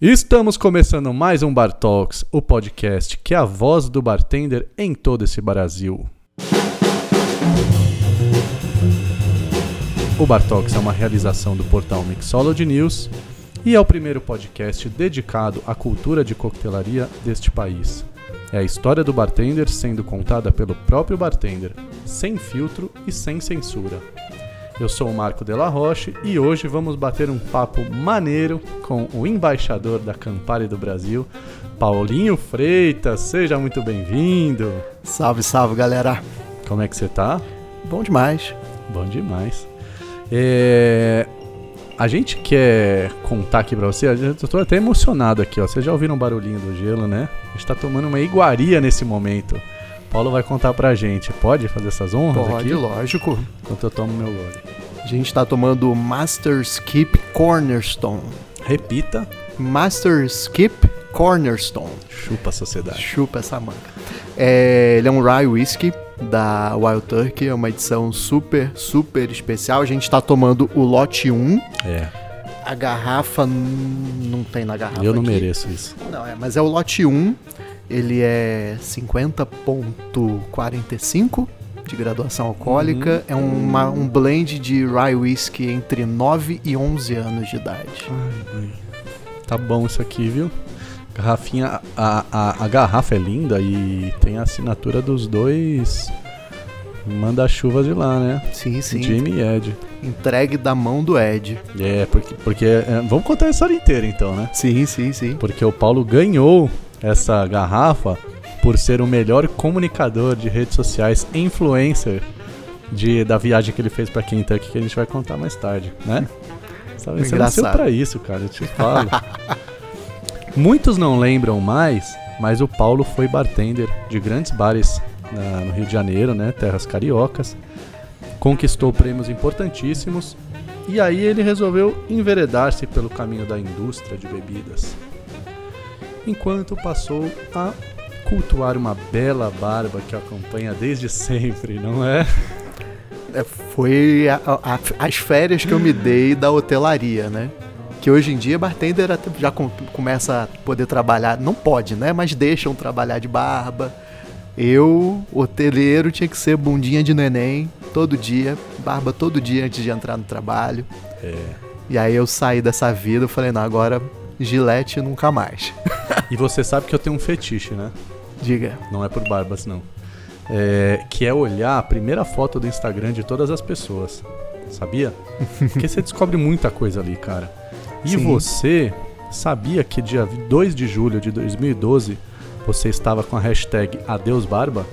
Estamos começando mais um Bar Talks, o podcast que é a voz do bartender em todo esse Brasil. O Bar Talks é uma realização do portal Mixology News e é o primeiro podcast dedicado à cultura de coquetelaria deste país. É a história do bartender sendo contada pelo próprio bartender, sem filtro e sem censura. Eu sou o Marco Della Roche e hoje vamos bater um papo maneiro com o embaixador da Campari do Brasil, Paulinho Freitas. Seja muito bem-vindo. Salve, salve, galera. Como é que você tá? Bom demais. Bom demais. É... A gente quer contar aqui pra você, eu tô até emocionado aqui, ó. Vocês já ouviram o barulhinho do gelo, né? A gente tá tomando uma iguaria nesse momento. Paulo vai contar pra gente. Pode fazer essas honras Pode, aqui? lógico. Enquanto eu tomo meu gole. A gente tá tomando Master Skip Cornerstone. Repita. Master Skip Cornerstone. Chupa a sociedade. Chupa essa manga. É, ele é um rye whisky da Wild Turkey, é uma edição super, super especial. A gente tá tomando o lote 1. É, A garrafa não tem na garrafa. eu não aqui. mereço isso. Não, é, mas é o lote 1. Ele é 50.45 de graduação alcoólica. É uma- um blend de rye whisky entre 9 e 11 anos de idade. Tá bom isso aqui, viu? Garrafinha. A, a, a garrafa é linda e tem a assinatura dos dois manda-chuvas de lá, né? Sim, sim. Jimmy e Ed. Entregue da mão do Ed. É, porque. porque é, vamos contar a história inteira então, né? Sim, sim, sim. Porque o Paulo ganhou essa garrafa por ser o melhor comunicador de redes sociais, influencer de, da viagem que ele fez pra Kentucky, que a gente vai contar mais tarde, né? Sabe, Você nasceu pra isso, cara, eu te falo. Muitos não lembram mais, mas o Paulo foi bartender de grandes bares na- no Rio de Janeiro, né? Terras cariocas. Conquistou prêmios importantíssimos e aí ele resolveu enveredar-se pelo caminho da indústria de bebidas. Enquanto passou a cultuar uma bela barba que acompanha desde sempre, não é? É, foi a- a- as férias que eu me dei da hotelaria, né? Que hoje em dia bartender até já com- começa a poder trabalhar, não pode, né? Mas deixam trabalhar de barba. Eu, hoteleiro, tinha que ser bundinha de neném todo dia, barba todo dia antes de entrar no trabalho. É. E aí eu saí dessa vida, eu falei, não, agora gilete nunca mais. E você sabe que eu tenho um fetiche, né? Diga. Não é por barbas, não. É, que é olhar a primeira foto do Instagram de todas as pessoas. Sabia? Porque você descobre muita coisa ali, cara. E Sim. você sabia que dia 2 de julho de 2012 você estava com a hashtag Adeus Barba?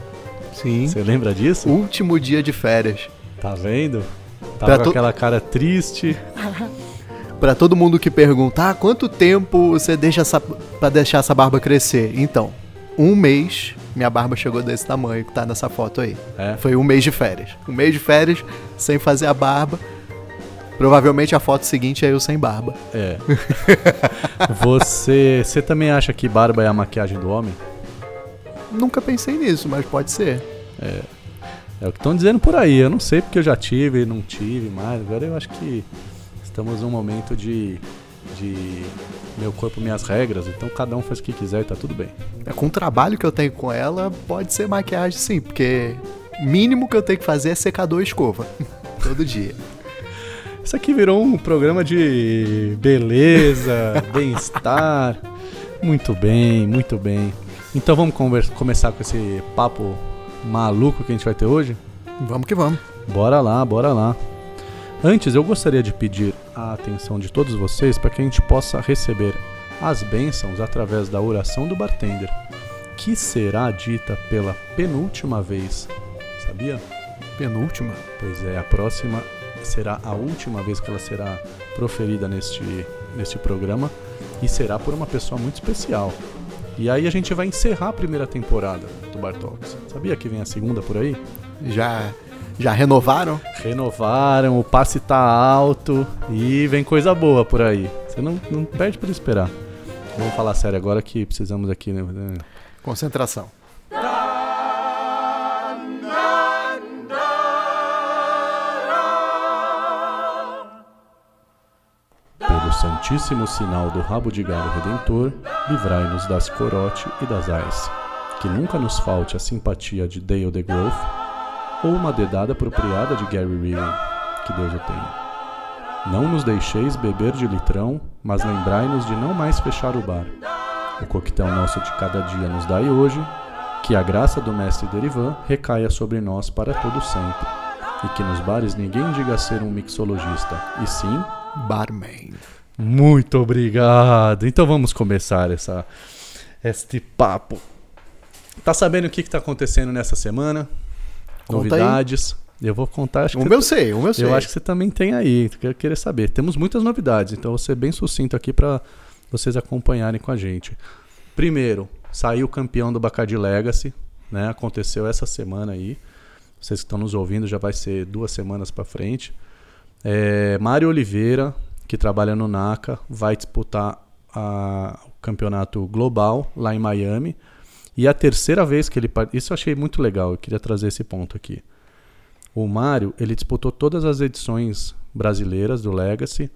Sim. Você lembra disso? Último dia de férias. Tá vendo? Pra Tava com aquela cara triste. Pra todo mundo que pergunta, ah, quanto tempo você deixa essa, pra deixar essa barba crescer? Então, um mês, minha barba chegou desse tamanho que tá nessa foto aí. É. Foi um mês de férias. Um mês de férias, sem fazer a barba. Provavelmente a foto seguinte é eu sem barba. É. Você, você também acha que barba é a maquiagem do homem? Nunca pensei nisso, mas pode ser. É o que estão dizendo por aí. Eu não sei porque eu já tive e não tive mais. Agora eu acho que estamos num momento de, de meu corpo, minhas regras. Então cada um faz o que quiser e tá tudo bem. É, Com o trabalho que eu tenho com ela, pode ser maquiagem sim, porque mínimo que eu tenho que fazer é secador e escova. Todo dia. Isso aqui virou um programa de beleza, bem-estar. Muito bem, muito bem. Então vamos começar com esse papo maluco que a gente vai ter hoje? Vamos que vamos. Bora lá, bora lá. Antes, eu gostaria de pedir a atenção de todos vocês para que a gente possa receber as bênçãos através da oração do bartender, que será dita pela penúltima vez. Sabia? Penúltima. Pois é, a próxima será a última vez que ela será proferida neste, neste programa e será por uma pessoa muito especial. E aí a gente vai encerrar a primeira temporada do Bartox. Sabia que vem a segunda por aí? Já, já renovaram? Renovaram, o passe tá alto e vem coisa boa por aí. Você não, não perde por esperar. Vamos falar sério agora que precisamos aqui, né? Concentração. Pelo Santíssimo sinal do rabo de galo redentor, livrai-nos das corote e das ice. Que nunca nos falte a simpatia de Dale DeGroff ou uma dedada apropriada de Gary Regan, que Deus o tenha. Não nos deixeis beber de litrão, mas lembrai-nos de não mais fechar o bar. O coquetel nosso de cada dia nos dai hoje, que a graça do mestre Derivan recaia sobre nós para todo sempre, e que nos bares ninguém diga ser um mixologista, e sim Barman. muito obrigado. Então vamos começar essa, este papo. Tá sabendo o que está acontecendo nessa semana? Conta aí. Novidades. Eu vou contar. Acho O que meu sei, o meu sei. eu acho que você também tem aí. Eu querer saber. Temos muitas novidades, então eu vou ser bem sucinto aqui para vocês acompanharem com a gente. Primeiro, saiu o campeão do Bacardi Legacy, né? Aconteceu essa semana aí. Vocês que estão nos ouvindo já vai ser duas semanas para frente. É, Mário Oliveira, que trabalha no NACA, vai disputar a- o campeonato global lá em Miami. E a terceira vez que ele. Isso eu achei muito legal, eu queria trazer esse ponto aqui. O Mário, ele disputou todas as edições brasileiras do Legacy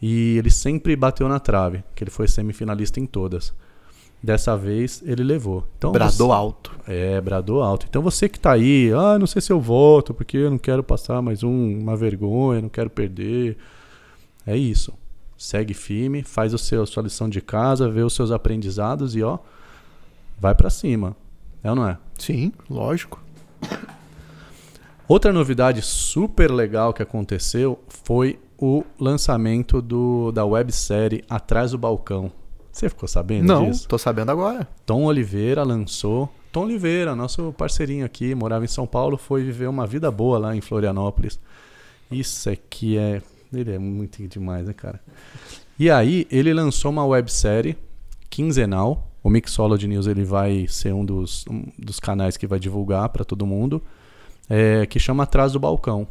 e ele sempre bateu na trave, que ele foi semifinalista em todas. Dessa vez ele levou. Então Bradou alto. é, bradou alto. Então você que tá aí, ah, não sei se eu voto, porque eu não quero passar mais um, uma vergonha, não quero perder. É isso. Segue firme, faz o seu, sua lição de casa, vê os seus aprendizados e ó, vai pra cima. É ou não é? Sim, lógico. Outra novidade super legal que aconteceu foi o lançamento do, da websérie Atrás do Balcão. Você ficou sabendo Não, disso? tô sabendo agora. Tom Oliveira lançou. Tom Oliveira, nosso parceirinho aqui, morava em São Paulo, foi viver uma vida boa lá em Florianópolis. Isso aqui é. Ele é muito demais, né, cara? E aí, ele lançou uma websérie quinzenal. O Mixology News ele vai ser um dos, um dos canais que vai divulgar para todo mundo. é, que chama Atrás do Balcão.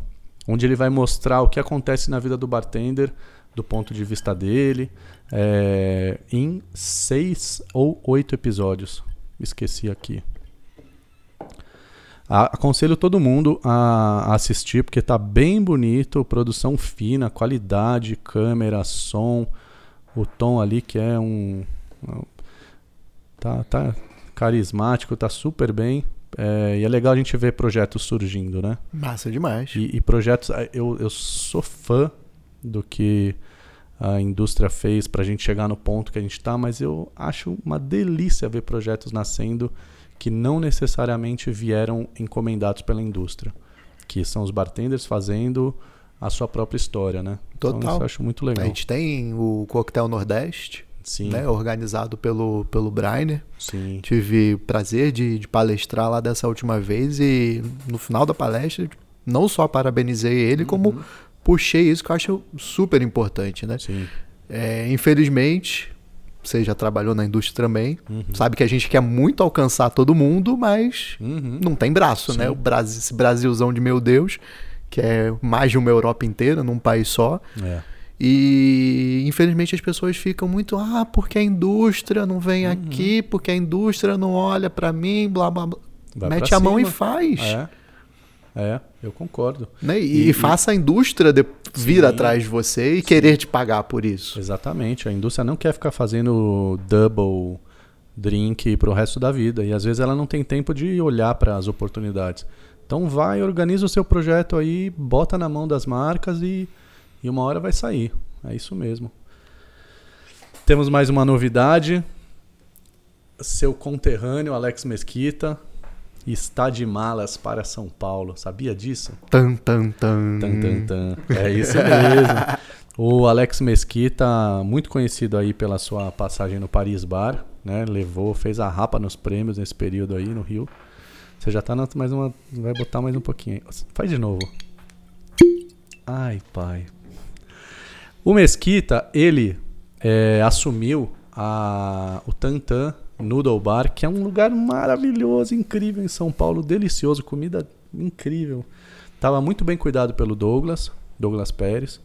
Onde ele vai mostrar o que acontece na vida do bartender, do ponto de vista dele, é, em seis ou oito episódios. Esqueci aqui. Aconselho todo mundo a assistir, porque tá bem bonito, produção fina, qualidade, câmera, som, o tom ali que é um. Tá, tá carismático, tá super bem. É, e é legal a gente ver projetos surgindo, né? Massa demais. E, e projetos. ah, Eu, eu sou fã do que a indústria fez pra gente chegar no ponto que a gente tá, mas eu acho uma delícia ver projetos nascendo que não necessariamente vieram encomendados pela indústria. Que são os bartenders fazendo a sua própria história, né? Então Total. isso eu acho muito A legal. gente tem o Coquetel Nordeste, Sim, né, organizado pelo, pelo Brainer. sim. Tive o prazer de, de palestrar lá dessa última vez e no final da palestra não só parabenizei ele, como Uhum. puxei isso que eu acho super importante, né? Sim. É, infelizmente, você já trabalhou na indústria também, Uhum. sabe que a gente quer muito alcançar todo mundo, mas Uhum. não tem braço, Sim. né? O Brasil, esse Brasilzão de meu Deus, que é mais de uma Europa inteira, num país só. É. E infelizmente as pessoas ficam muito, ah, porque a indústria não vem Uhum. aqui, porque a indústria não olha pra mim, blá blá blá. Vai Mete a mão e cima. faz. É. É, eu concordo. Né? E, E- faça a indústria de- vir Sim. atrás de você e querer te pagar por isso. Exatamente. A indústria não quer ficar fazendo double drink pro resto da vida. E às vezes ela não tem tempo de olhar para as oportunidades. Então vai, organiza o seu projeto aí, bota na mão das marcas e, e uma hora vai sair. É isso mesmo. Temos mais uma novidade. Seu conterrâneo, Alex Mesquita, está de malas para São Paulo. Sabia disso? Tan, tan, tan. Tan, tan, tan. É isso mesmo. O Alex Mesquita, muito conhecido aí pela sua passagem no Paris Bar, né? Levou, fez a rapa nos prêmios nesse período aí no Rio. Você já tá na, mais uma, vai botar mais um pouquinho aí. Faz de novo. Ai, pai. O Mesquita, ele é, assumiu a, o Tantan Noodle Bar, que é um lugar maravilhoso, incrível em São Paulo, delicioso, comida incrível. Tava muito bem cuidado pelo Douglas, Douglas Pérez.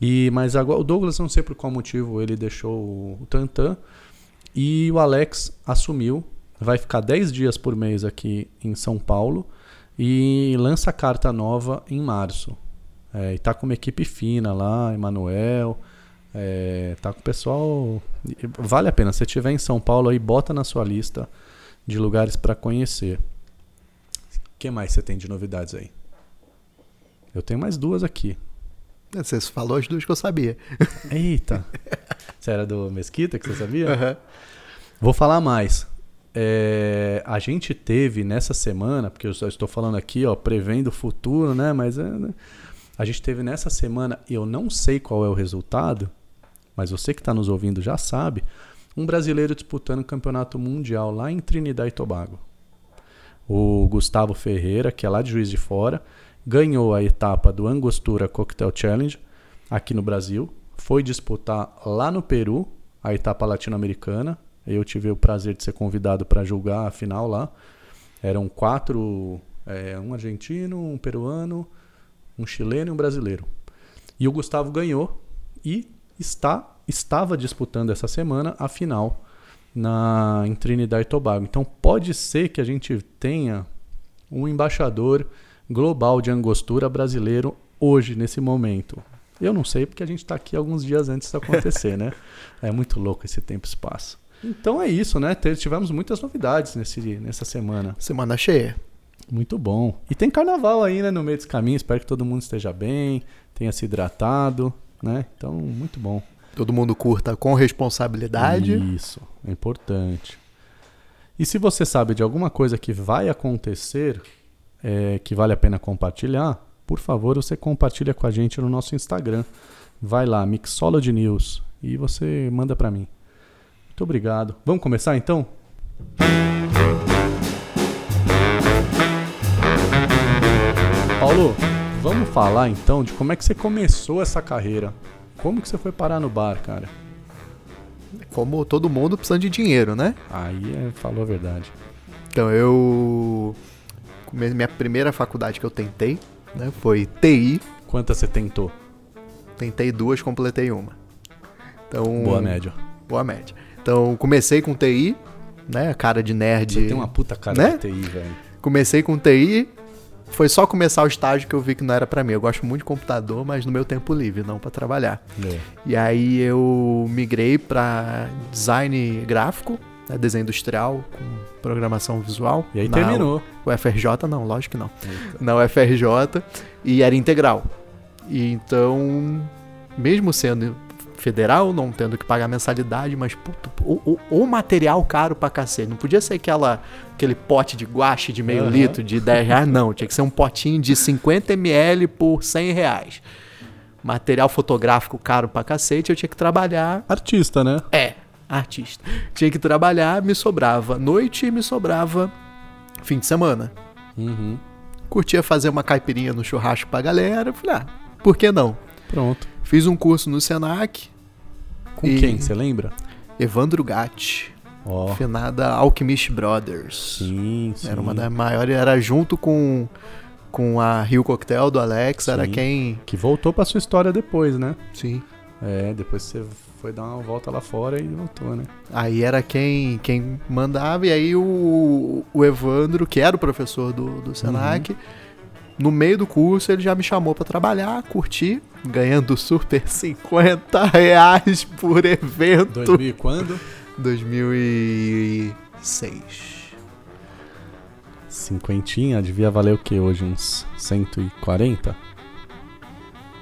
E mas agora o Douglas não sei por qual motivo ele deixou o Tantan e o Alex assumiu, vai ficar 10 dias por mês aqui em São Paulo e lança carta nova em março. É, e tá com uma equipe fina lá, Emanuel, É, tá com o pessoal. Vale a pena. Se estiver em São Paulo aí, bota na sua lista de lugares para conhecer. O que mais você tem de novidades aí? Eu tenho mais duas aqui. Você falou as duas que eu sabia. Eita! você era do Mesquita que você sabia? Uhum. Vou falar mais. É, a gente teve nessa semana, porque eu só estou falando aqui, ó, prevendo o futuro, né? Mas é, né? A gente teve nessa semana, eu não sei qual é o resultado, mas você que está nos ouvindo já sabe, um brasileiro disputando o campeonato mundial lá em Trinidad e Tobago. O Gustavo Ferreira, que é lá de Juiz de Fora, ganhou a etapa do Angostura Cocktail Challenge aqui no Brasil, foi disputar lá no Peru a etapa latino-americana. Eu tive o prazer de ser convidado para julgar a final lá. Eram quatro, é, um argentino, um peruano, um chileno e um brasileiro. E o Gustavo ganhou e está estava disputando essa semana a final na em Trinidad e Tobago. Então pode ser que a gente tenha um embaixador global de angostura brasileiro hoje nesse momento. Eu não sei porque a gente está aqui alguns dias antes disso acontecer, né? É muito louco esse tempo e espaço. Então é isso, né? Tivemos muitas novidades nesse, nessa semana. Semana cheia. Muito bom. E tem carnaval aí, né, no meio desse caminho. Espero que todo mundo esteja bem, tenha se hidratado, né? Então, muito bom. Todo mundo curta com responsabilidade. Isso, é importante. E se você sabe de alguma coisa que vai acontecer, é, que vale a pena compartilhar, por favor, você compartilha com a gente no nosso Instagram. Vai lá, Mixology News, e você manda para mim. Muito obrigado. Vamos começar então? Vamos falar então de como é que você começou essa carreira. Como que você foi parar no bar, cara? Como todo mundo precisando de dinheiro, né? Aí é, falou a verdade. Então eu. Minha primeira faculdade que eu tentei né, foi TI. Quantas você tentou? Tentei duas, completei uma. Então, Boa média. Boa média. Então comecei com TI, né? Cara de nerd. Você tem uma puta cara né? de TI, velho. Comecei com TI, foi só começar o estágio que eu vi que não era para mim. Eu gosto muito de computador, mas no meu tempo livre, não para trabalhar. É. E aí eu migrei para design gráfico, né, desenho industrial com programação visual. E aí na terminou. UFRJ não, lógico que não. Eita. Na UFRJ e era integral. E então, mesmo sendo federal, não tendo que pagar mensalidade, mas puto, o, o, o material caro pra cacete. Não podia ser aquela, aquele pote de guache de meio Aham. litro de 10 reais, não. Tinha que ser um potinho de 50 ml por 100 reais. Material fotográfico caro pra cacete, eu tinha que trabalhar. Artista, né? É, artista. Tinha que trabalhar, me sobrava noite e me sobrava fim de semana. Uhum. Curtia fazer uma caipirinha no churrasco pra galera. Falei, ah, por que não? Pronto. Fiz um curso no Senac, Com E- quem? Você lembra? Evandro Gatti, Ó. finada Alchemist Brothers. Sim, sim. Era uma das maiores, era junto com, com a Rio Cocktail do Alex, era Sim. quem. Que voltou pra sua história depois, né? Sim. É, depois você foi dar uma volta lá fora e voltou, né? Aí era quem, quem mandava, e aí o, o Evandro, que era o professor do, do Senac, no meio do curso ele já me chamou pra trabalhar, curtir, ganhando super 50 reais por evento. 2000 e quando? 2006. Cinquentinha, devia valer o que hoje? Uns 140?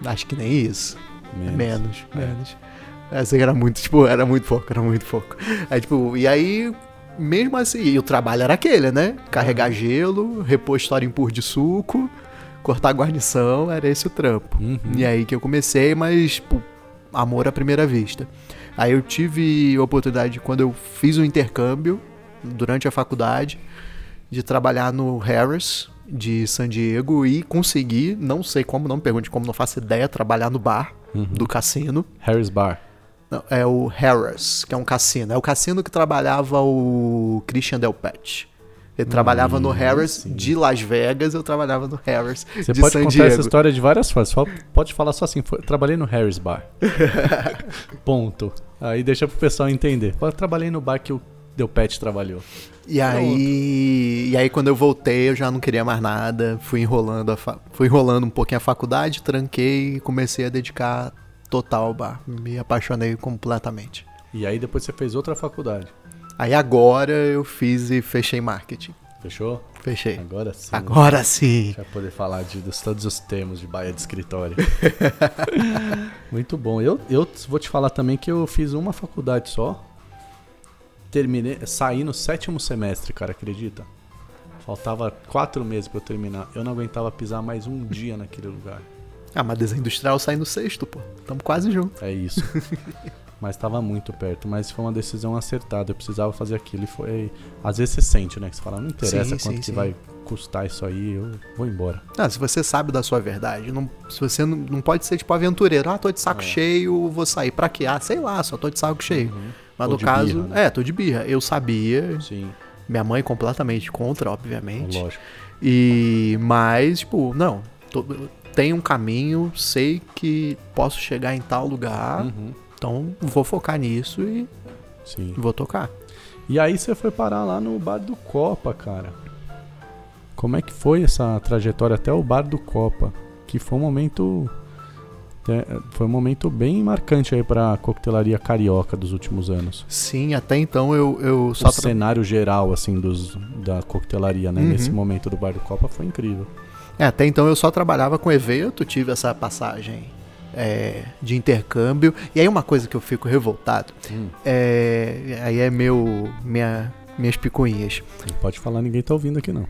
Acho que nem isso. Menos. Menos, É. menos. Essa era muito, tipo, era muito pouco, era muito pouco. Aí, tipo, e aí, mesmo assim, e o trabalho era aquele, né? Carregar gelo, repor em pur de suco, cortar guarnição, era esse o trampo. Uhum. E aí que eu comecei, mas, tipo, amor à primeira vista. Aí eu tive a oportunidade, quando eu fiz o intercâmbio, durante a faculdade, de trabalhar no Harris, de San Diego, e consegui, não sei como, não me pergunte como, não faço ideia, trabalhar no bar Uhum. do cassino. Harris Bar. Não, é o Harris, que é um cassino. É o cassino que trabalhava o Christian Del Pet. Ele trabalhava no Hum, Harris sim. de Las Vegas, eu trabalhava no Harris Você de pode San contar Diego. essa história de várias formas. Só pode falar só assim, foi- trabalhei no Harris Bar. Ponto. Aí deixa pro pessoal entender. Pô, trabalhei no bar que o Del Pet trabalhou. E aí, e aí quando eu voltei, eu já não queria mais nada. Fui enrolando, fui enrolando um pouquinho a faculdade, tranquei e comecei a dedicar total o bar. Me apaixonei completamente. E aí depois você fez outra faculdade. Aí agora eu fiz e fechei marketing. Fechou? Fechei. Agora sim. Agora sim. A gente vai poder falar de dos, todos os termos de baia de escritório. Muito bom. Eu, eu vou te falar também que eu fiz uma faculdade só. Terminei, saí no sétimo semestre, cara, acredita? Faltava quatro meses pra eu terminar. Eu não aguentava pisar mais um dia naquele lugar. Ah, mas desenho industrial sai no sexto, pô. Tamo quase junto. É isso. mas estava muito perto. Mas foi uma decisão acertada. Eu precisava fazer aquilo e foi. Às vezes você sente, né? Que você fala, não interessa Sim, quanto sim, que sim. vai custar isso aí, eu vou embora. Ah, se você sabe da sua verdade, não, se você não, não pode ser tipo aventureiro, ah, tô de saco É. cheio, vou sair pra quê? Ah, sei lá, só tô de saco cheio. Mas Ou no caso, birra, né? é, tô de birra. Eu sabia, Sim, minha mãe completamente contra, obviamente. lógico. E mas, tipo, não, tô, tem um caminho, sei que posso chegar em tal lugar, Uhum, então vou focar nisso e Sim. vou tocar. E aí você foi parar lá no bar do Copa, cara. Como é que foi essa trajetória até o bar do Copa? Que foi um momento. é, Foi um momento bem marcante aí pra coquetelaria carioca dos últimos anos. Sim, até então eu, eu só o tra- cenário geral, assim, dos, da coquetelaria, né? Uhum. Nesse momento do bar do Copa foi incrível. É, até então eu só trabalhava com evento, tive essa passagem é, de intercâmbio. E aí uma coisa que eu fico revoltado, Hum, é, aí é meu, minha, minhas picuinhas. não pode falar, ninguém tá ouvindo aqui, não.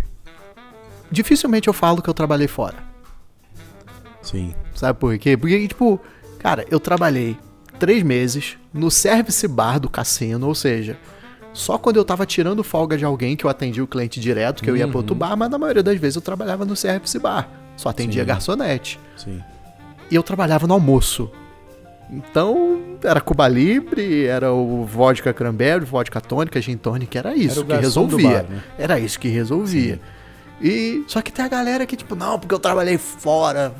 Dificilmente eu falo que eu trabalhei fora. Sim. Sabe por quê? Porque, tipo, cara, eu trabalhei três meses no service bar do cassino, ou seja, só quando eu tava tirando folga de alguém que eu atendia o cliente direto, que eu ia pro outro Uhum. bar, mas na maioria das vezes eu trabalhava no service bar. Só atendia Sim. garçonete. Sim. E eu trabalhava no almoço. Então, era Cuba Libre, era o vodka cranberry, vodka tônica, gin tônica, era isso Era que resolvia. bar, né? Era isso que resolvia. E só que tem a galera que tipo, não, porque eu trabalhei fora.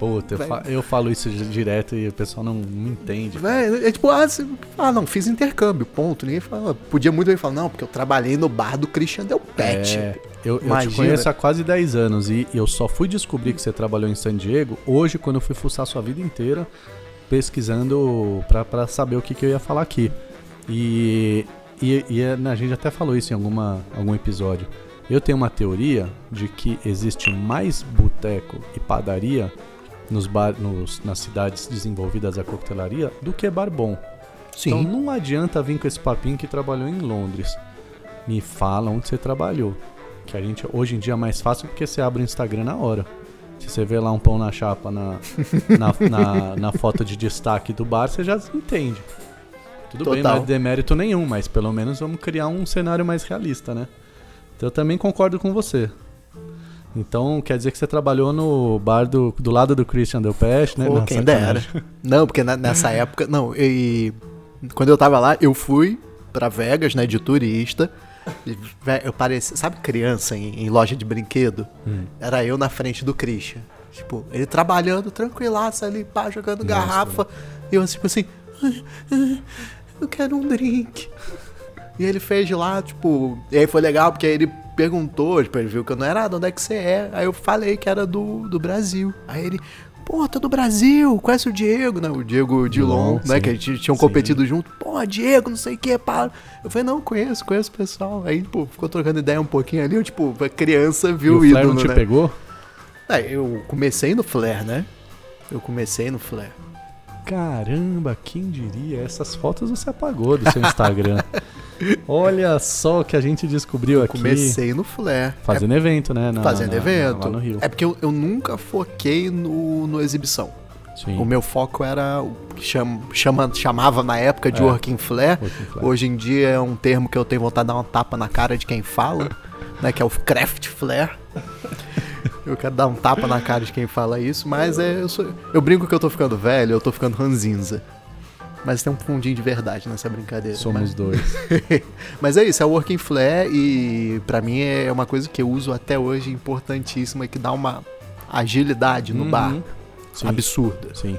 Puta, eu, fa- eu falo isso di- direto e o pessoal não, não entende. Véi, é tipo, ah, você- ah, não, fiz intercâmbio, ponto. Ninguém fala, podia muito bem falar, não, porque eu trabalhei no bar do Christian Del Pet. É, eu, eu te conheço há quase 10 anos e eu só fui descobrir que você trabalhou em San Diego hoje, quando eu fui fuçar sua vida inteira, pesquisando pra, pra saber o que, que eu ia falar aqui. E, e, e é- a gente até falou isso em alguma, algum episódio. Eu tenho uma teoria de que existe mais boteco e padaria nos bar, nos, nas cidades desenvolvidas da coquetelaria do que bar bom. Sim. Então não adianta vir com esse papinho que trabalhou em Londres. Me fala onde você trabalhou. Que a gente hoje em dia é mais fácil porque você abre o Instagram na hora. Se você vê lá um pão na chapa na, na, na, na foto de destaque do bar, você já entende. Tudo bem, não Total. é demérito nenhum, mas pelo menos vamos criar um cenário mais realista, né? Então eu também concordo com você. Então quer dizer que você trabalhou no bar do, do lado do Christian Del Peste, né? Não, quem sacanagem. dera. Não, porque na- nessa época. Não, e. Quando eu tava lá, eu fui pra Vegas, né, de turista. E, Eu parecia. Sabe criança em, em loja de brinquedo? Hum. Era eu na frente do Christian. Tipo, ele trabalhando tranquilaço ali, pá, jogando garrafa. E eu, tipo assim. "Ah, ah, Eu quero um drink. E ele fez lá, tipo. E aí foi legal, porque aí ele perguntou, tipo, ele viu que eu não era, ah, de onde é que você é? Aí eu falei que era do, do Brasil. Aí ele, pô, tô do Brasil, conhece o Diego, né? O Diego Dilon, Dilon, né? sim. Que eles tinham Sim. competido junto. Pô, Diego, não sei o que, pá. Eu falei, não, conheço, conheço o pessoal. Aí, pô, ficou trocando ideia um pouquinho ali, eu, tipo, a criança E viu o o Flair ídolo, não te né? pegou? É, eu comecei no Flair, né? Eu comecei no Flair. Caramba, quem diria? Essas fotos você apagou do seu Instagram. Olha só o que a gente descobriu aqui. Comecei no Flair. Fazendo evento, né? na- fazendo na- evento. Lá no Rio. É porque eu, eu nunca foquei no, no exibição. Sim. O meu foco era o que chama, chama- chamava na época de É. working flare. Working flare. Hoje em dia é um termo que eu tenho vontade de dar uma tapa na cara de quem fala, né? Que é o craft flare. Eu quero dar um tapa na cara de quem fala isso, mas é, eu, sou- eu brinco que eu tô ficando velho, eu tô ficando ranzinza. Mas tem um fundinho de verdade nessa brincadeira. Somos mas, dois. mas é isso, é o working flare e pra mim é uma coisa que eu uso até hoje importantíssima que dá uma agilidade no Uhum. bar Sim. absurda. Sim.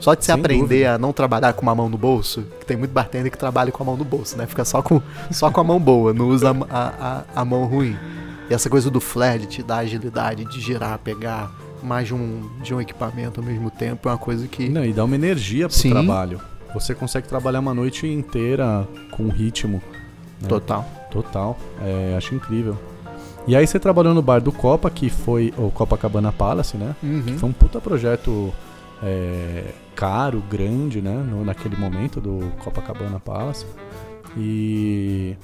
Só de você Sem aprender dúvida. a não trabalhar com uma mão no bolso, que tem muito bartender que trabalha com a mão no bolso, né? Fica só com, só com a mão boa, não usa a, a, a mão ruim. E essa coisa do flare de te dar agilidade, de girar, pegar, mais de um, de um equipamento ao mesmo tempo é uma coisa que. Não, e dá uma energia pro Sim. trabalho. Você consegue trabalhar uma noite inteira com ritmo. né? Total. Total. É, acho incrível. E aí você trabalhou no bar do Copa, que foi o Copacabana Palace, né? Uhum. Foi um puta projeto é, caro, grande, né? No- naquele momento do Copacabana Palace. E.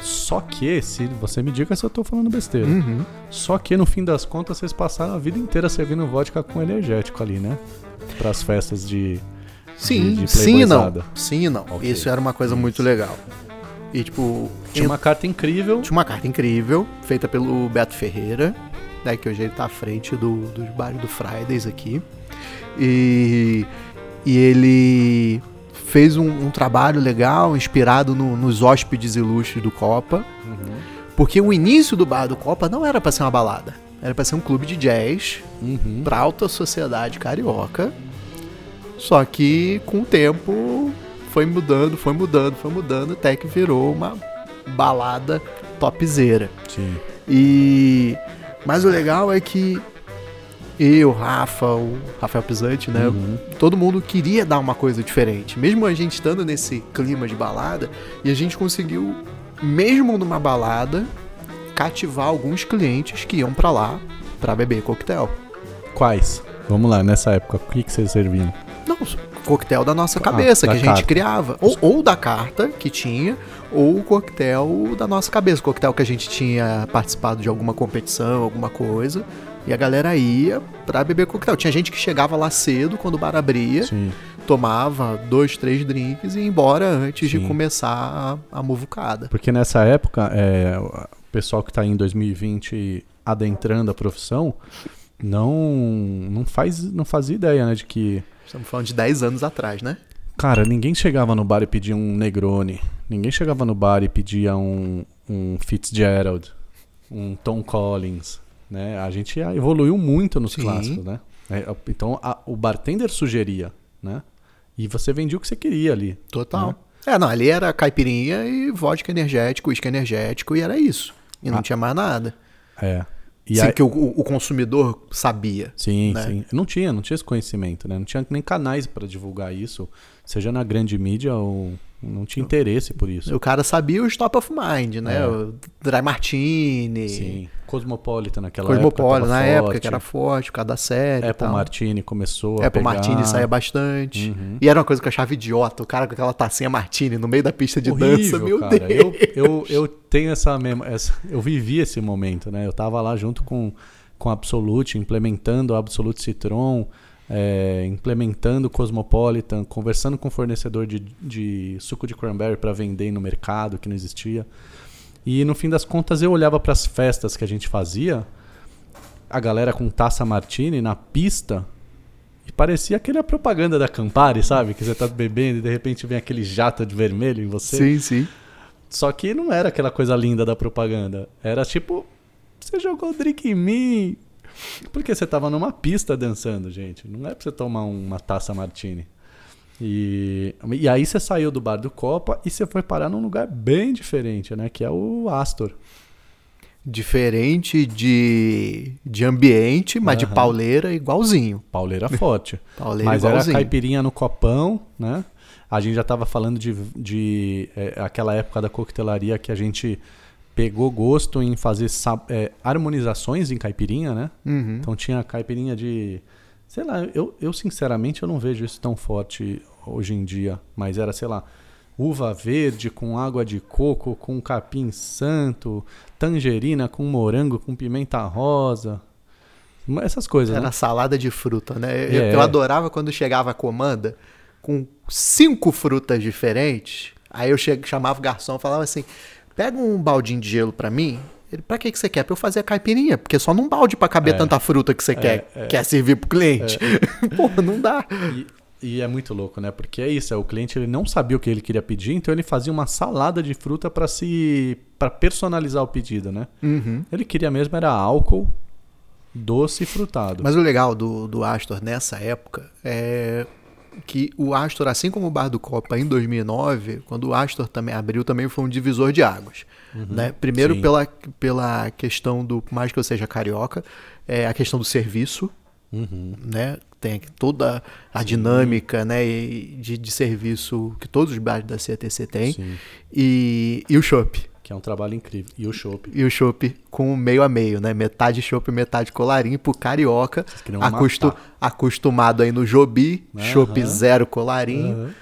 Só que, se você me diga se eu tô falando besteira. Uhum. Só que no fim das contas vocês passaram a vida inteira servindo vodka com energético ali, né? Para as festas de. Sim, de sim e não. Sim e não. Ok. Isso era uma coisa muito legal. E tipo, Tinha uma carta incrível. tinha uma carta incrível, feita pelo Beto Ferreira, né, que hoje ele tá à frente do, dos bares do Fridays aqui. E, e ele fez um, um trabalho legal, inspirado no- nos hóspedes ilustres do Copa. Uhum. Porque o início do bar do Copa não era pra ser uma balada. Era pra ser um clube de jazz Uhum. pra alta sociedade carioca. Só que com o tempo foi mudando, foi mudando, foi mudando, até que virou uma balada topzera. Sim. E mas o legal é que eu, Rafa, o Rafael Pisante, né? Uhum. Todo mundo queria dar uma coisa diferente. Mesmo a gente estando nesse clima de balada, e a gente conseguiu, mesmo numa balada, cativar alguns clientes que iam pra lá pra beber coquetel. Quais? Vamos lá, nessa época, o que, que vocês serviam? Não, coquetel da nossa cabeça, Ah, da que a gente carta. criava. Ou, ou da carta que tinha, ou o coquetel da nossa cabeça. Coquetel que a gente tinha participado de alguma competição, alguma coisa. E a galera ia pra beber coquetel. Tinha gente que chegava lá cedo, quando o bar abria, Sim. tomava dois, três drinks e ia embora antes de Sim. começar a, a muvucada. Porque nessa época, é, o pessoal que está em 2020 adentrando a profissão não, não, faz, não fazia ideia, né, de que Estamos falando de 10 anos atrás, né? Cara, ninguém chegava no bar e pedia um Negroni. Ninguém chegava no bar e pedia um, um Fitzgerald, um Tom Collins, né? A gente evoluiu muito nos Sim. clássicos, né? É, Então a- o bartender sugeria, né? E você vendia o que você queria ali. Total. Né? É, não, ali era caipirinha e vodka energético, uísque energético, e era isso. E não Ah. tinha mais nada. É. E Sim, aí- que o, o- o consumidor sabia. Sim, né? sim. Não tinha, não tinha esse conhecimento, né? Não tinha nem canais para divulgar isso, seja na grande mídia ou não tinha interesse por isso. O cara sabia os top of mind, né? É. O Dry Martini, Sim. Cosmopolitan naquela Cosmopolitan época. na tava época, que era forte, por causa da série. Apple. Martini começou a Apple. Martini saía bastante. Uhum. E era uma coisa que eu achava idiota. O cara com aquela tacinha Martini no meio da pista de dança. Horrível, Meu cara. Deus. Eu, eu, eu tenho essa mesma. Essa, eu vivi esse momento, né? Eu tava lá junto com, com a Absolute, implementando a Absolute Citron, é, implementando o Cosmopolitan, conversando com o fornecedor de, de suco de cranberry para vender no mercado que não existia. E no fim das contas eu olhava para as festas que a gente fazia, a galera com taça martini na pista, e parecia aquela propaganda da Campari, sabe? Que você tá bebendo e de repente vem aquele jato de vermelho em você. Sim, sim. Só que não era aquela coisa linda da propaganda. Era tipo, você jogou drink em mim. Porque você tava numa pista dançando, gente. Não é pra você tomar uma taça martini. E, e aí você saiu do bar do Copa e você foi parar num lugar bem diferente, né? Que é o Astor. Diferente de, de ambiente, mas de Aham. pauleira igualzinho. Pauleira forte. Pauleira Mas era igualzinho. caipirinha no copão, né? A gente já tava falando de, de é, aquela época da coquetelaria que a gente pegou gosto em fazer é, harmonizações em caipirinha, né? Uhum. Então tinha caipirinha de. Sei lá, eu, eu sinceramente eu não vejo isso tão forte hoje em dia. Mas era, sei lá, uva verde com água de coco, com capim santo, tangerina com morango, com pimenta rosa. Essas coisas, Era né? salada de fruta, né? Eu, É. eu adorava quando chegava a comanda com cinco frutas diferentes. Aí eu chamava o garçom e falava assim: pega um baldinho de gelo pra mim. Ele, pra que, que você quer? Pra eu fazer a caipirinha. Porque só num balde pra caber É. tanta fruta que você quer, é. quer servir pro cliente. Porra, não dá. E, e é muito louco, né? Porque é isso, é, o cliente ele não sabia o que ele queria pedir, então ele fazia uma salada de fruta para se para personalizar o pedido, né? Uhum. Ele queria mesmo era álcool, doce e frutado. Mas o legal do, do Astor nessa época é que o Astor, assim como o Bar do Copa em 2009, quando o Astor também abriu, também foi um divisor de águas. Né? Primeiro pela, pela questão do, por mais que eu seja carioca, é a questão do serviço, Uhum. né? Tem aqui toda a dinâmica, né, de, de serviço que todos os bares da CTC têm. E, e o chopp. Que é um trabalho incrível. E o chopp. E o chopp com meio a meio, né? Metade chopp, metade colarinho pro carioca. Acostu, acostumado aí no Jobi, chopp zero colarinho. Aham.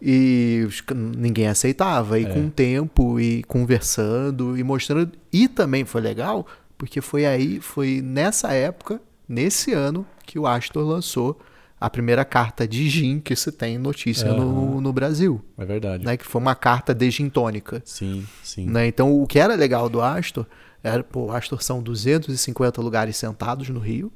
E ninguém aceitava. E É. com o tempo, e conversando, e mostrando. E também foi legal, porque foi aí, foi nessa época, nesse ano, que o Astor lançou a primeira carta de gin que se tem notícia no, no Brasil. É verdade. Né? Que foi uma carta de gin tônica. Sim, sim. Né? Então, o que era legal do Astor era, pô, o Astor são 250 lugares sentados no Rio,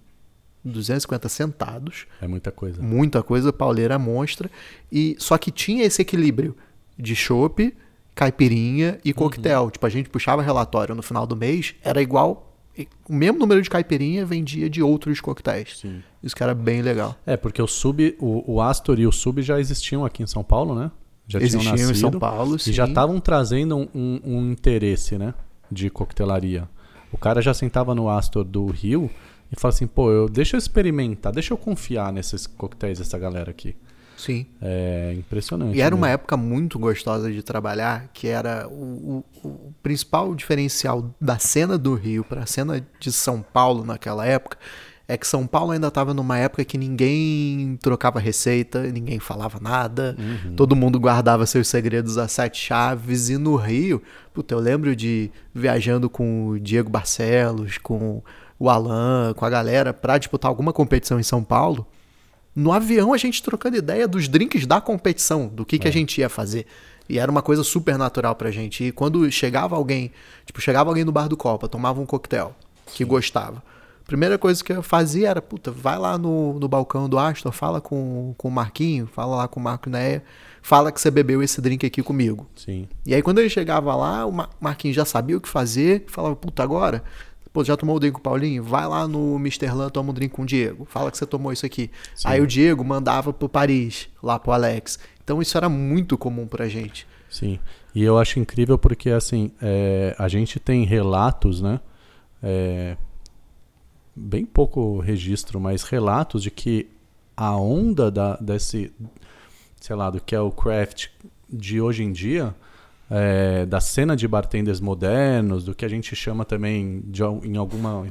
250 sentados, É muita coisa. muita coisa, pauleira monstra, e só que tinha esse equilíbrio de chopp, caipirinha e coquetel. Tipo, a gente puxava relatório no final do mês, era igual, o mesmo número de caipirinha vendia de outros coquetéis. Sim. Isso que era bem legal. É, porque o sub, o, o Astor e o Sub já existiam aqui em São Paulo, né? Já Existiam tinham em São nascido Paulo, E sim. já estavam trazendo um, um- um interesse, né? De coquetelaria. O cara já sentava no Astor do Rio e falava assim, pô, eu, deixa eu experimentar, deixa eu confiar nesses coquetéis dessa galera aqui. Sim. É impressionante. E era uma né? época muito gostosa de trabalhar, que era o, o- o principal diferencial da cena do Rio para a cena de São Paulo naquela época, é que São Paulo ainda estava numa época que ninguém trocava receita, ninguém falava nada, todo mundo guardava seus segredos a sete chaves, e no Rio, puta, eu lembro de viajando com o Diego Barcelos, com o Alan, com a galera, para disputar alguma competição em São Paulo, no avião a gente trocando ideia dos drinks da competição, do que, que a gente ia fazer. E era uma coisa super natural pra gente. E quando chegava alguém, tipo, chegava alguém no bar do Copa, tomava um coquetel que gostava. Primeira coisa que eu fazia era, puta, vai lá no, no balcão do Astor, fala com, com o Marquinho, fala lá com o Marco Neia, fala que você bebeu esse drink aqui comigo. Sim. E aí quando ele chegava lá, o Ma- Marquinhos já sabia o que fazer, falava, puta, agora? Pô, já tomou o drink com o Paulinho? Vai lá no Mr. Lan, toma um drink com o Diego. Fala que você tomou isso aqui. Sim. Aí o Diego mandava pro Paris, lá pro Alex. Então isso era muito comum pra gente. Sim. E eu acho incrível porque, assim, é, a gente tem relatos, né? É, bem pouco registro, mas relatos de que a onda da, desse, sei lá, do que é o craft de hoje em dia, é, da cena de bartenders modernos, do que a gente chama também de, em, alguma,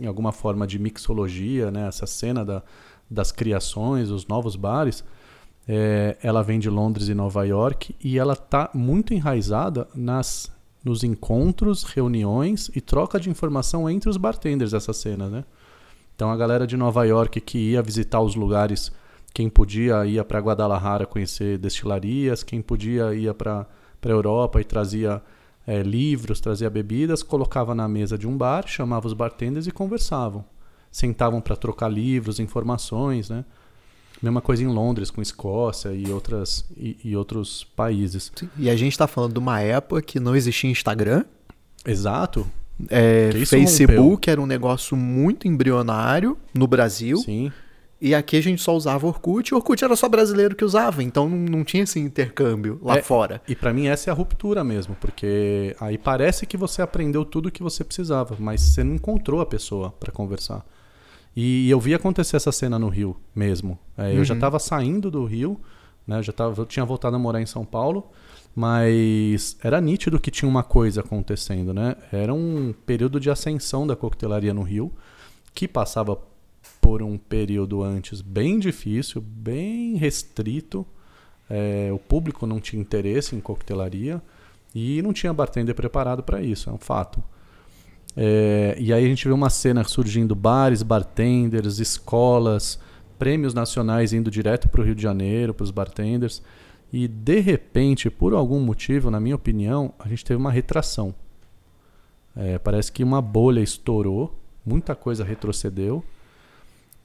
em alguma forma de mixologia, né? Essa cena da, das criações, os novos bares, é, ela vem de Londres e Nova York e ela está muito enraizada nas, nos encontros, reuniões e troca de informação entre os bartenders dessa cena, né? Então a galera de Nova York que ia visitar os lugares, quem podia ia para Guadalajara conhecer destilarias, quem podia ia para para Europa e trazia é, livros, trazia bebidas, colocava na mesa de um bar, chamava os bartenders e conversavam. Sentavam para trocar livros, informações, né? Mesma coisa em Londres com Escócia e outras e, e outros países. E a gente tá falando de uma época que não existia Instagram. Exato. É, Facebook era um negócio muito embrionário no Brasil. Sim. E aqui a gente só usava Orkut. E Orkut era só brasileiro que usava. Então não, tinha esse intercâmbio lá É, fora. E pra mim essa é a ruptura mesmo, porque aí parece que você aprendeu tudo o que você precisava, mas você não encontrou a pessoa pra conversar. E eu vi acontecer essa cena no Rio mesmo. É, Eu já estava saindo do Rio, né? Eu já tava, eu tinha voltado a morar em São Paulo, mas era nítido que tinha uma coisa acontecendo, né? Era um período de ascensão da coquetelaria no Rio, que passava por um período antes bem difícil, bem restrito. É, o público não tinha interesse em coquetelaria e não tinha bartender preparado para isso, é um fato. É, e aí a gente vê uma cena surgindo bares, bartenders, escolas, prêmios nacionais indo direto para o Rio de Janeiro, para os bartenders. E de repente, por algum motivo, na minha opinião, a gente teve uma retração. É, parece que uma bolha estourou, muita coisa retrocedeu.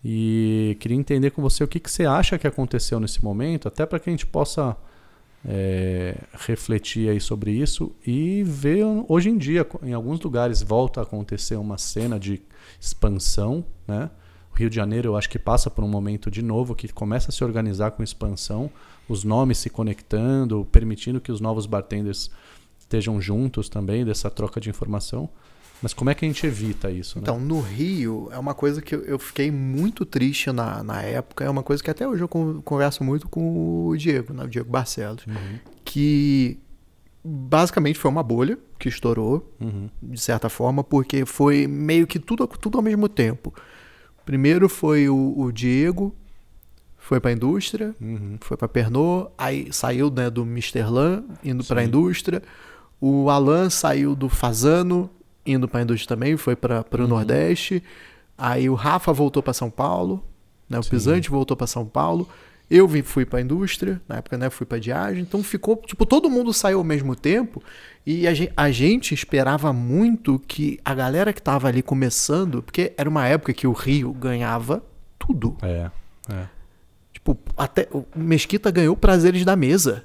E queria entender com você o que, que você acha que aconteceu nesse momento, até para que a gente possa é, refletir aí sobre isso e ver hoje em dia, em alguns lugares volta a acontecer uma cena de expansão, né? O Rio de Janeiro, eu acho que passa por um momento de novo que começa a se organizar com expansão, os nomes se conectando, permitindo que os novos bartenders estejam juntos também dessa troca de informação. Mas como é que a gente evita isso? Né? Então, no Rio, é uma coisa que eu- fiquei muito triste na, na época, é uma coisa que até hoje eu con- converso muito com o Diego, né, o Diego Barcelos, Uhum, que basicamente foi uma bolha que estourou, uhum, de certa forma, porque foi meio que tudo, tudo ao mesmo tempo. Primeiro foi o, o Diego, foi para a indústria, uhum. foi para Pernod, aí saiu né, do Misterlan, indo para a indústria. O Alan saiu do Fazano, indo para a indústria também, foi para o Uhum. Nordeste. Aí o Rafa voltou para São Paulo, né, o Sim. Pisante voltou para São Paulo. Eu vim, fui para a indústria, na época né, fui para Diagem. Então ficou, tipo, todo mundo saiu ao mesmo tempo. E a gente, a gente esperava muito que a galera que tava ali começando, porque era uma época que o Rio ganhava tudo. É, é. Tipo, até o Mesquita ganhou prazeres da mesa.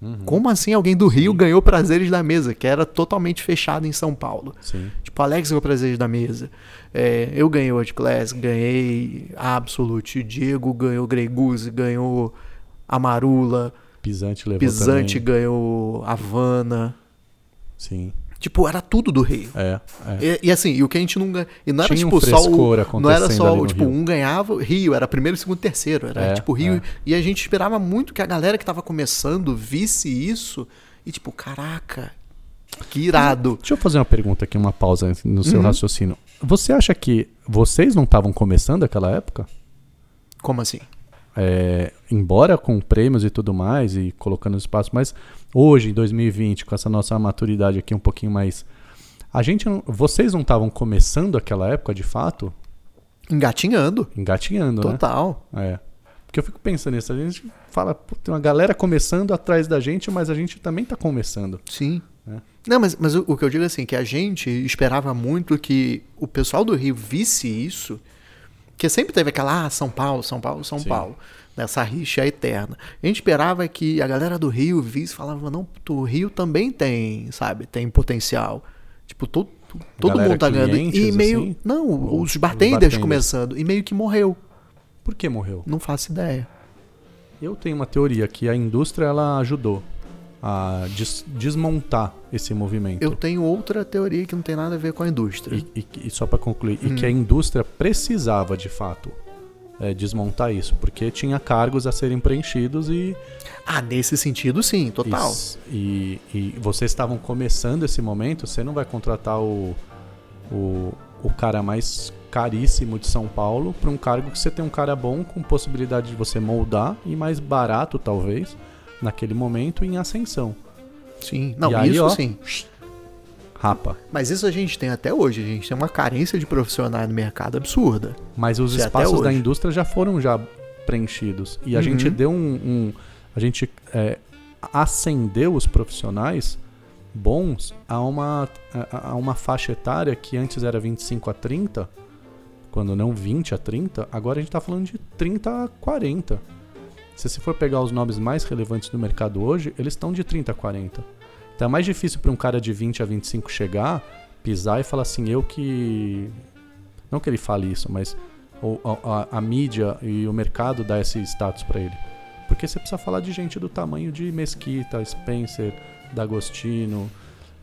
Uhum. Como assim alguém do Rio ganhou prazeres da mesa, que era totalmente fechado em São Paulo? Sim. Tipo, Alex ganhou prazeres da mesa. É, eu ganhei World Class, ganhei Absolute. Diego ganhou Grey Goose, ganhou Amarula. Pisante levou Pisante também. ganhou Havana. Sim. Tipo, era tudo do Rio. É, é. E, e assim, e o que a gente não ganha. E não era Tinha um tipo só frescor o. Não era só tipo, Rio. um ganhava, Rio, era primeiro, segundo, terceiro. Era É, tipo Rio. é. E a gente esperava muito que a galera que tava começando visse isso e tipo, caraca, que irado. Deixa eu fazer uma pergunta aqui, uma pausa no seu Uhum. raciocínio. Você acha que vocês não estavam começando aquela época? Como assim? É, embora com prêmios e tudo mais e colocando espaço, mas hoje, em 2020, com essa nossa maturidade aqui um pouquinho mais. A gente não, vocês não estavam começando aquela época de fato? Engatinhando. Engatinhando, né? Total. É. Porque eu fico pensando nisso, a gente fala, tem uma galera começando atrás da gente, mas a gente também tá começando. Sim. É. Não, mas, mas o, o que eu digo é assim, que a gente esperava muito que o pessoal do Rio visse isso, que sempre teve aquela, ah, São Paulo, São Paulo, São Sim. Paulo, nessa rixa eterna. A gente esperava que a galera do Rio visse e falava, não, o Rio também tem, sabe, tem potencial. Tipo, todo, todo Galera mundo tá ganhando. E meio, assim? não, Ou os bartenders bartenders? começando, e meio que morreu. Por que morreu? Não faço ideia. Eu tenho uma teoria que a indústria ela ajudou a des- desmontar esse movimento. Eu tenho outra teoria que não tem nada a ver com a indústria. E, e- e só para concluir, e Hum. que a indústria precisava de fato é, desmontar isso, porque tinha cargos a serem preenchidos e, Ah, nesse sentido, sim, total. e, e vocês estavam começando esse momento, você não vai contratar o, o, o cara mais caríssimo de São Paulo para um cargo que você tem um cara bom com possibilidade de você moldar e mais barato talvez naquele momento em ascensão. Sim. Não, aí, isso ó, sim. Rapa. Mas isso a gente tem até hoje. A gente tem uma carência de profissionais no mercado absurda. Mas os Isso é espaços da indústria já foram já preenchidos. E a Uhum. gente deu um. um- a gente é, acendeu os profissionais bons a uma, a, a uma faixa etária que antes era 25 a 30, quando não 20 a 30, agora a gente está falando de 30 a 40. Se você for pegar os nomes mais relevantes do mercado hoje, eles estão de 30 a 40. Então é mais difícil para um cara de 20 a 25 chegar, pisar e falar assim, eu que. Não que ele fale isso, mas a, a- a mídia e o mercado dá esse status para ele. Porque você precisa falar de gente do tamanho de Mesquita, Spencer, D'Agostino,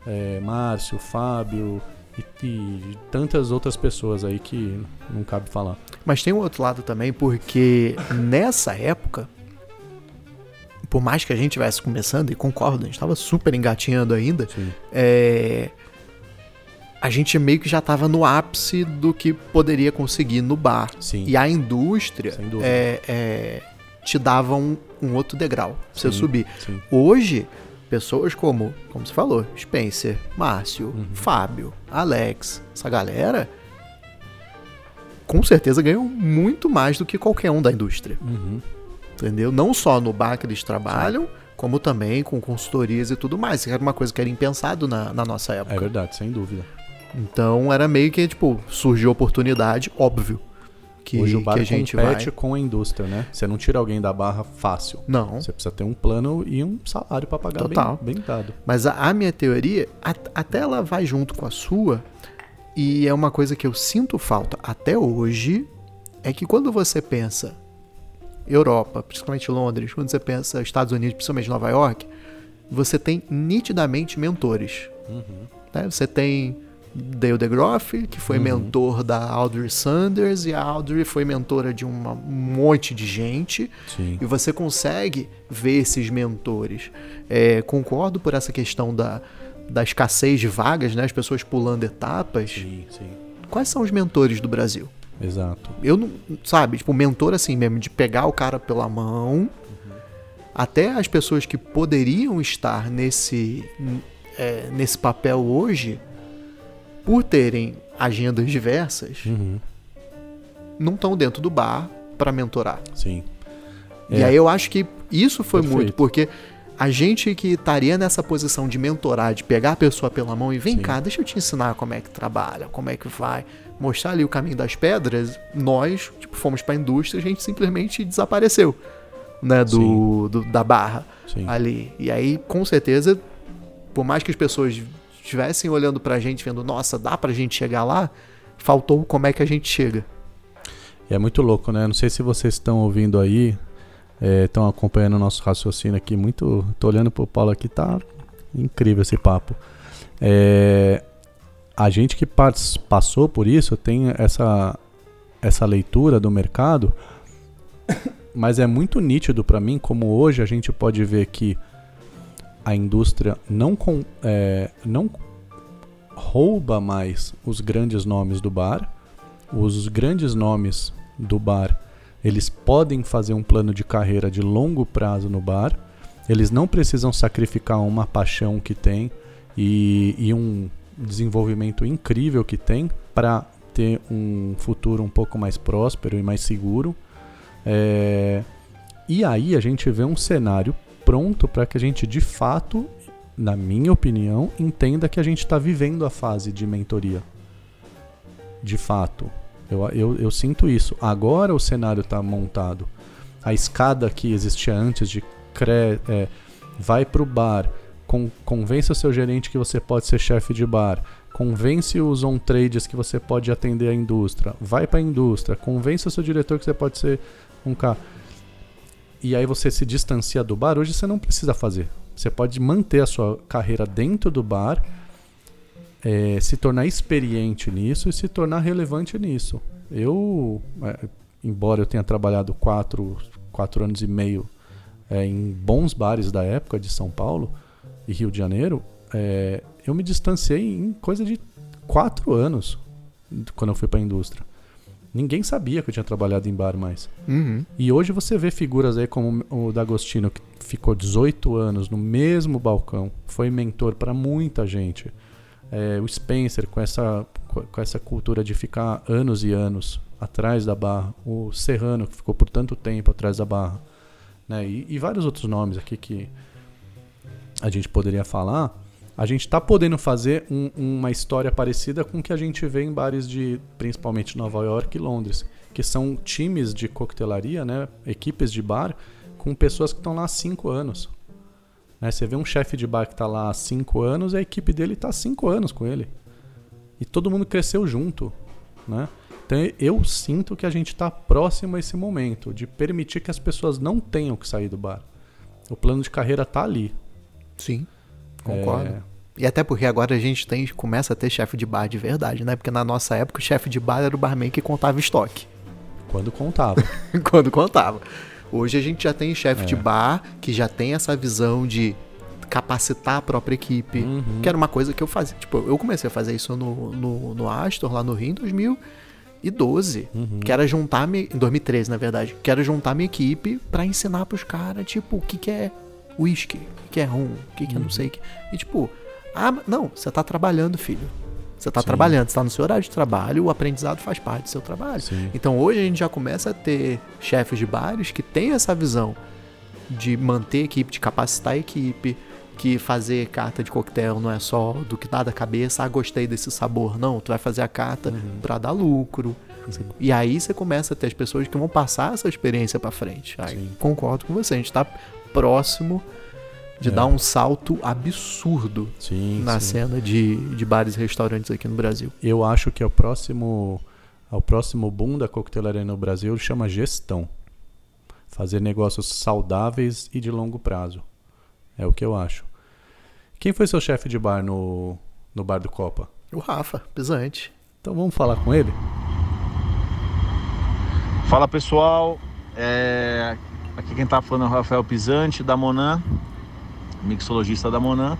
é, Márcio, Fábio e, e tantas outras pessoas aí que não cabe falar. Mas tem um outro lado também, porque nessa época, por mais que a gente estivesse começando, e concordo, a gente estava super engatinhando ainda, é, a gente meio que já estava no ápice do que poderia conseguir no bar. Sim. E a indústria é, é, te dava um, um outro degrau pra você subir. Sim. Hoje, pessoas como, como você falou, Spencer, Márcio, Uhum. Fábio, Alex, essa galera, com certeza ganham muito mais do que qualquer um da indústria. Uhum. Entendeu? Não só no bar que eles trabalham, como também com consultorias e tudo mais. Que era uma coisa que era impensado na, na nossa época. É verdade, sem dúvida. Então era meio que, tipo, surgiu oportunidade, óbvio. Que, Hoje o bar que a gente compete vai. com a indústria, né? Você não tira alguém da barra fácil. Não. Você precisa ter um plano e um salário para pagar bem, Total. bem dado. Mas a, a minha teoria, a- até ela vai junto com a sua, e é uma coisa que eu sinto falta até hoje, é que quando você pensa Europa, principalmente Londres, quando você pensa Estados Unidos, principalmente Nova York, você tem nitidamente mentores. Uhum. né? Você tem Dale DeGroff, que foi Uhum. mentor da Audrey Sanders, e a Audrey foi mentora de uma- um monte de gente. Sim. E você consegue ver esses mentores. É, concordo por essa questão da, da escassez de vagas, né? As pessoas pulando etapas. Sim, sim. Quais são os mentores do Brasil? Exato. Eu não. Sabe, tipo, mentor assim mesmo, de pegar o cara pela mão. Até as pessoas que poderiam estar nesse, é, nesse papel hoje, por terem agendas diversas, Uhum. não estão dentro do bar para mentorar. Sim. E É. aí eu acho que isso foi Perfeito. muito, porque a gente que estaria nessa posição de mentorar, de pegar a pessoa pela mão e vem Sim. cá, deixa eu te ensinar como é que trabalha, como é que vai, mostrar ali o caminho das pedras, nós, tipo, fomos pra indústria, a gente simplesmente desapareceu, né, do, do- da barra Sim. ali. E aí, com certeza, por mais que as pessoas estivessem olhando pra gente, vendo, nossa, dá pra gente chegar lá, faltou como é que a gente chega. E é muito louco, né? Não sei se vocês estão ouvindo aí, estão acompanhando o nosso raciocínio aqui. Muito. Tô olhando pro Paulo aqui, tá incrível esse papo. É, a gente que pas- passou por isso tem essa, essa leitura do mercado, mas é muito nítido para mim como hoje a gente pode ver que a indústria não, com, é, não rouba mais os grandes nomes do bar os grandes nomes do bar, eles podem fazer um plano de carreira de longo prazo no bar. Eles não precisam sacrificar uma paixão que tem e, e um desenvolvimento incrível que tem para ter um futuro um pouco mais próspero e mais seguro. É, E aí a gente vê um cenário pronto para que a gente de fato, na minha opinião, entenda que a gente está vivendo a fase de mentoria de fato. Eu, eu, eu sinto isso. Agora o cenário está montado. A escada que existia antes de cre, é, vai para o bar, con, convence o seu gerente que você pode ser chefe de bar, convence os on-trades que você pode atender a indústria, vai para a indústria, convence o seu diretor que você pode ser um cara. E aí você se distancia do bar, hoje você não precisa fazer. Você pode manter a sua carreira dentro do bar é, se tornar experiente nisso e se tornar relevante nisso. Eu, é, embora eu tenha trabalhado quatro, quatro anos e meio é, em bons bares da época de São Paulo e Rio de Janeiro, é, eu me distanciei em coisa de quatro anos quando eu fui para a indústria. Ninguém sabia que eu tinha trabalhado em bar mais. Uhum. E hoje você vê figuras aí como o D'Agostino, que ficou 18 anos no mesmo balcão, foi mentor para muita gente. É, o Spencer, com essa, com essa cultura de ficar anos e anos atrás da barra. O Serrano, que ficou por tanto tempo atrás da barra. Né? E, e vários outros nomes aqui que a gente poderia falar. A gente está podendo fazer um- uma história parecida com o que a gente vê em bares de, principalmente Nova York e Londres, que são times de coquetelaria, né? equipes de bar, com pessoas que estão lá há cinco anos. Né? Você vê um chefe de bar que está lá há cinco anos, a equipe dele está há cinco anos com ele. E todo mundo cresceu junto. Né? Então eu sinto que a gente está próximo a esse momento de permitir que as pessoas não tenham que sair do bar. O plano de carreira está ali. Sim, concordo. É, E até porque agora a gente tem, começa a ter chefe de bar de verdade, né? Porque na nossa época o chefe de bar era o barman que contava estoque. quando contava. quando contava. Hoje a gente já tem chefe É. de bar que já tem essa visão de capacitar a própria equipe, Uhum. que era uma coisa que eu fazia. Tipo, eu comecei a fazer isso no, no, no Astor, lá no Rio, em 2012. Uhum. Que era juntar, mi- em 2013, na verdade, que era juntar minha equipe pra ensinar pros caras, tipo, o que que é whisky, o que que é rum, o que que é não sei o que. E tipo, ah, não, você tá trabalhando, filho. Você tá Sim. trabalhando, você tá no seu horário de trabalho, o aprendizado faz parte do seu trabalho. Sim. Então hoje a gente já começa a ter chefes de bares que têm essa visão de manter a equipe, de capacitar a equipe, que fazer carta de coquetel não é só do que dá da cabeça, ah, gostei desse sabor. Não, tu vai fazer a carta Uhum. pra dar lucro. E aí você começa a ter as pessoas que vão passar essa experiência pra frente. Aí, concordo com você, a gente tá próximo de É. dar um salto absurdo Sim, na sim. cena de, de bares e restaurantes aqui no Brasil. Eu acho que é o próximo ao próximo boom da coquetelaria no Brasil chama gestão. Fazer negócios saudáveis e de longo prazo. É o que eu acho. Quem foi seu chefe de bar no, no bar do Copa? O Rafa, pisante. Então vamos falar com ele? Fala pessoal, é... aqui quem tá falando é o Rafael Pisante da Monan, mixologista da Monan.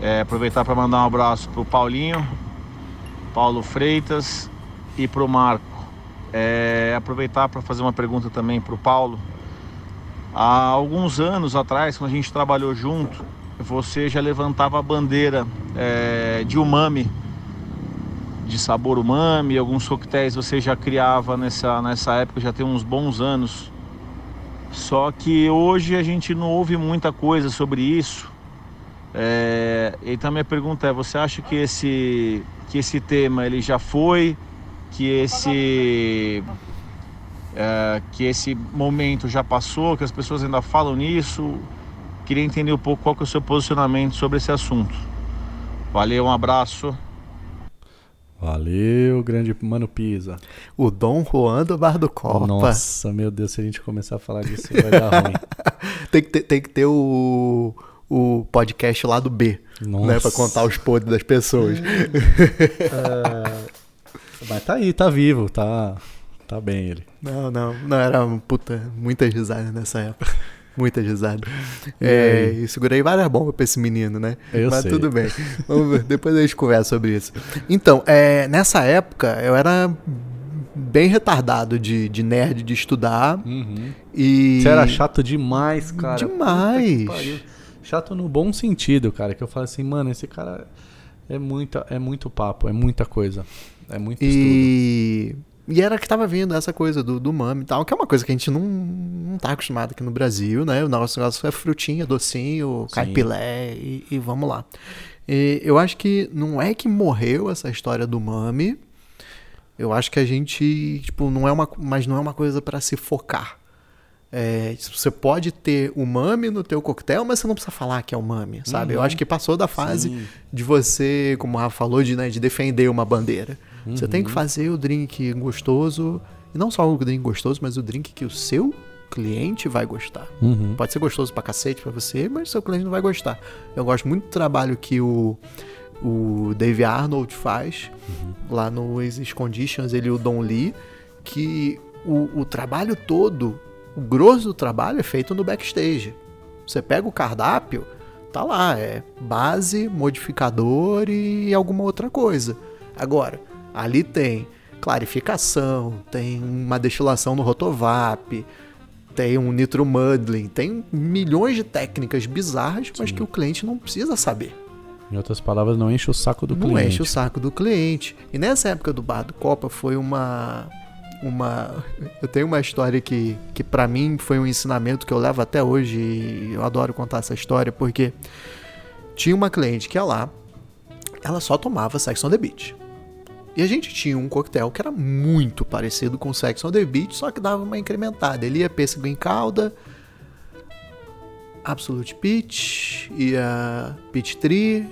É, aproveitar para mandar um abraço pro Paulinho, Paulo Freitas e pro Marco. É, aproveitar para fazer uma pergunta também pro Paulo. Há alguns anos atrás, quando a gente trabalhou junto, você já levantava a bandeira é, de umami, de sabor umami, alguns coquetéis você já criava nessa, nessa época, já tem uns bons anos. Só que hoje a gente não ouve muita coisa sobre isso. É, então minha pergunta é, você acha que esse, que esse tema ele já foi, que esse, é, que esse momento já passou, que as pessoas ainda falam nisso? Queria entender um pouco qual que é o seu posicionamento sobre esse assunto. Valeu, um abraço. Valeu, grande Mano Pisa. O Dom Juan do Bar do Copa. Nossa, meu Deus, se a gente começar a falar disso vai dar ruim. tem, que ter, tem que ter o, o podcast lá do B, Nossa. né? Pra contar os podres das pessoas. É, Mas tá aí, tá vivo, tá, tá bem ele. Não, não, não, era puta, muitas risadas nessa época. Muitas risadas. E É, e segurei várias bombas pra esse menino, né? Eu Mas sei. tudo bem. Vamos ver, depois a gente conversa sobre isso. Então, é, nessa época eu era bem retardado de, de nerd de estudar. E. Você era chato demais, cara. Demais. Chato no bom sentido, cara. Que eu falo assim, mano, esse cara é, muita, é muito papo, é muita coisa. É muito estudo. E, era que tava vindo essa coisa do, do mame e tal, que é uma coisa que a gente não, não tá acostumado aqui no Brasil, né? O nosso negócio é frutinha, docinho, Sim. caipilé e, e vamos lá. E eu acho que não é que morreu essa história do mame. Eu acho que a gente, tipo, não é uma, mas não é uma coisa para se focar. É, você pode ter o mame no teu coquetel, mas você não precisa falar que é o mame, sabe? Eu Uhum. acho que passou da fase Sim. de você, como o Rafa falou, de, né, de defender uma bandeira. Você Uhum. tem que fazer o drink gostoso, e não só o drink gostoso, mas o drink que o seu cliente vai gostar. Uhum. Pode ser gostoso pra cacete pra você, mas seu cliente não vai gostar. Eu gosto muito do trabalho que o, o Dave Arnold faz lá no Exist Conditions, ele e o Don Lee, que o, o trabalho todo, o grosso do trabalho é feito no backstage. Você pega o cardápio, tá lá, é base, modificador e alguma outra coisa. Agora, ali tem clarificação, tem uma destilação no rotovap, tem um nitro muddling, tem milhões de técnicas bizarras, mas que o cliente não precisa saber. Em outras palavras, não enche o saco do não cliente. enche o saco do cliente. E nessa época do bar do Copa foi uma uma eu tenho uma história que que para mim foi um ensinamento que eu levo até hoje e eu adoro contar essa história porque tinha uma cliente que ia lá, ela só tomava Sex on the Beach. E a gente tinha um coquetel que era muito parecido com Sex on the Beach, só que dava uma incrementada. Ele ia pêssego em calda, Absolute Peach, ia Peach Tree,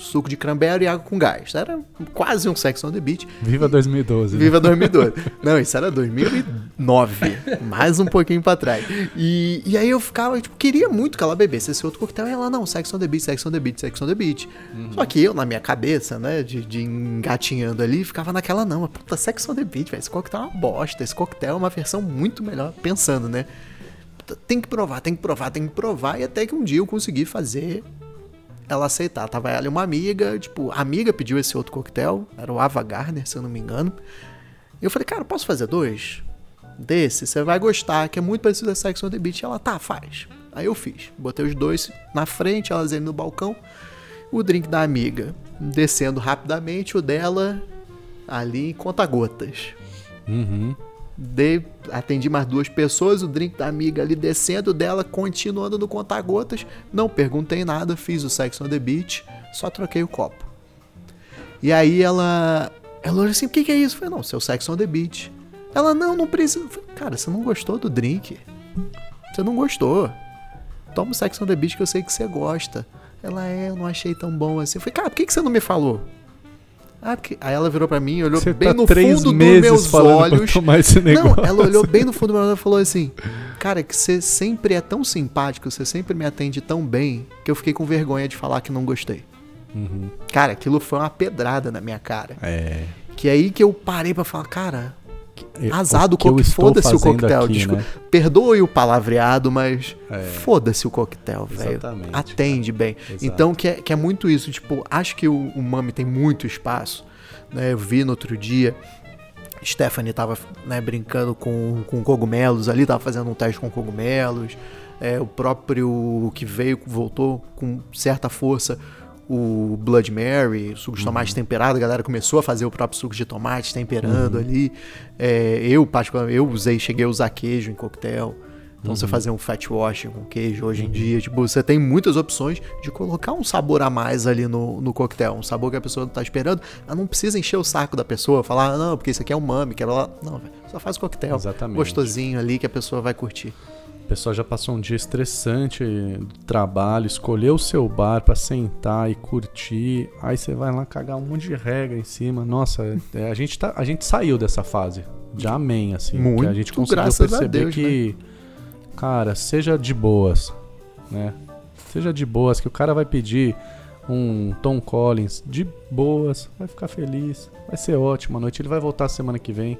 suco de cranberry e água com gás. Era quase um Sex on the Beach. Viva 2012. né? Viva 2012. Não, isso era 2009. mais um pouquinho pra trás. E, e aí eu ficava, tipo, queria muito que ela bebesse esse outro coquetel. E ela, não, Sex on the Beach, Sex on the Beach, Sex on the Beach. Só que eu, na minha cabeça, né, de, de engatinhando ali, ficava naquela, não, puta, Sex on the Beach, velho, esse coquetel é uma bosta. Esse coquetel é uma versão muito melhor, pensando, né? Tem que provar, tem que provar, tem que provar. E até que um dia eu consegui fazer ela aceitar. Tava ela e uma amiga, tipo, a amiga pediu esse outro coquetel, era o Ava Gardner, se eu não me engano. E eu falei, cara, posso fazer dois? Desse, você vai gostar, que é muito parecido a Sex on the Beach. E ela, tá, faz. Aí eu fiz. Botei os dois na frente, elas ali no balcão. O drink da amiga descendo rapidamente, o dela ali em conta-gotas. Uhum. Dei, atendi mais duas pessoas, o drink da amiga ali descendo, dela continuando no conta-gotas. Não perguntei nada, fiz o Sex on the Beach, só troquei o copo. E aí ela. Ela olhou assim: o que, que é isso? Eu falei: não, seu Sex on the Beach. Ela: não, não precisa. Falei, Cara, você não gostou do drink. Você não gostou. Toma o Sex on the Beach que eu sei que você gosta. Ela é, eu não achei tão bom assim. Eu falei, cara, por que, que você não me falou? Ah, porque... Aí ela virou pra mim e olhou Você bem tá no fundo dos meus olhos. Não, ela olhou bem no fundo do meu olho e falou assim: Cara, que você sempre é tão simpático, você sempre me atende tão bem, que eu fiquei com vergonha de falar que não gostei. Uhum. Cara, aquilo foi uma pedrada na minha cara. É. Que aí que eu parei pra falar, cara, Eu- azar do que eu coquetel. Foda-se o coquetel, aqui, desculpa. né? Perdoe o palavreado, mas É. foda-se o coquetel, velho. Atende bem. Exato. Então, que é, que é muito isso. Tipo, acho que o, o Mami tem muito espaço. Né? Eu vi no outro dia. Stephanie tava né, brincando com, com cogumelos ali, tava fazendo um teste com cogumelos. É, o próprio que veio, voltou com certa força, o Blood Mary, suco de tomate temperado, a galera começou a fazer o próprio suco de tomate temperando ali. É, eu, particularmente, eu usei, cheguei a usar queijo em coquetel. Então você fazer um fat wash com queijo hoje em dia, tipo, você tem muitas opções de colocar um sabor a mais ali no, no coquetel, um sabor que a pessoa não tá esperando. Ela não precisa encher o saco da pessoa, falar, ah, não, porque isso aqui é um mami, quero lá. Não, velho, só faz coquetel Exatamente. gostosinho ali que a pessoa vai curtir. Pessoa já passou um dia estressante do trabalho, escolheu o seu bar pra sentar e curtir. Aí você vai lá cagar um monte de regra em cima. Nossa, é, a, gente tá, a gente saiu dessa fase de amém, assim. Muito, a gente conseguiu perceber Deus, que, cara, seja de boas, né? Seja de boas, que o cara vai pedir um Tom Collins de boas, vai ficar feliz, vai ser ótimo a noite. Ele vai voltar semana que vem,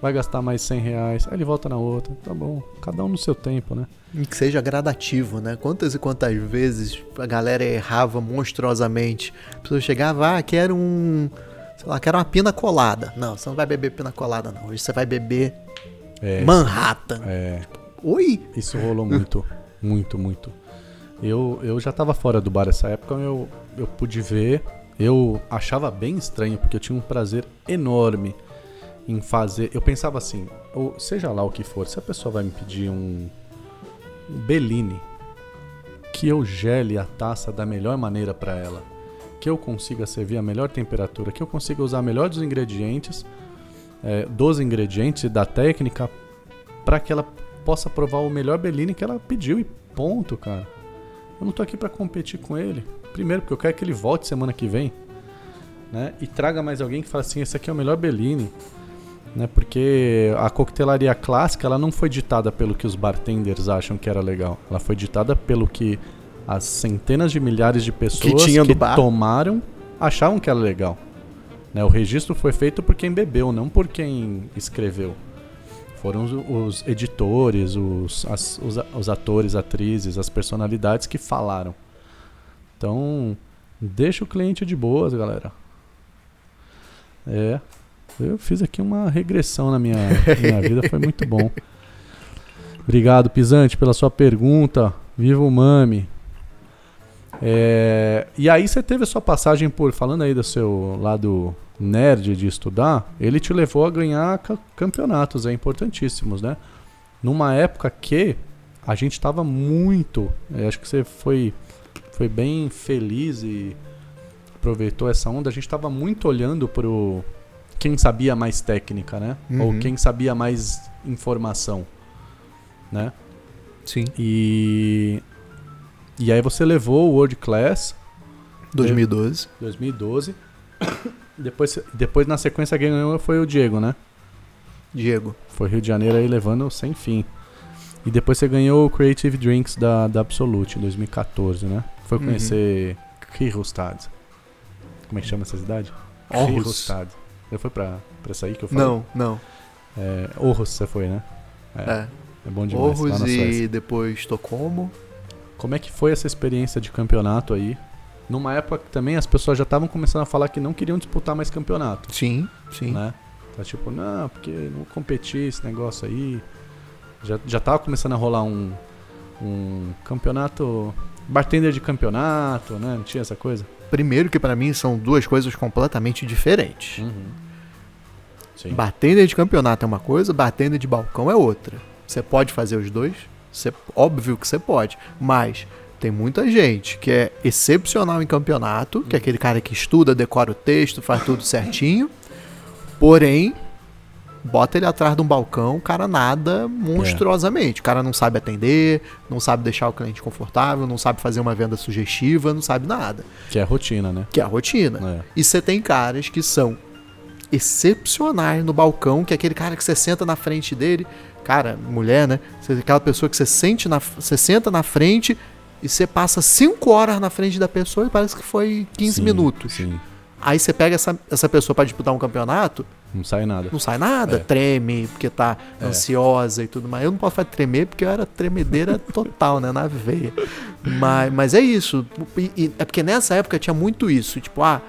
vai gastar mais 100 reais, aí ele volta na outra, tá bom. Cada um no seu tempo, né? E que seja gradativo, né? Quantas e quantas vezes a galera errava monstruosamente. A pessoa chegava, ah, quero um. Sei lá, quero uma pina colada. Não, você não vai beber pina colada, não. Hoje você vai beber É, Manhattan. é, Oi? isso rolou muito, muito, muito. Eu, eu já tava fora do bar essa época, eu, eu pude ver. Eu achava bem estranho, porque eu tinha um prazer enorme em fazer. Eu pensava assim, ou seja lá o que for, se a pessoa vai me pedir um, um Bellini, que eu gele a taça da melhor maneira para ela, que eu consiga servir a melhor temperatura, que eu consiga usar melhor dos ingredientes, é, dos ingredientes e da técnica, para que ela possa provar o melhor Bellini que ela pediu e ponto, cara. Eu não tô aqui para competir com ele. Primeiro, porque eu quero que ele volte semana que vem, né? E traga mais alguém que fale assim, esse aqui é o melhor Bellini, né? Porque a coquetelaria clássica, ela não foi ditada pelo que os bartenders acham que era legal. Ela foi ditada pelo que as centenas de milhares de pessoas que bar. tomaram achavam que era legal. Né? O registro foi feito por quem bebeu, não por quem escreveu. Foram os, os editores, os, as- os, os atores, atrizes, as personalidades que falaram. Então, deixa o cliente de boas, galera. É. Eu fiz aqui uma regressão na minha, minha vida, foi muito bom. Obrigado, Pisante, pela sua pergunta. Viva o Mami. É, e aí você teve a sua passagem por, falando aí do seu lado nerd de estudar, ele te levou a ganhar ca- campeonatos, é importantíssimos, né? Numa época que a gente estava muito, eu acho que você foi, foi bem feliz e aproveitou essa onda, a gente estava muito olhando pro quem sabia mais técnica, né? Ou Uhum. quem sabia mais informação, né? Sim. E e aí você levou o World Class 2012. 2012. depois, depois na sequência quem ganhou foi o Diego, né? Diego. Foi Rio de Janeiro aí levando sem fim. E depois você ganhou o Creative Drinks da, da Absolute em 2014, né? Foi Uhum. conhecer Kirrostad. Como é que chama essa cidade? Aarhus. Você foi pra, pra aí que eu falei? Não, não. É, Aarhus você foi, né? É, É. é bom demais. Suécia. e depois Estocolmo. Como é que foi essa experiência de campeonato aí? Numa época que também as pessoas já estavam começando a falar que não queriam disputar mais campeonato, Sim, sim. né? Tá tipo, não, porque não vou competir esse negócio aí. Já, já tava começando a rolar um, um campeonato, bartender de campeonato, né? Não tinha essa coisa? Primeiro que pra mim são duas coisas completamente diferentes. Uhum. Sim. Bartender de campeonato é uma coisa, bartender de balcão é outra. Você pode fazer os dois? Você, óbvio que você pode. Mas tem muita gente que é excepcional em campeonato, que é aquele cara que estuda, decora o texto, faz tudo certinho. Porém, bota ele atrás de um balcão, o cara nada monstruosamente. O cara não sabe atender, não sabe deixar o cliente confortável, não sabe fazer uma venda sugestiva, não sabe nada. Que é a rotina, né? Que é a rotina. É. E você tem caras que são excepcionais no balcão, que é aquele cara que você senta na frente dele, cara, mulher, né? Você, aquela pessoa que você sente na, você senta na frente e você passa 5 horas na frente da pessoa e parece que foi 15 Sim, minutos. Sim. Aí você pega essa, essa pessoa para disputar um campeonato, Não sai nada. não sai nada, É. treme, porque tá É. ansiosa e tudo mais. Eu não posso falar tremer porque eu era tremedeira total, né, na veia. Mas, mas é isso. E- e é porque nessa época tinha muito isso, tipo, ah,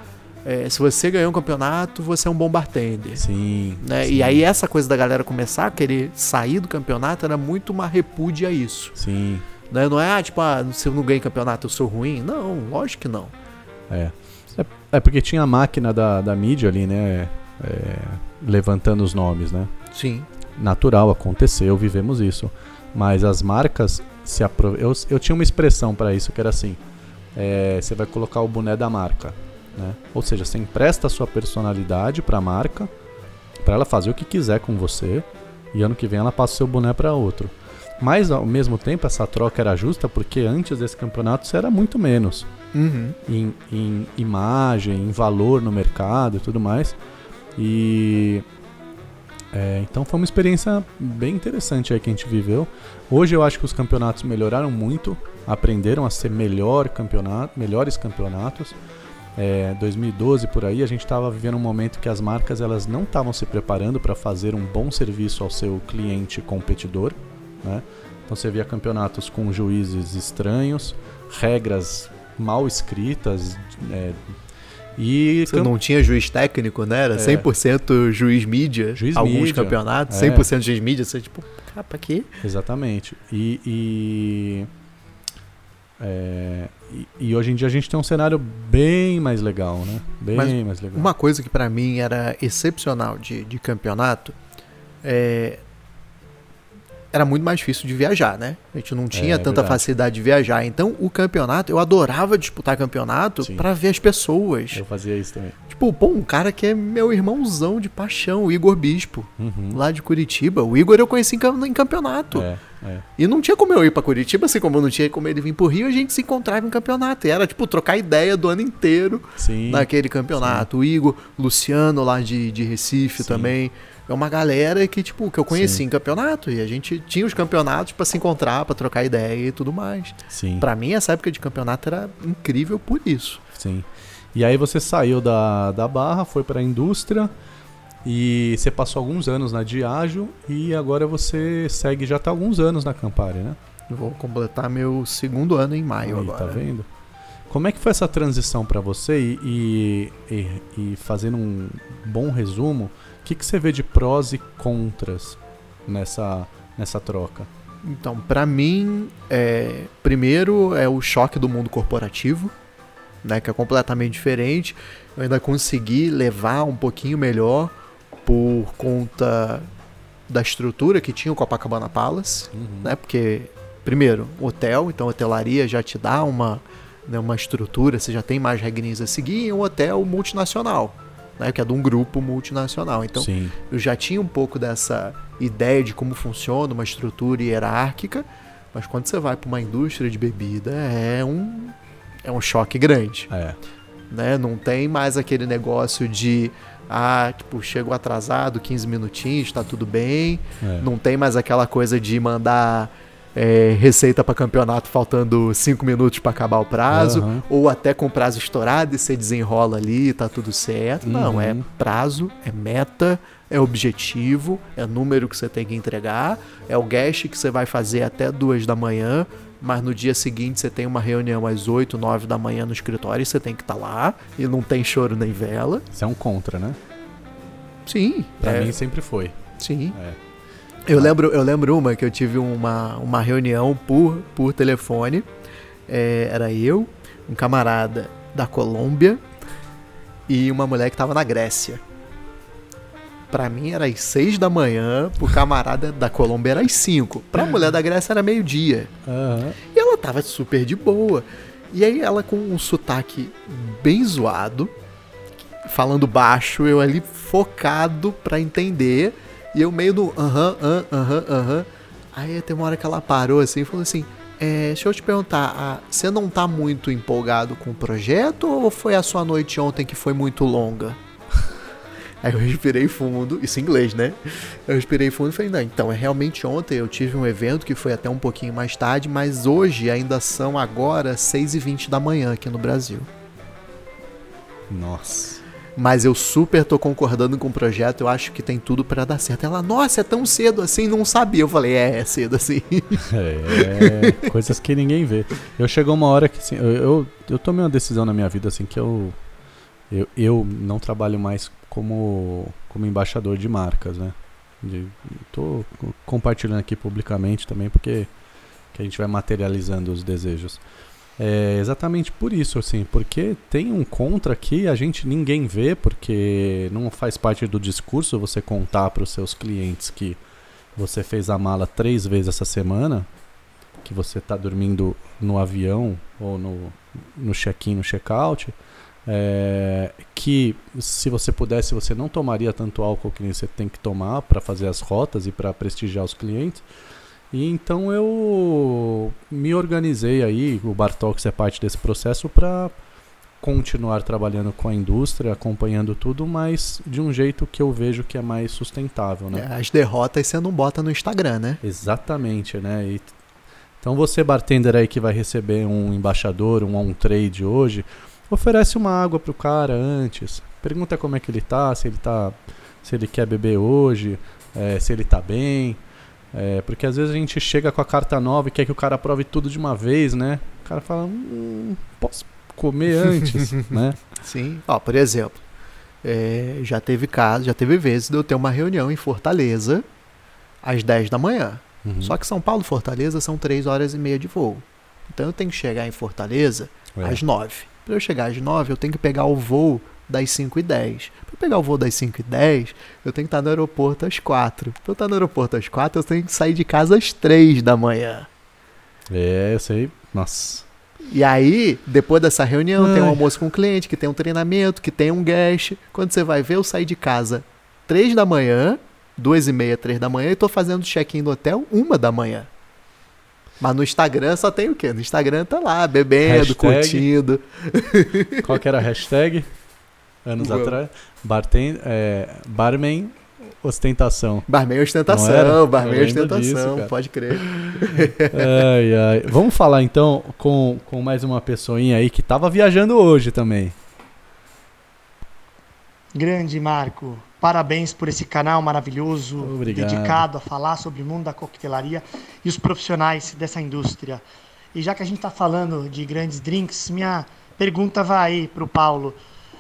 é, se você ganhou um campeonato, você é um bom bartender. Sim. Né? sim, E aí essa coisa da galera começar a querer sair do campeonato era muito uma repúdia a isso. Sim. Né? Não é, ah, tipo, ah, se eu não ganho campeonato eu sou ruim. Não, lógico que não. É. É, é porque tinha a máquina da, da mídia ali, né? É, levantando os nomes, né? Sim. Natural, aconteceu, vivemos isso. Mas as marcas se apro... eu, eu tinha uma expressão para isso que era assim: é, você vai colocar o boné da marca, né? Ou seja, você empresta a sua personalidade para a marca, para ela fazer o que quiser com você, e ano que vem ela passa o seu boné para outro. Mas ao mesmo tempo essa troca era justa porque antes desse campeonato você era muito menos Uhum. em, em imagem, em valor no mercado e tudo mais. E é, então foi uma experiência bem interessante aí que a gente viveu. Hoje eu acho que os campeonatos melhoraram muito, aprenderam a ser melhor campeonato, melhores campeonatos. É, 2012 por aí a gente estava vivendo um momento que as marcas elas não estavam se preparando para fazer um bom serviço ao seu cliente competidor, né? Então você via campeonatos com juízes estranhos, regras mal escritas é, e Você cam- não tinha juiz técnico, né? Era É. 100% juiz mídia. Juiz alguns mídia. campeonatos, É. 100% juiz mídia. Você, tipo, cara, pra quê? Exatamente. E, e, é, e, e hoje em dia a gente tem um cenário bem mais legal, né? Bem Mas mais legal. Uma coisa que pra mim era excepcional de, de campeonato é. Era muito mais difícil de viajar, né? A gente não tinha É, tanta verdade. facilidade de viajar. Então, o campeonato, eu adorava disputar campeonato Sim. pra ver as pessoas. Eu fazia isso também. Tipo, pô, um cara que é meu irmãozão de paixão, o Igor Bispo, Uhum. lá de Curitiba. O Igor eu conheci em, cam- em campeonato. É, é. E não tinha como eu ir pra Curitiba, assim como não tinha como ele vir pro Rio, a gente se encontrava em campeonato. E era, tipo, trocar ideia do ano inteiro Sim. naquele campeonato. O Igor, Luciano lá de, de Recife Sim. também. É uma galera que, tipo, que eu conheci Sim. em campeonato. E a gente tinha os campeonatos pra se encontrar, pra trocar ideia e tudo mais. Sim. Pra mim, essa época de campeonato era incrível por isso. Sim. E aí você saiu da, da barra, foi para a indústria e você passou alguns anos na Diageo e agora você segue já tá alguns anos na Campari, né? Eu vou completar meu segundo ano em maio Aí, agora. tá vendo? Como é que foi essa transição para você e, e, e- fazendo um bom resumo, que, que você vê de prós e contras nessa, nessa troca? Então, pra mim, é, primeiro é o choque do mundo corporativo, né, que é completamente diferente. Eu ainda consegui levar um pouquinho melhor por conta da estrutura que tinha o Copacabana Palace, né? Porque primeiro, hotel, então hotelaria já te dá uma né, uma estrutura, você já tem mais regrinhas a seguir, e um hotel multinacional, né, que é de um grupo multinacional. Então, Sim, eu já tinha um pouco dessa ideia de como funciona uma estrutura hierárquica, mas quando você vai para uma indústria de bebida é um é um choque grande, é. né? Não tem mais aquele negócio de ah, tipo, chego atrasado, 15 minutinhos, tá tudo bem. é. Não tem mais aquela coisa de mandar é, receita para campeonato faltando 5 minutos para acabar o prazo, Aham. ou até com prazo estourado e você desenrola ali, tá tudo certo. Não, Uhum. é prazo, é meta, é objetivo, é número que você tem que entregar, é o guest que você vai fazer até duas da manhã, mas no dia seguinte você tem uma reunião às 8, 9 da manhã no escritório e você tem que estar lá, e não tem choro nem vela. Isso é um contra, né? Sim, Pra é, mim sempre foi. sim. É. Eu lembro, eu lembro uma que eu tive uma, uma reunião por, por telefone. É, era eu, um camarada da Colômbia e uma mulher que tava na Grécia. Pra mim era às seis da manhã, pro camarada da Colômbia era às cinco. Pra mulher da Grécia era meio-dia. Aham. E ela tava super de boa. E aí ela com um sotaque bem zoado, falando baixo, eu ali focado pra entender. E eu meio do aham, aham, aham, aham. Aí tem uma hora que ela parou assim e falou assim: é, deixa eu te perguntar, ah, você não tá muito empolgado com o projeto ou foi a sua noite ontem que foi muito longa? Aí eu respirei fundo, isso em inglês, né? Eu respirei fundo e falei, não, então, é realmente ontem eu tive um evento que foi até um pouquinho mais tarde, mas hoje ainda são agora 6h20 da manhã aqui no Brasil. Nossa. Mas eu super tô concordando com o projeto, eu acho que tem tudo para dar certo. Ela, nossa, é tão cedo assim, não sabia. Eu falei, é, é cedo assim. É, coisas que ninguém vê. Eu chegou uma hora que assim, eu, eu, eu tomei uma decisão na minha vida assim que eu, eu, eu não trabalho mais como, como embaixador de marcas, né? Tô compartilhando aqui publicamente também porque que a gente vai materializando os desejos. É exatamente por isso, assim, porque tem um contra que a gente ninguém vê, porque não faz parte do discurso você contar para os seus clientes que você fez a mala três vezes essa semana, que você está dormindo no avião ou no, no check-in, no check-out, é, que se você pudesse, você não tomaria tanto álcool que você tem que tomar para fazer as rotas e para prestigiar os clientes. E então eu me organizei aí, o Bartox é parte desse processo para continuar trabalhando com a indústria, acompanhando tudo, mas de um jeito que eu vejo que é mais sustentável, né? É, as derrotas você não bota no Instagram, né? Exatamente, né? E, então você bartender aí que vai receber um embaixador, um on trade hoje, oferece uma água pro cara antes, pergunta como é que ele tá, se ele tá, se ele quer beber hoje, é, se ele tá bem, é, porque às vezes a gente chega com a carta nova e quer que o cara prove tudo de uma vez, né? O cara fala, hum, posso comer antes, né? Sim. Ó, por exemplo, é, já teve caso, já teve vezes de eu ter uma reunião em Fortaleza às 10 da manhã. Uhum. Só que São Paulo e Fortaleza são 3 horas e meia de voo. Então eu tenho que chegar em Fortaleza é. às 9. Para eu chegar às 9, eu tenho que pegar o voo das 5 e 10. Para pegar o voo das 5 e 10, eu tenho que estar no aeroporto às 4. Para eu estar no aeroporto às 4, eu tenho que sair de casa às 3 da manhã. É, eu sei. Nossa. E aí, depois dessa reunião, Ai. tem um almoço com o cliente, que tem um treinamento, que tem um guest. Quando você vai ver, eu saí de casa 3 da manhã, 2 e meia, 3 da manhã, e tô fazendo check-in no hotel 1 da manhã. Mas no Instagram só tem o quê? No Instagram tá lá, bebendo, hashtag, curtindo. Qual que era a hashtag? anos atrás. Bartend, é, barman ostentação. Barman ostentação, barman ostentação, disso, pode crer. Ai, ai. Vamos falar então com, com mais uma pessoinha aí que tava viajando hoje também. Grande Marco, parabéns por esse canal maravilhoso, Obrigado. dedicado a falar sobre o mundo da coquetelaria e os profissionais dessa indústria. E já que a gente está falando de grandes drinks, minha pergunta vai para o Paulo.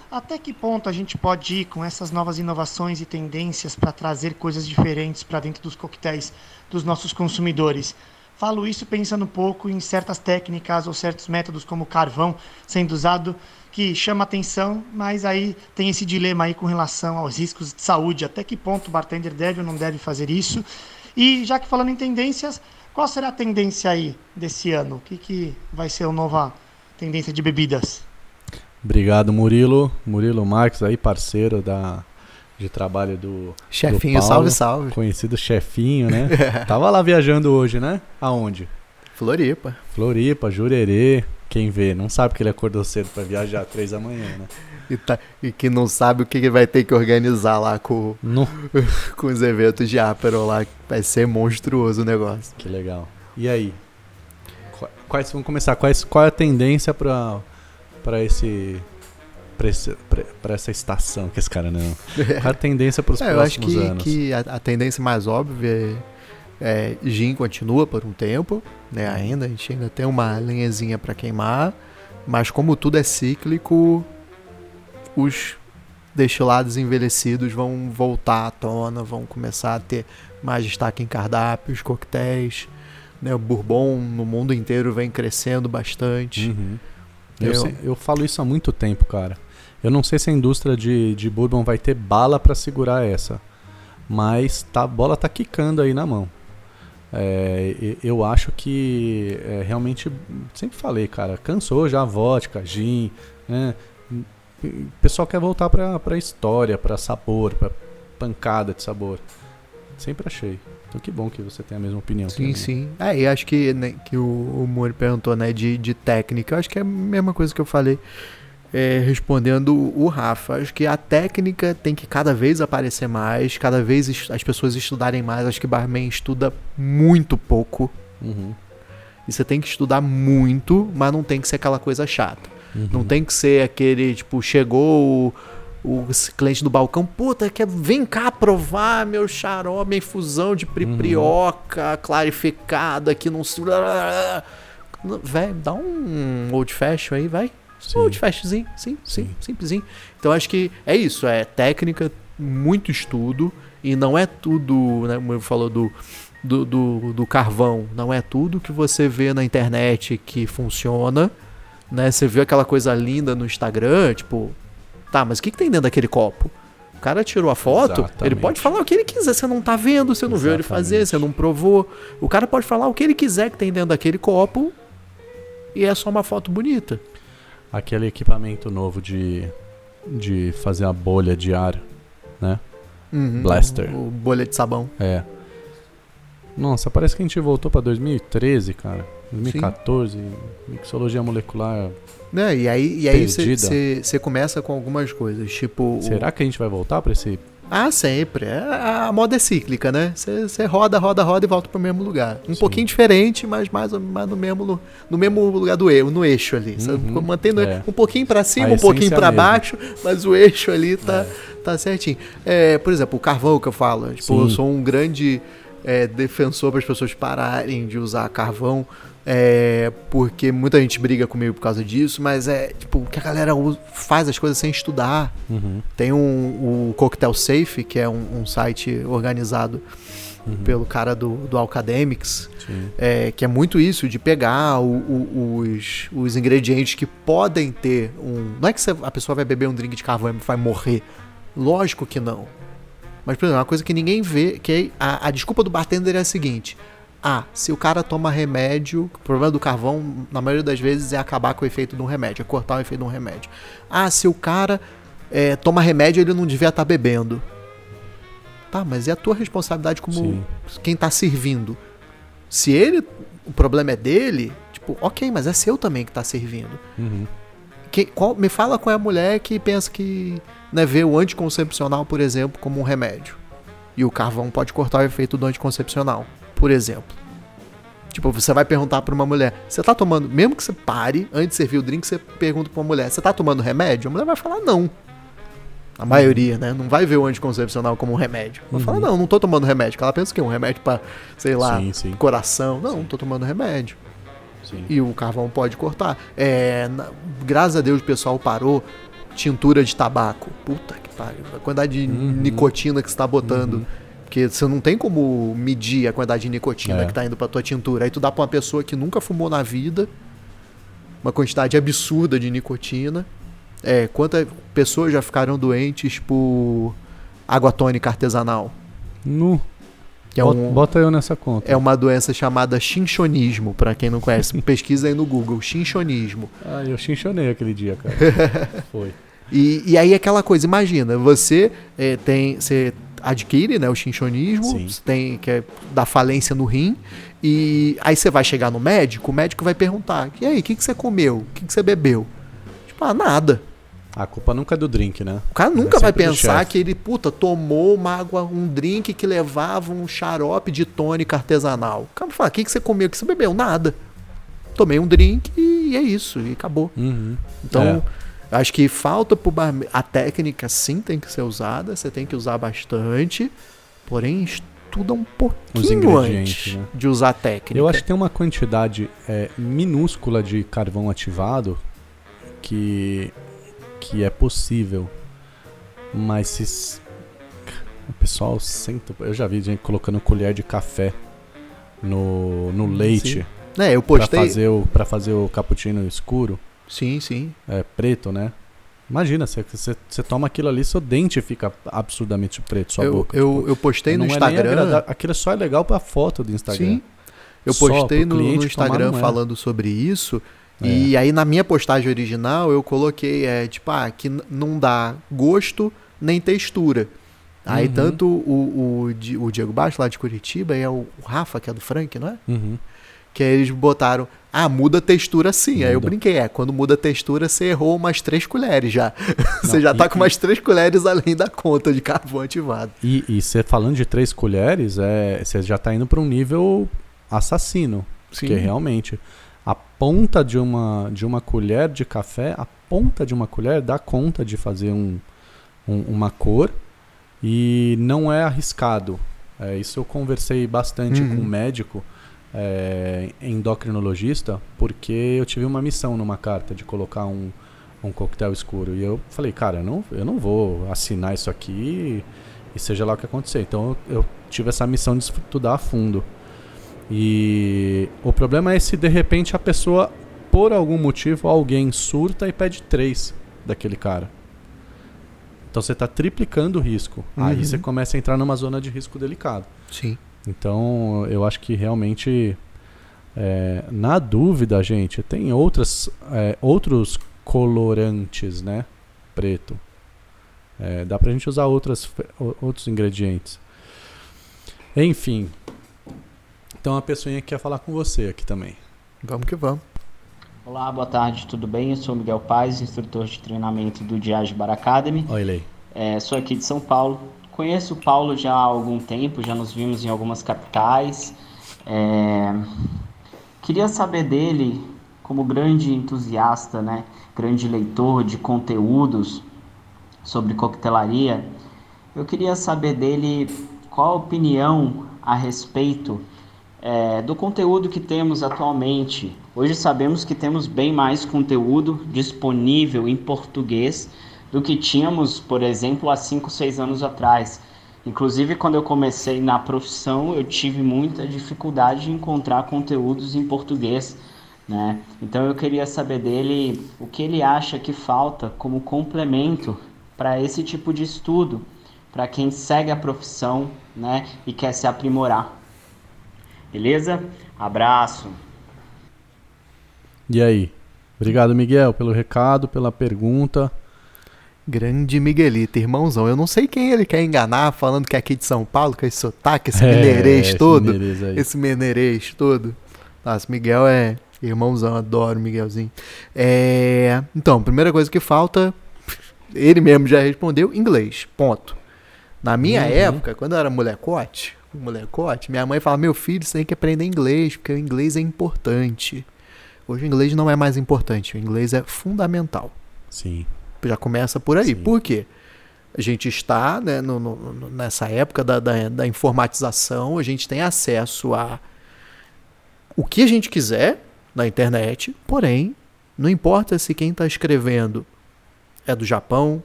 Até que ponto a gente pode ir com essas novas inovações e tendências para trazer coisas diferentes para dentro dos coquetéis dos nossos consumidores? Falo isso pensando um pouco em certas técnicas ou certos métodos como carvão sendo usado que chama atenção, mas aí tem esse dilema aí com relação aos riscos de saúde. Até que ponto o bartender deve ou não deve fazer isso? E já que falando em tendências, qual será a tendência aí desse ano? O que, que vai ser a nova tendência de bebidas? Obrigado, Murilo. Murilo Marques aí, parceiro da, de trabalho do. Chefinho, do Paulo, salve, salve. Conhecido chefinho, né? Tava lá viajando hoje, né? Aonde? Floripa. Floripa, Jurerê. Quem vê, não sabe que ele acordou cedo para viajar às três da manhã, né? E, tá, e, que não sabe o que ele vai ter que organizar lá com, no. com os eventos de Aperol lá. Vai ser monstruoso o negócio. Que legal. E aí? Quais, vamos começar. Quais, qual é a tendência para para esse para essa estação que esse cara não. Qual a tendência para os é, próximos eu acho que, anos? que a, a, tendência mais óbvia é, é gin continua por um tempo, né? Ainda a gente ainda tem uma linhazinha para queimar, mas como tudo é cíclico, os destilados envelhecidos vão voltar à tona, vão começar a ter mais destaque em cardápios, coquetéis, né? O bourbon no mundo inteiro vem crescendo bastante. Uhum. Eu, eu, eu falo isso há muito tempo, cara. Eu não sei se a indústria de, de bourbon vai ter bala para segurar essa. Mas tá, a bola tá quicando aí na mão. É, eu acho que é, realmente, sempre falei, cara, cansou já vodka, gin, né? O pessoal quer voltar pra, pra história, pra sabor, pra pancada de sabor. Sempre achei. Então que bom que você tem a mesma opinião. Sim, sim. É, e acho que, né, que o, o Mori perguntou, né, de, de técnica. Eu acho que é a mesma coisa que eu falei é, respondendo o Rafa. Acho que a técnica tem que cada vez aparecer mais, cada vez as pessoas estudarem mais. Acho que barman estuda muito pouco. Uhum. E você tem que estudar muito, mas não tem que ser aquela coisa chata. Uhum. Não tem que ser aquele, tipo, chegou o, o cliente do balcão, puta, quer, vem cá provar meu xarope, minha infusão de priprioca clarificada que não se. Véi, dá um old fashion aí, vai. Sim. Old fashionzinho, sim, sim, Sim. simplesinho. Então acho que é isso, é técnica, muito estudo, e não é tudo, né, como ele falou do, do, do, do carvão, não é tudo que você vê na internet que funciona, né? Você viu aquela coisa linda no Instagram, tipo, tá, mas o que, que tem dentro daquele copo? O cara tirou a foto, ele Exatamente. pode falar o que ele quiser, você não tá vendo, você não viu ele fazer, Exatamente. você não provou. O cara pode falar o que ele quiser que tem dentro daquele copo e é só uma foto bonita. Aquele equipamento novo de, de fazer a bolha de ar, né? Uhum. Blaster. O bolha de sabão. É. Nossa, parece que a gente voltou pra 2013, cara. 2014, mixologia molecular. Né? E aí, e aí você começa com algumas coisas, tipo. o- Será que a gente vai voltar pra esse. Ah, sempre. É, a moda é cíclica, né? Você roda, roda, roda e volta pro mesmo lugar. Um Sim. pouquinho diferente, mas mais, mais no, mesmo, no mesmo lugar do eixo, no eixo ali. Uhum. Mantém no- É. um pouquinho pra cima, A um pouquinho mesmo. baixo, mas o eixo ali tá, É. tá certinho. É, por exemplo, o carvão que eu falo. Tipo, Sim. eu sou um grande é, defensor para as pessoas pararem de usar carvão. É, porque muita gente briga comigo por causa disso, mas é tipo que a galera faz as coisas sem estudar. Uhum, Tem um, o Cocktail Safe, que é um, um site organizado uhum, pelo cara do, do Academics, sim. é, que é muito isso, de pegar o- o- os, os ingredientes que podem ter um. Não é que a pessoa vai beber um drink de carvão e vai morrer. Lógico que não. Mas, por exemplo, uma coisa que ninguém vê, que é a, a desculpa do bartender é a seguinte. Ah, se o cara toma remédio, o problema do carvão, na maioria das vezes, é acabar com o efeito de um remédio, é cortar o efeito de um remédio. Ah, se o cara é, toma remédio, ele não devia estar bebendo. Tá, mas é a tua responsabilidade como Sim. quem tá servindo. Se ele, o problema é dele, tipo, ok, mas é seu também que tá servindo. Uhum. Que, qual- me fala qual é a mulher que pensa que né, vê o anticoncepcional, por exemplo, como um remédio. E o carvão pode cortar o efeito do anticoncepcional, por exemplo. Tipo, você vai perguntar pra uma mulher, você tá tomando, mesmo que você pare, antes de servir o drink, você pergunta pra uma mulher, você tá tomando remédio? A mulher vai falar não. A maioria, né? Não vai ver o anticoncepcional como um remédio. Vai Uhum. falar, não, não tô tomando remédio. Porque ela pensa que é um remédio pra, sei lá, Sim, sim. coração. Não, Sim. tô tomando remédio. sim. E o carvão pode cortar. É, na- graças a Deus o pessoal parou tintura de tabaco. Puta que pariu. A quantidade de Uhum. nicotina que você tá botando. Uhum. Porque você não tem como medir a quantidade de nicotina É. que tá indo pra tua tintura. Aí tu dá pra uma pessoa que nunca fumou na vida uma quantidade absurda de nicotina. É, quantas pessoas já ficaram doentes por água tônica artesanal? Nu. É bota, um, bota eu nessa conta. é uma doença chamada chinchonismo, pra quem não conhece. Pesquisa aí no Google, chinchonismo. Ah, eu chinchonei aquele dia, cara. Foi. E, e aí aquela coisa, imagina, você eh, tem, você adquire, né, o você tem que é da falência no rim, e aí você vai chegar no médico, o médico vai perguntar, e aí, o que, que você comeu? O que, que você bebeu? Tipo, ah, nada. A culpa nunca é do drink, né? O cara nunca É vai pensar que ele, puta, tomou uma água, um drink que levava um xarope de tônica artesanal. O cara vai falar, o que, que você comeu? O que você bebeu? Nada. Tomei um drink e é isso, e acabou. Uhum. Então, acho que falta pro barman. A técnica sim tem que ser usada, você tem que usar bastante, porém estuda um pouquinho antes né? de usar a técnica. Eu acho que tem uma quantidade é, minúscula de carvão ativado que, que é possível. Mas se. O pessoal senta. Eu já vi gente colocando colher de café no, no leite É, eu pra postei. fazer, o, pra fazer o cappuccino escuro. Sim, sim. É, preto, né? Imagina, você, você, você toma aquilo ali, seu dente fica absurdamente preto, sua Eu, boca. eu, tipo, eu postei no é Instagram. agrada- Aquilo só é legal pra foto do Instagram. Sim. Eu Só postei no, no tomar, Instagram não é. falando sobre isso. É. E aí na minha postagem original eu coloquei, é, tipo, ah, que não dá gosto nem textura. Aí Uhum. tanto o, o, o Diego Baixo, lá de Curitiba, e é o, o Rafa, que é do Frank, não é? Uhum. Que aí eles botaram, ah, muda a textura sim. Aí eu Muda. brinquei, é, quando muda a textura, você errou umas três colheres já. você Não, já tá e- com umas três colheres além da conta de carvão ativado. E, e você falando de três colheres, é, você já tá indo para um nível assassino. Porque realmente, a ponta de uma, de uma colher de café, a ponta de uma colher dá conta de fazer um, um- uma cor e não é arriscado. É, isso eu conversei bastante Uhum. com um médico, é, endocrinologista, porque eu tive uma missão numa carta de colocar um, um coquetel escuro. E eu falei, cara, eu não, eu não vou assinar isso aqui e seja lá o que acontecer. Então eu, eu tive essa missão de estudar a fundo. E o problema é se de repente a pessoa, por algum motivo, alguém surta e pede três daquele cara. Então você está triplicando o risco. Aí Uhum. você começa a entrar numa zona de risco delicado. Sim. Então eu acho que realmente, é, na dúvida, gente, tem outras, é, outros colorantes, né? Preto. É, dá pra gente usar outras, outros ingredientes. Enfim. Então a pessoinha quer falar com você aqui também. Vamos que vamos. Olá, boa tarde, tudo bem? Eu sou Miguel Paz, instrutor de treinamento do Diage Bar Academy. Ele aí. É, sou aqui de São Paulo. Conheço o Paulo já há algum tempo, já nos vimos em algumas capitais. É, Queria saber dele, como grande entusiasta, né, grande leitor de conteúdos sobre coquetelaria, eu queria saber dele qual a opinião a respeito é, do conteúdo que temos atualmente. Hoje sabemos que temos bem mais conteúdo disponível em português do que tínhamos, por exemplo, há 5, 6 anos atrás. Inclusive, quando eu comecei na profissão, eu tive muita dificuldade de encontrar conteúdos em português. Né? Então, eu queria saber dele o que ele acha que falta como complemento para esse tipo de estudo, para quem segue a profissão né, e quer se aprimorar. Beleza? Abraço! E aí? Obrigado, Miguel, pelo recado, pela pergunta. Grande Miguelito, irmãozão. Eu não sei quem ele quer enganar falando que é aqui de São Paulo, com esse sotaque, esse É, mineirês esse todo. aí. Esse mineirês todo. Nossa, Miguel é irmãozão, adoro Miguelzinho. É, Então, primeira coisa que falta, ele mesmo já respondeu, inglês. Ponto. Na minha Uhum. época, quando eu era molecote, molecote, minha mãe falava, meu filho, você tem que aprender inglês, porque o inglês é importante. Hoje o inglês não é mais importante, o inglês é fundamental. Sim. Já começa por aí. Sim. Por quê? A gente está né, no- no- nessa época da, da, da informatização, a gente tem acesso a o que a gente quiser na internet, porém, não importa se quem está escrevendo é do Japão,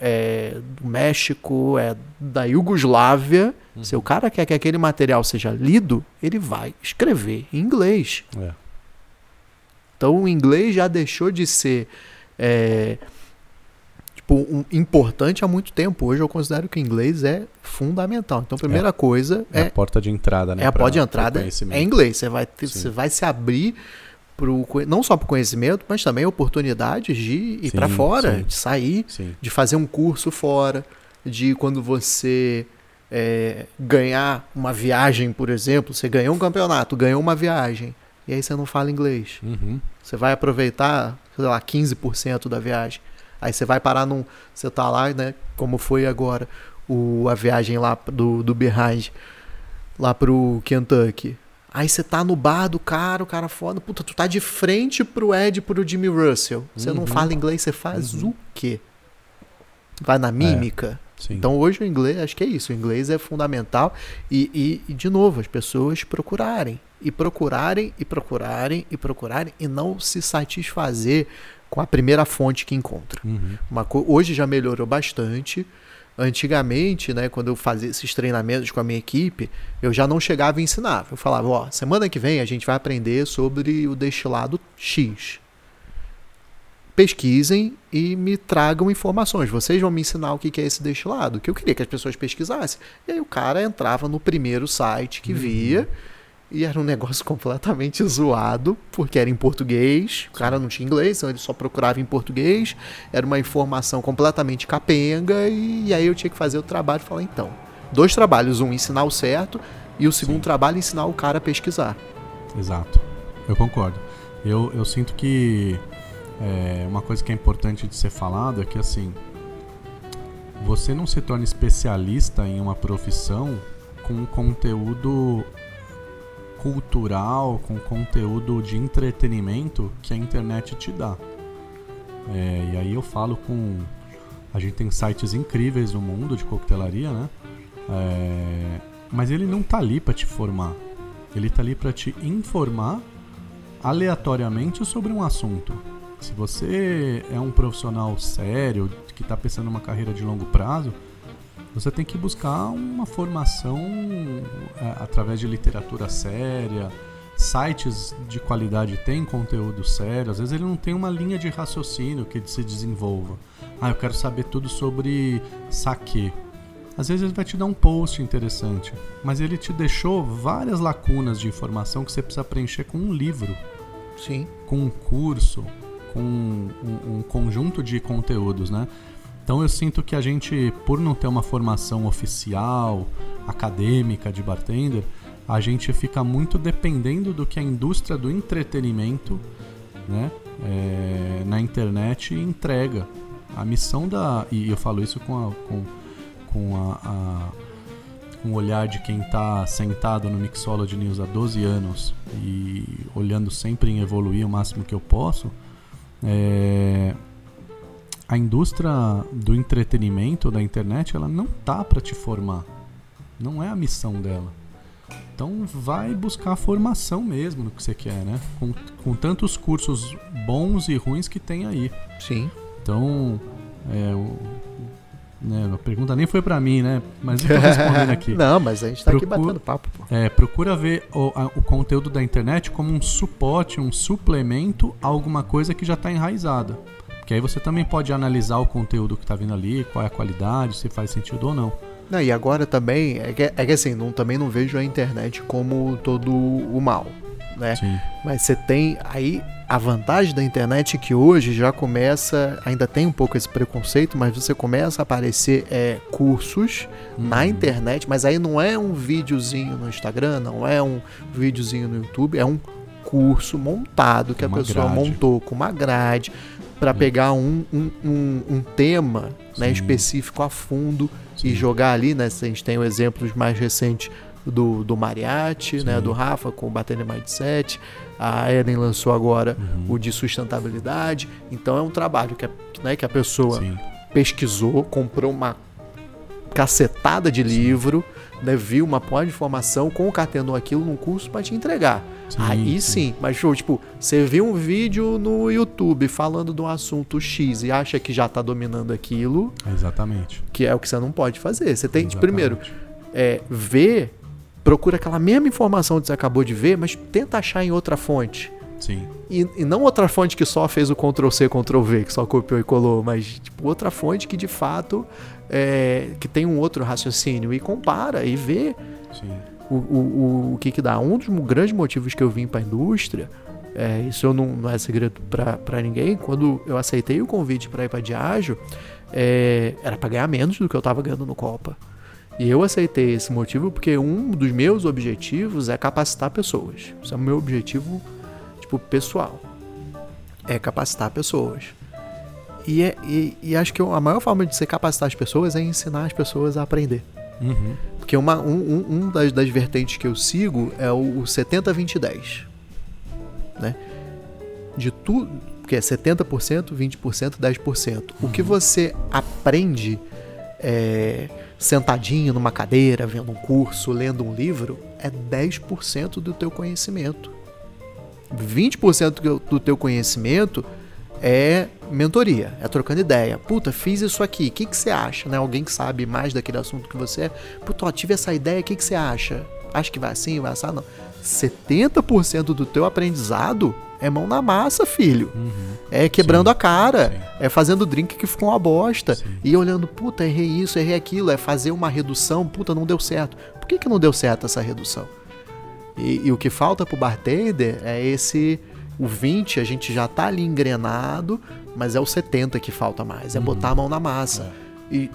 é do México, é da Iugoslávia, se o cara quer que aquele material seja lido, ele vai escrever em inglês. É. Então o inglês já deixou de ser é, tipo, um- importante há muito tempo. Hoje eu considero que o inglês é fundamental. Então a primeira coisa É, é, a porta de entrada, né? é a porta de entrada é inglês. Você vai, ter- você vai se abrir pro, não só para o conhecimento, mas também oportunidades de ir para fora, sim. de sair, Sim. de fazer um curso fora, de quando você é, ganhar uma viagem, por exemplo, você ganhou um campeonato, ganhou uma viagem, e aí você não fala inglês. Uhum. Você vai aproveitar, sei lá, 15% da viagem. Aí você vai parar num. Você tá lá, né? Como foi agora o, a viagem lá do, do Behind, lá pro Kentucky. Aí você tá no bar do cara, o cara foda. Puta, tu tá de frente pro Ed e pro Jimmy Russell. Você não Uhum. fala inglês, você faz o quê? Vai na mímica? Sim. Então hoje o inglês, acho que é isso, o inglês é fundamental e, e, e, de novo, as pessoas procurarem, e procurarem, e procurarem, e procurarem, e não se satisfazer com a primeira fonte que encontra. Uhum. Uma hoje já melhorou bastante. Antigamente, né, quando eu fazia esses treinamentos com a minha equipe, eu já não chegava e ensinava. Eu falava, ó, semana que vem a gente vai aprender sobre o destilado X pesquisem e me tragam informações. Vocês vão me ensinar o que que é esse destilado, que eu queria que as pessoas pesquisassem. E aí o cara entrava no primeiro site que via E era um negócio completamente zoado, porque era em português, o cara não tinha inglês, então ele só procurava em português, era uma informação completamente capenga, e, e aí eu tinha que fazer o trabalho e falar, então, dois trabalhos, um ensinar o certo, e o segundo Sim. trabalho ensinar o cara a pesquisar. Exato. Eu concordo. Eu, eu sinto que é, uma coisa que é importante de ser falado é que assim você não se torna especialista em uma profissão com conteúdo cultural, com conteúdo de entretenimento que a internet te dá. É, e aí eu falo com. A gente tem sites incríveis no mundo de coquetelaria, né? É, mas ele não tá ali para te formar. Ele tá ali para te informar aleatoriamente sobre um assunto. Se você é um profissional sério, que está pensando numa carreira de longo prazo, você tem que buscar uma formação é, através de literatura séria, sites de qualidade têm conteúdo sério. Às vezes ele não tem uma linha de raciocínio que se desenvolva. Ah, eu quero saber tudo sobre saque. Às vezes ele vai te dar um post interessante, mas ele te deixou várias lacunas de informação que você precisa preencher com um livro, Sim. com um curso, com um, um conjunto de conteúdos, né? Então eu sinto que a gente, por não ter uma formação oficial, acadêmica de bartender, a gente fica muito dependendo do que a indústria do entretenimento, né, é, na internet entrega. A missão da e eu falo isso com a, com, com a, a o olhar de quem está sentado no Mixology News há 12 anos e olhando sempre em evoluir o máximo que eu posso, é, a indústria do entretenimento da internet ela não tá para te formar, não é a missão dela. Então vai buscar a formação mesmo no que você quer, né? Com, com tantos cursos bons e ruins que tem aí. Sim. Então, é, o, né, a pergunta nem foi para mim, né? Mas eu tô respondendo aqui. Não, mas a gente tá aqui batendo papo, pô. É, procura ver o, a- o conteúdo da internet como um suporte, um suplemento a alguma coisa que já está enraizada. Porque aí você também pode analisar o conteúdo que está vindo ali, qual é a qualidade, se faz sentido ou não. Não, e agora também, é que, é que assim, não, também não vejo a internet como todo o mal, né? Sim. Mas você tem aí a vantagem da internet é que hoje já começa, ainda tem um pouco esse preconceito, mas você começa a aparecer é, cursos na Uhum. internet, mas aí não é um videozinho no Instagram, não é um videozinho no YouTube, é um curso montado que a Uma pessoa grade. montou com uma grade para pegar um, um, um, um tema né, específico a fundo Sim. e jogar ali, né? A gente tem o exemplos mais recentes do, do Mariachi, né? Sim. Do Rafa com o Batendo Mindset. A Eden lançou agora Uhum. o de sustentabilidade. Então é um trabalho que a, né, que a pessoa Sim. pesquisou, comprou uma cacetada de livro, né, viu uma pó de informação, concatenou aquilo num curso para te entregar. Sim, Aí sim. mas show, tipo, você viu um vídeo no YouTube falando de um assunto X e acha que já tá dominando aquilo, Exatamente. que é o que você não pode fazer. Você tem, Exatamente. primeiro, é, ver, procura aquela mesma informação que você acabou de ver, mas tenta achar em outra fonte. Sim. E, e não outra fonte que só fez o Ctrl C, Ctrl V, que só copiou e colou, mas tipo, outra fonte que de fato é, que tem um outro raciocínio e compara e vê Sim. O, o, o, que que dá. Um dos grandes motivos que eu vim para a indústria, é, isso eu não, não é segredo para ninguém, quando eu aceitei o convite para ir para Diageo, é, era para ganhar menos do que eu estava ganhando no Copa. E eu aceitei esse motivo porque um dos meus objetivos é capacitar pessoas. Isso é o meu objetivo, tipo, pessoal. É capacitar pessoas. E, é, e, e acho que a maior forma de você capacitar as pessoas é ensinar as pessoas a aprender. Uhum. Porque uma, um, um, um das, das vertentes que eu sigo é o, o 70-20-10. Né? De tudo. Que é 70%, 20%, 10%. O que você aprende é, sentadinho numa cadeira, vendo um curso, lendo um livro, é 10% do teu conhecimento. 20% do- do teu conhecimento é mentoria, é trocando ideia. Puta, fiz isso aqui, o que, que você acha? Né? Alguém que sabe mais daquele assunto que você é. Puta, ó, tive essa ideia, o que, que você acha? Acha que vai assim, vai assar? Não. 70% do teu aprendizado é mão na massa, filho. Uhum. É quebrando Sim, a cara. sim. É fazendo drink que ficou uma bosta. Sim. E olhando, puta, errei isso, errei aquilo. É fazer uma redução, puta, não deu certo. Por que, que não deu certo essa redução? E, e o que falta pro bartender é esse. O 20 a gente já tá ali engrenado, mas é o 70 que falta mais. É botar a mão na massa. E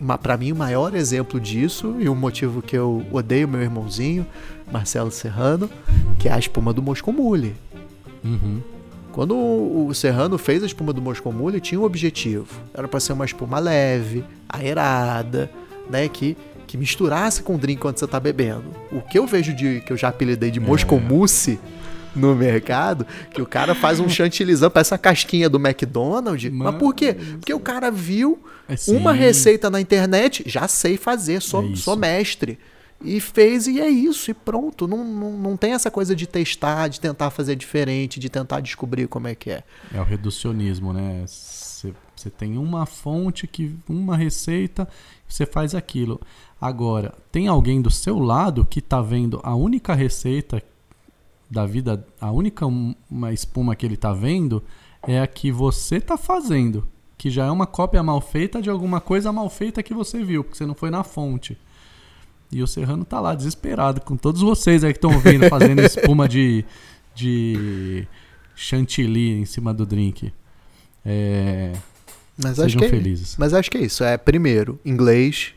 ma- pra mim o maior exemplo disso, e o motivo que eu odeio meu irmãozinho, Marcelo Serrano, que é a espuma do Moscou Mule. Uhum. Quando o Serrano fez a espuma do Moscou Mule, tinha um objetivo. Era para ser uma espuma leve, aerada, né, que que misturasse com o drink quando você tá bebendo. O que eu vejo de que eu já apelidei de Moscou Mousse no mercado, que o cara faz um chantilizão, parece a casquinha do McDonald's. Mas por quê? Porque o cara viu É sim. uma receita na internet, já sei fazer, sou, É sou mestre. E fez e é isso, e pronto. Não, não, não tem essa coisa de testar, de tentar fazer diferente, de tentar descobrir como é que é. É o reducionismo, né? Você tem uma fonte, que uma receita, você faz aquilo. Agora, tem alguém do seu lado que tá vendo a única receita da vida, a única um- uma espuma que ele tá vendo é a que você tá fazendo, que já é uma cópia mal feita de alguma coisa mal feita que você viu, porque você não foi na fonte. E o Serrano tá lá desesperado com todos vocês aí que estão ouvindo fazendo espuma de de chantilly em cima do drink. É, Mas acho sejam que é, felizes. mas acho que é isso. É primeiro, inglês.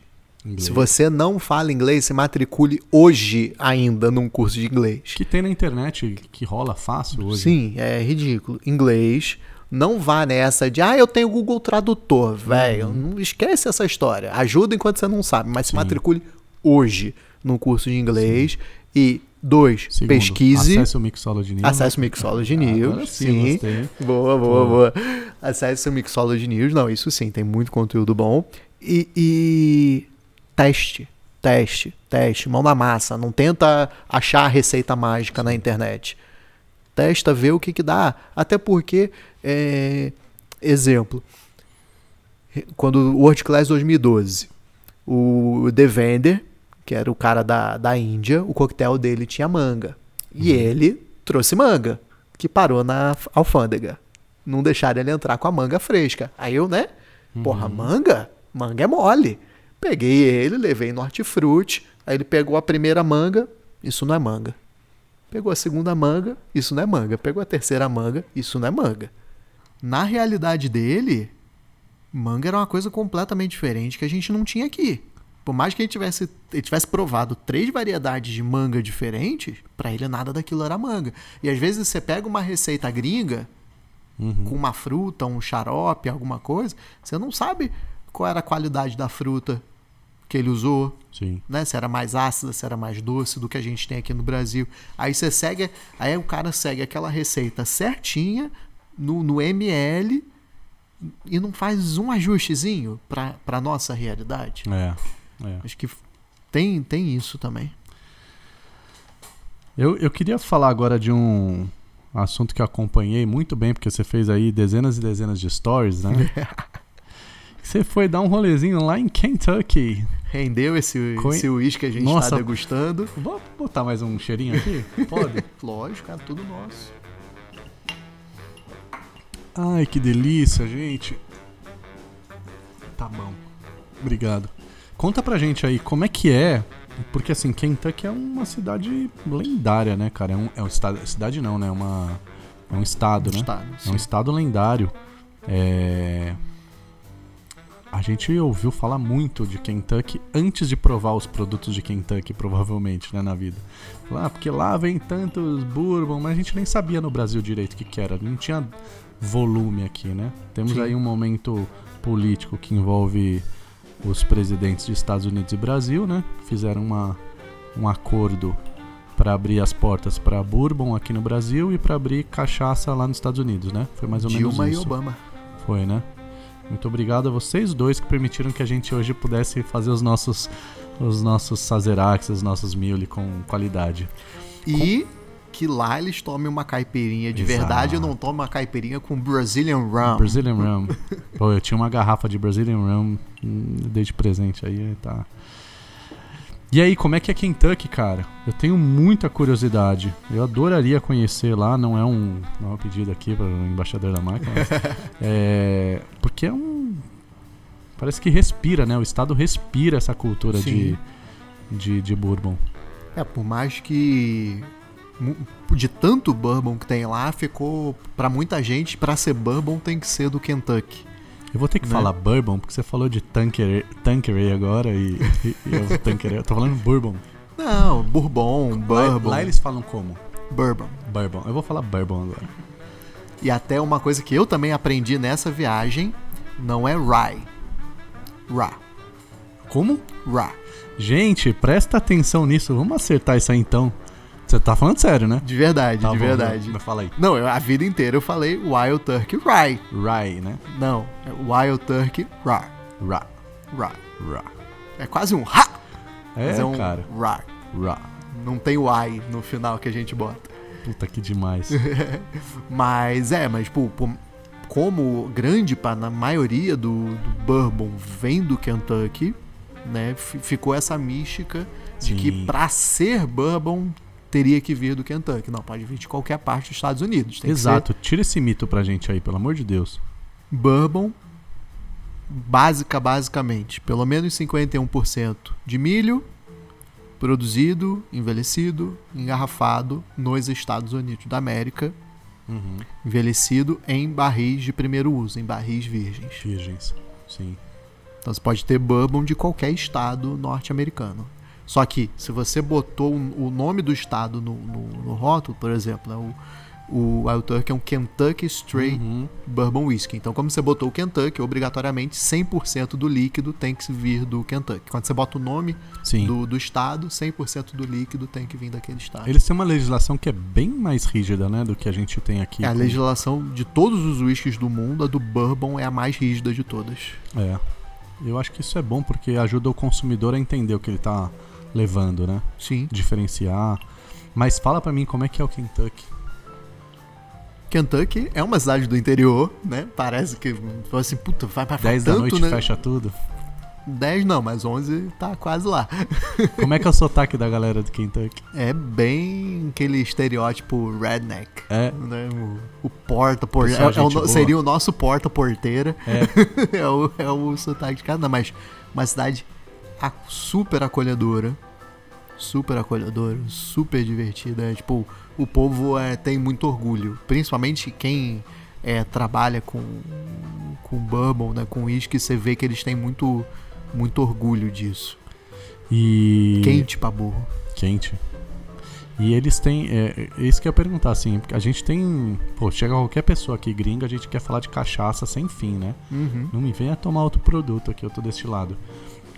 Inglês. Se você não fala inglês, se matricule hoje ainda num curso de inglês. Que tem na internet, que rola fácil hoje. Sim, é ridículo. Inglês. Não vá nessa de, ah, eu tenho Google Tradutor, velho. Não esquece essa história. Ajuda enquanto você não sabe, mas se Sim. matricule hoje num curso de inglês. E, dois, Segundo, pesquise. Acesse o Mixology News. Acesse o Mixology News. Agora sim, sim. Boa, boa, boa. Acesse o Mixology News. Não, isso sim, tem muito conteúdo bom. E, e teste, teste, teste, mão na massa. Não tenta achar a receita mágica na internet. Testa, vê o que que dá. Até porque, é, exemplo, quando o World Class 2012, o The Vender, que era o cara da, da Índia, o coquetel dele tinha manga. E ele trouxe manga, que parou na alfândega. Não deixaram ele entrar com a manga fresca. Aí eu, né? Porra, manga? Manga é mole. Peguei ele, levei no hortifruti. Aí ele pegou a primeira manga, isso não é manga. Pegou a segunda manga, isso não é manga. Pegou a terceira manga, isso não é manga. Na realidade dele, manga era uma coisa completamente diferente que a gente não tinha aqui. Por mais que ele tivesse, ele tivesse provado três variedades de manga diferentes, pra ele nada daquilo era manga. E às vezes você pega uma receita gringa Uhum. com uma fruta, um xarope, alguma coisa, você não sabe qual era a qualidade da fruta que ele usou, Sim. né? Se era mais ácida, se era mais doce do que a gente tem aqui no Brasil. Aí você segue, aí o cara segue aquela receita certinha no, no ml e não faz um ajustezinho para para nossa realidade. É. é. Acho que tem tem isso também. Eu, eu queria falar agora de um assunto que eu acompanhei muito bem, porque você fez aí dezenas e dezenas de stories, né? você foi dar um rolezinho lá em Kentucky. Rendeu esse Co- esse uísque que a gente está degustando. Vou botar mais um cheirinho aqui? Pode? Lógico, cara, tudo nosso. Ai, que delícia, gente. Tá bom. Obrigado. Conta pra gente aí como é que é. Porque assim, Kentucky é uma cidade lendária, né, cara? É um, é um estado. Cidade não, né? É Uma, é um estado, né? Estado, É um estado lendário. É... A gente ouviu falar muito de Kentucky antes de provar os produtos de Kentucky, provavelmente, né, na vida. Lá, porque lá vem tantos bourbon, mas a gente nem sabia no Brasil direito o que, que era. Não tinha volume aqui, né? Temos Sim. aí um momento político que envolve os presidentes de Estados Unidos e Brasil, né? Fizeram uma, um acordo para abrir as portas para bourbon aqui no Brasil e para abrir cachaça lá nos Estados Unidos, né? Foi mais ou Dilma e menos isso. Obama. Foi, né? Muito obrigado a vocês dois que permitiram que a gente hoje pudesse fazer os nossos os nossos Sazeracs, os nossos Mule com qualidade. E que lá eles tomem uma caipirinha de Exato. verdade, eu não tomo uma caipirinha com Brazilian Rum. Brazilian Rum. Pô, eu tinha uma garrafa de Brazilian Rum, dei de presente aí, tá. E aí, como é que é Kentucky, cara? Eu tenho muita curiosidade. Eu adoraria conhecer lá, não é um, não é um pedido aqui para o embaixador da marca, mas, é, porque é um parece que respira, né? O estado respira essa cultura de, de de bourbon. É, por mais que de tanto bourbon que tem lá, ficou pra muita gente, pra ser bourbon tem que ser do Kentucky. Eu vou ter que Né? falar bourbon, porque você falou de Tanqueray, Tanqueray agora e, e, e eu, Tanqueray, eu tô falando bourbon. Não, bourbon, Lá, bourbon, lá eles falam como? bourbon. Bourbon. Eu vou falar bourbon agora. E até uma coisa que eu também aprendi nessa viagem, não é rye. Ra. Como? Ra. Gente, presta atenção nisso. Vamos acertar isso aí então. Você tá falando sério, né? De verdade, Tá de bom, verdade. Mas fala aí. Não, eu- a vida inteira eu falei Wild Turkey Rye. Rye, né? Não, é Wild Turkey Ra. Ra. Ra. Ra. É quase um ha, É, é um cara. Ra. Ra. Não tem o I no final que a gente bota. Puta que demais. Mas é, mas tipo, pô, como grande pa- na maioria do, do bourbon vem do Kentucky, né? fi- Ficou essa mística de Sim. que pra ser bourbon teria que vir do Kentucky. Não, pode vir de qualquer parte dos Estados Unidos. Exato. Tira esse mito pra gente aí, pelo amor de Deus. ser bourbon básica, basicamente, pelo menos 51% de milho produzido, envelhecido, engarrafado nos Estados Unidos da América, Uhum. envelhecido em barris de primeiro uso, em barris virgens. Virgens. Sim. Então você pode ter bourbon de qualquer estado norte-americano. Só que se você botou o nome do estado no, no- no rótulo, por exemplo, né, o, o Wild Turkey é um Kentucky Straight Uhum. Bourbon Whiskey. Então, como você botou o Kentucky, obrigatoriamente 100% do líquido tem que vir do Kentucky. Quando você bota o nome do, do estado, 100% do líquido tem que vir daquele estado. Eles têm uma legislação que é bem mais rígida, né? Do que a gente tem aqui. É a legislação de todos os whiskies do mundo, a do Bourbon é a mais rígida de todas. É. Eu acho que isso é bom porque ajuda o consumidor a entender o que ele tá levando, né? Sim. Diferenciar. Mas fala pra mim como é que é o Kentucky. Kentucky é uma cidade do interior, né? Parece que fala assim, puta, vai pra 10 da noite né? fecha tudo. 10 não, mas 11 tá quase lá. Como é que é o sotaque da galera do Kentucky? É bem aquele estereótipo redneck. É. Né? O, o porta por Pessoal, é- é o seria o nosso porta porteira. É. é, o, é o sotaque de cada, mas uma cidade super acolhedora, super acolhedora, super divertida. É, tipo, o povo é, tem muito orgulho, principalmente quem é, trabalha com com bourbon, né, com uísque, você vê que eles têm muito muito orgulho disso. E. Quente pra burro. Quente. E eles têm. É, é isso que eu ia perguntar, assim. A gente tem. Pô, chega qualquer pessoa aqui gringa, a gente quer falar de cachaça sem fim, né? Uhum. Não me venha tomar outro produto aqui, eu tô deste lado.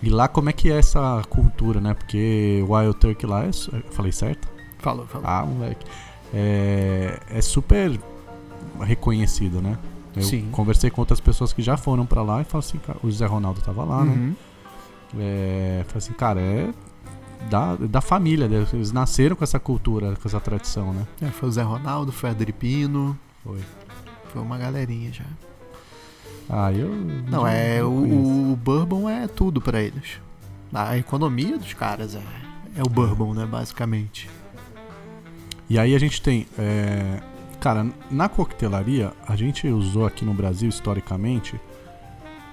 E lá, como é que é essa cultura, né? Porque o Wild Turkey lá é. eu Falei certo? Falou, falou. Ah, moleque. É, é super reconhecido, né? Eu Sim. conversei com outras pessoas que já foram pra lá e falaram assim, cara, o Zé Ronaldo tava lá, né? Uhum. É, falei assim, cara, é da, da família, né? eles nasceram com essa cultura, com essa tradição, né? É, foi o Zé Ronaldo, foi o Adripino, Foi. foi uma galerinha já. Ah, eu. Não, é não o, o bourbon é tudo pra eles. A economia dos caras é, é o bourbon, né, basicamente. E aí a gente tem. é, Cara, na coquetelaria, a gente usou aqui no Brasil, historicamente,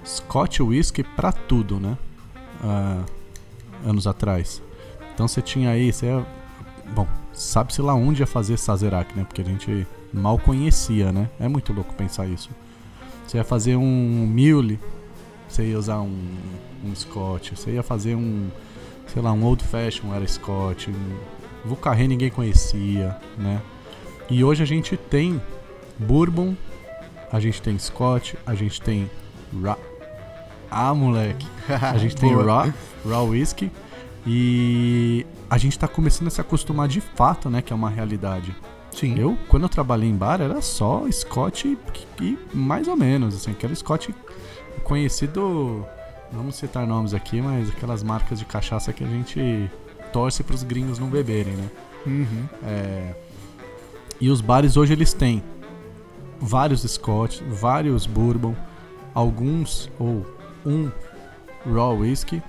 Scotch Whisky pra tudo, né? Ah, anos atrás. Então você tinha aí. Você Bom, sabe-se lá onde ia fazer Sazerac, né? Porque a gente mal conhecia, né? É muito louco pensar isso. Você ia fazer um Mule, você ia usar um, um Scotch. Você ia fazer um. Sei lá, um Old Fashion era Scotch. Um, Vucarré ninguém conhecia, né? E hoje a gente tem Bourbon, a gente tem Scotch, a gente tem Ra... Ah, moleque! A gente tem. Raw, Raw Whisky e a gente tá começando a se acostumar de fato, né? Que é uma realidade. Sim. Eu, quando eu trabalhei em bar, era só Scotch e, mais ou menos, assim, aquele Scotch conhecido, vamos citar nomes aqui, mas aquelas marcas de cachaça que a gente torce pros gringos não beberem, né? Uhum. É, E os bares hoje eles têm vários Scotch, vários Bourbon, alguns ou um Raw Whisky.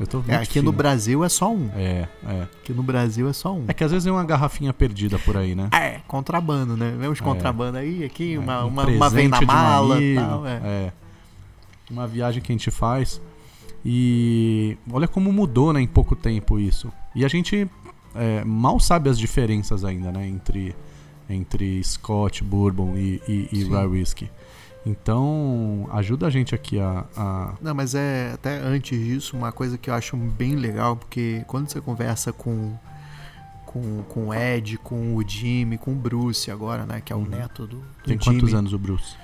Eu tô É, aqui no fino. Brasil é só um. É, é. Aqui no Brasil é só um. É que às vezes é uma garrafinha perdida por aí, né? É, contrabando, né? Vem uns contrabando aí, aqui, uma, É, um uma, uma vem na mala e tal. É. é. Uma viagem que a gente faz. E olha como mudou, né, em pouco tempo isso. E a gente é, mal sabe as diferenças ainda, né? Entre, entre Scott, Bourbon e, e, e. Rye Whiskey. Então, ajuda a gente aqui a. a- Não, mas é até antes disso, uma coisa que eu acho bem legal, porque quando você conversa com com, com o Ed, com o Jimmy, com o Bruce agora, né? Que é o Uhum. neto do, do Tem Jimmy. quantos anos o Bruce?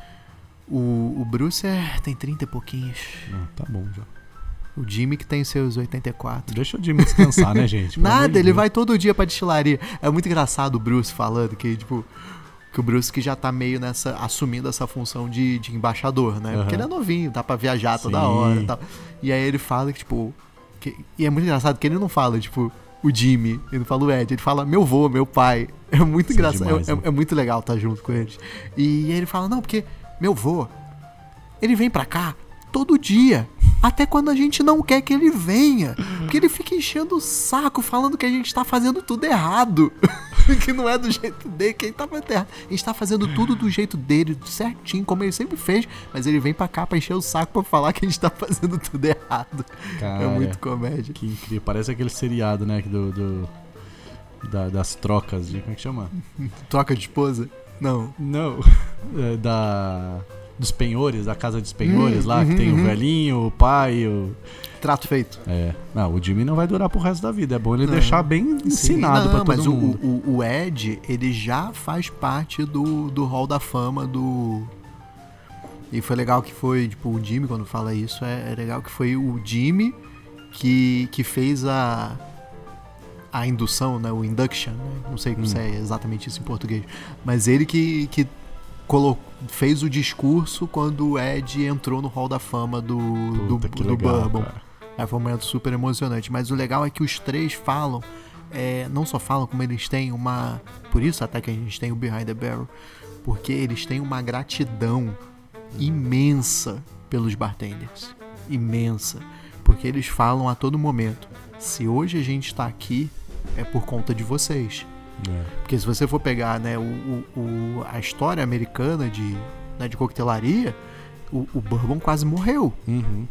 O, o Bruce é, tem 30 e pouquinhos. Ah, tá bom já. O Jimmy que tem seus 84. Deixa o Jimmy descansar, né, gente? Nada, ele vai todo dia pra destilaria. É muito engraçado o Bruce falando que, tipo, que o Bruce que já tá meio nessa, assumindo essa função de, de embaixador, né? Aham. Porque ele é novinho, dá pra viajar toda Sim. hora e tal. E aí ele fala que, tipo, que- e é muito engraçado que ele não fala, tipo, o Jimmy, ele não fala o Ed, ele fala meu vô, meu pai. É muito Isso é engraçado, é- demais, é, né? é muito legal estar junto com eles. E aí ele fala, não, porque meu vô, ele vem pra cá todo dia. Até quando a gente não quer que ele venha. Porque ele fica enchendo o saco, falando que a gente tá fazendo tudo errado. que não é do jeito dele, que ele tá fazendo errado. A gente tá fazendo tudo do jeito dele, certinho, como ele sempre fez. Mas ele vem pra cá pra encher o saco pra falar que a gente tá fazendo tudo errado. Cara, é muito comédia. Que incrível. Parece aquele seriado, né? Do, do- da- das trocas de. Como é que chama? Troca de esposa? Não. Não. É, da. Dos penhores, da casa dos penhores Hum, lá, que uhum, tem o uhum. velhinho, o pai, o. Trato feito. É. Não, o Jimmy não vai durar pro resto da vida. É bom ele Não. deixar bem ensinado não, todo mas o- mundo. O, o Ed, ele já faz parte do, do hall da fama do. E foi legal que foi, tipo, o Jimmy, quando fala isso, é, é legal que foi o Jimmy que, que fez a. A indução, né? O induction, né? Não sei Hum. se é exatamente isso em português. Mas ele que, que fez o discurso quando o Ed entrou no hall da fama do, do, Puta, do legal, Bourbon. cara. É, foi um momento super emocionante. Mas o legal é que os três falam, é, não só falam, como eles têm uma. Por isso até que a gente tem o Behind the Barrel. Porque eles têm uma gratidão imensa pelos bartenders. Imensa. Porque eles falam a todo momento: se hoje a gente está aqui, é por conta de vocês. É. Porque se você for pegar né, o, o- a história americana de, né, de coquetelaria, o, o Bourbon quase morreu Uhum.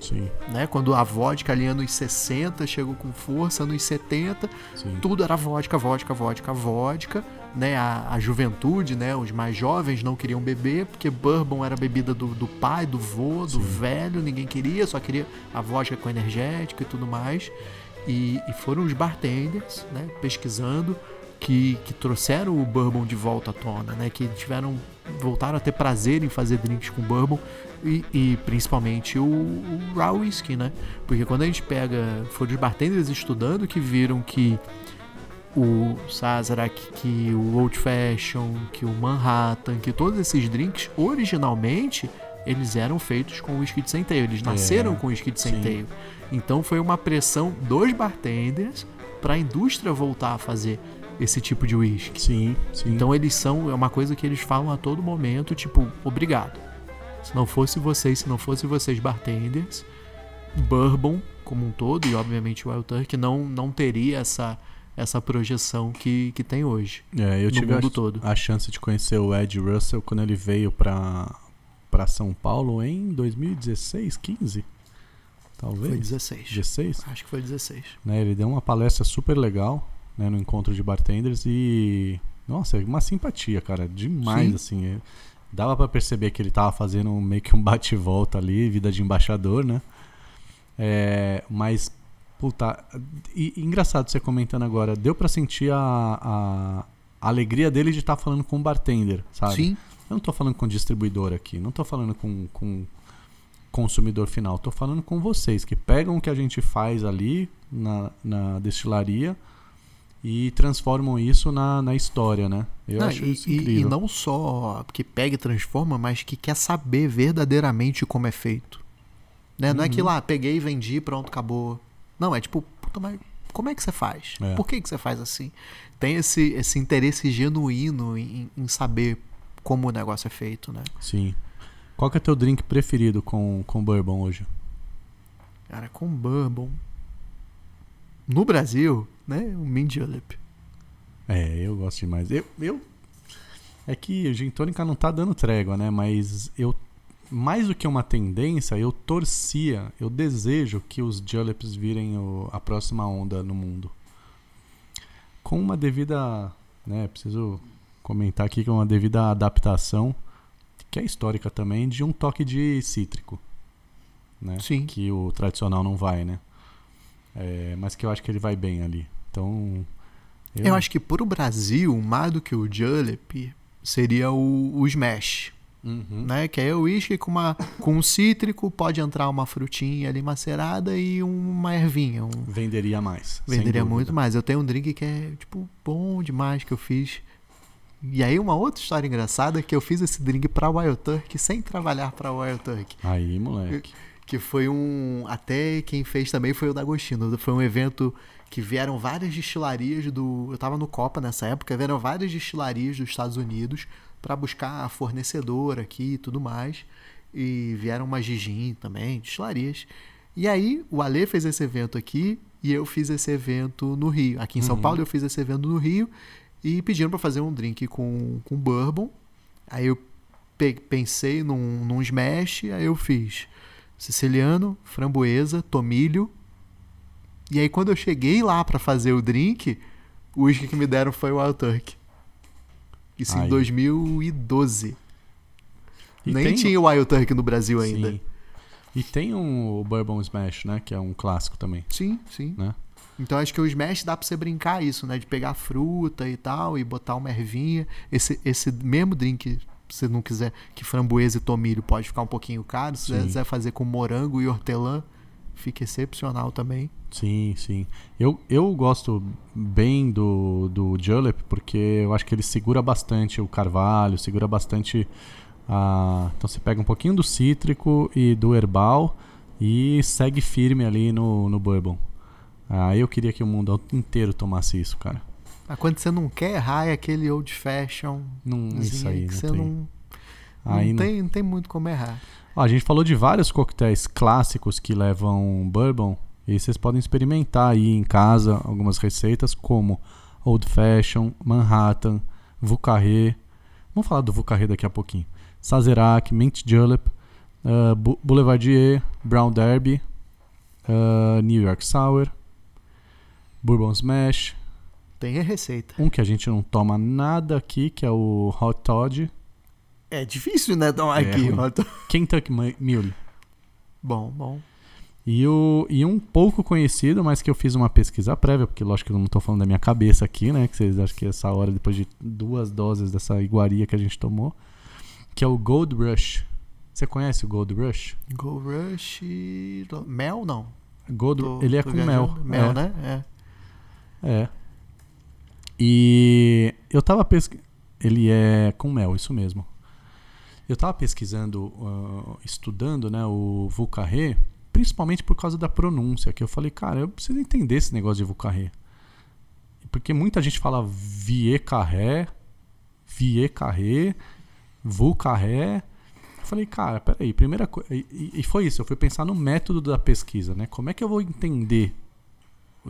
Sim, né? Quando a vodka ali anos 60 chegou com força, anos 70, sim. tudo era vodka, vodka, vodka, vodka, né? A, a juventude, né? Os mais jovens não queriam beber, porque bourbon era bebida do, do pai, do vô, do Sim. velho, ninguém queria, só queria a vodka com energético e tudo mais. E, e foram os bartenders, né? Pesquisando, que, que trouxeram o bourbon de volta à tona, né? Que tiveram, voltaram a ter prazer em fazer drinks com bourbon e, e principalmente o, o raw whisky, né? Porque quando a gente pega, foram os bartenders estudando que viram que o Sazerac, que o Old Fashion, que o Manhattan, que todos esses drinks, originalmente, eles eram feitos com whisky de centeio. Eles nasceram com whisky de sim. centeio. Então foi uma pressão dos bartenders para a indústria voltar a fazer esse tipo de whisky. Sim, sim. Então eles são, é uma coisa que eles falam a todo momento, tipo, obrigado. Se não fosse vocês, se não fosse vocês bartenders, Bourbon como um todo, e obviamente o Wild Turkey, não, não teria essa, essa projeção que, que tem hoje. É, eu no tive mundo a, todo. a chance de conhecer o Ed Russell quando ele veio pra, pra São Paulo em 2016, 15? Talvez. Foi 16. 16? Acho que foi 16. né? Ele deu uma palestra super legal né, no encontro de bartenders e. Nossa, uma simpatia, cara. Demais, Sim. assim. é- Dava pra perceber que ele tava fazendo meio que um bate-volta ali, vida de embaixador, né? É, mas, puta. E, e engraçado você comentando agora, deu pra sentir a, a, alegria dele de estar falando com o bartender, sabe? Sim, Eu não tô falando com distribuidor aqui, não tô falando com, com consumidor final, tô falando com vocês que pegam o que a gente faz ali na, na destilaria e transformam isso na, na história, né? Eu Não, acho e, isso e- incrível. e não só que pega e transforma, mas que quer saber verdadeiramente como é feito. Né? Não é que Uhum. lá, peguei, vendi, pronto, acabou. Não, é tipo, puta, mas como é que você faz? É. Por que, que você faz assim? Tem esse, esse interesse genuíno em, em saber como o negócio é feito, né? Sim. Qual que é teu drink preferido com, com bourbon hoje? Cara, com bourbon. No Brasil, né? O Mint Julep. É, eu gosto demais. Eu, eu é que o gin tônica não tá dando trégua, né? Mas eu mais do que uma tendência, eu torcia, eu desejo que os juleps virem o- a próxima onda no mundo. com uma devida, né, preciso comentar aqui com uma devida adaptação, que é histórica também, de um toque de cítrico, né? Sim. Que o tradicional não vai, né? É, mas que eu acho que ele vai bem ali. Então, Eu acho que pro Brasil, mais do que o Julep, seria o, o Smash, Uhum. né? Que é o uísque com, uma, com um cítrico, pode entrar uma frutinha ali macerada e uma ervinha. Um, venderia mais. venderia muito mais. Eu tenho um drink que é, tipo, bom demais que eu fiz. E aí uma outra história engraçada é que eu fiz esse drink pra Wild Turkey sem trabalhar pra Wild Turkey. Aí, moleque. Que foi um. Até quem fez também foi o D'Agostino. Foi um evento que vieram várias destilarias do. Eu tava no Copa nessa época, vieram várias destilarias dos Estados Unidos para buscar fornecedor aqui e tudo mais. E vieram uma Gigin também, destilarias. E aí o Ale fez esse evento aqui e eu fiz esse evento no Rio. Aqui em São Uhum. Paulo eu fiz esse evento no Rio e pediram para fazer um drink com, com bourbon. Aí eu pe- pensei num, num smash, aí eu fiz siciliano, framboesa, tomilho. E aí quando eu cheguei lá pra fazer o drink, o uísque que me deram foi o Wild Turkey. Isso em Aí. 2012. E Nem tem- tinha o Wild Turkey no Brasil ainda. Sim. E tem um o Bourbon Smash, né? Que é um clássico também. Sim, sim. Né? Então acho que o Smash dá pra você brincar isso, né? De pegar fruta e tal e botar uma ervinha. Esse, esse mesmo drink, se você não quiser, que framboesa e tomilho pode ficar um pouquinho caro. Se quiser fazer com morango e hortelã, fica excepcional também. Sim, sim. Eu, eu gosto bem do, do Julep porque eu acho que ele segura bastante o carvalho, segura bastante a. Então você pega um pouquinho do cítrico e do herbal e segue firme ali no, no bourbon. Aí eu queria que o mundo inteiro tomasse isso, cara. Mas quando você não quer errar, é aquele old fashion. Não, isso aí, que não você tem. não, não, Aí não- tem, não tem muito como errar. Ó, a gente falou de vários coquetéis clássicos que levam bourbon e vocês podem experimentar aí em casa algumas receitas como Old Fashion, Manhattan, Vucarré. Vamos falar do Vucarré daqui a pouquinho. Sazerac, Mint Julep, uh, Boulevardier, Brown Derby, uh, New York Sour, Bourbon Smash, Tem a receita. um que a gente não toma nada aqui, que é o Hot Toddy, É difícil, né? Então, É aqui. ruim. ó, tô- Kentucky Mu- Mule. Bom, bom. E, o, e um pouco conhecido, mas que eu fiz uma pesquisa prévia, porque lógico que eu não estou falando da minha cabeça aqui, né? Que vocês acham que essa hora, depois de duas doses dessa iguaria que a gente tomou, que é o Gold Rush. Você conhece o Gold Rush? Go Rush. Mel, não. Gold, Tô- ele é com mel. Mel, é, né? É. É. E eu tava pesquisando. Ele é com mel, isso mesmo. Eu tava pesquisando, ah, estudando, né, o Vucarré, principalmente por causa da pronúncia, que eu falei, cara, eu preciso entender esse negócio de Vucarré. Porque muita gente fala Vie Carré, Vie Carré, Vucarré. Eu falei, cara, peraí, primeira coisa. E, e foi isso, eu fui pensar no método da pesquisa, né? Como é que eu vou entender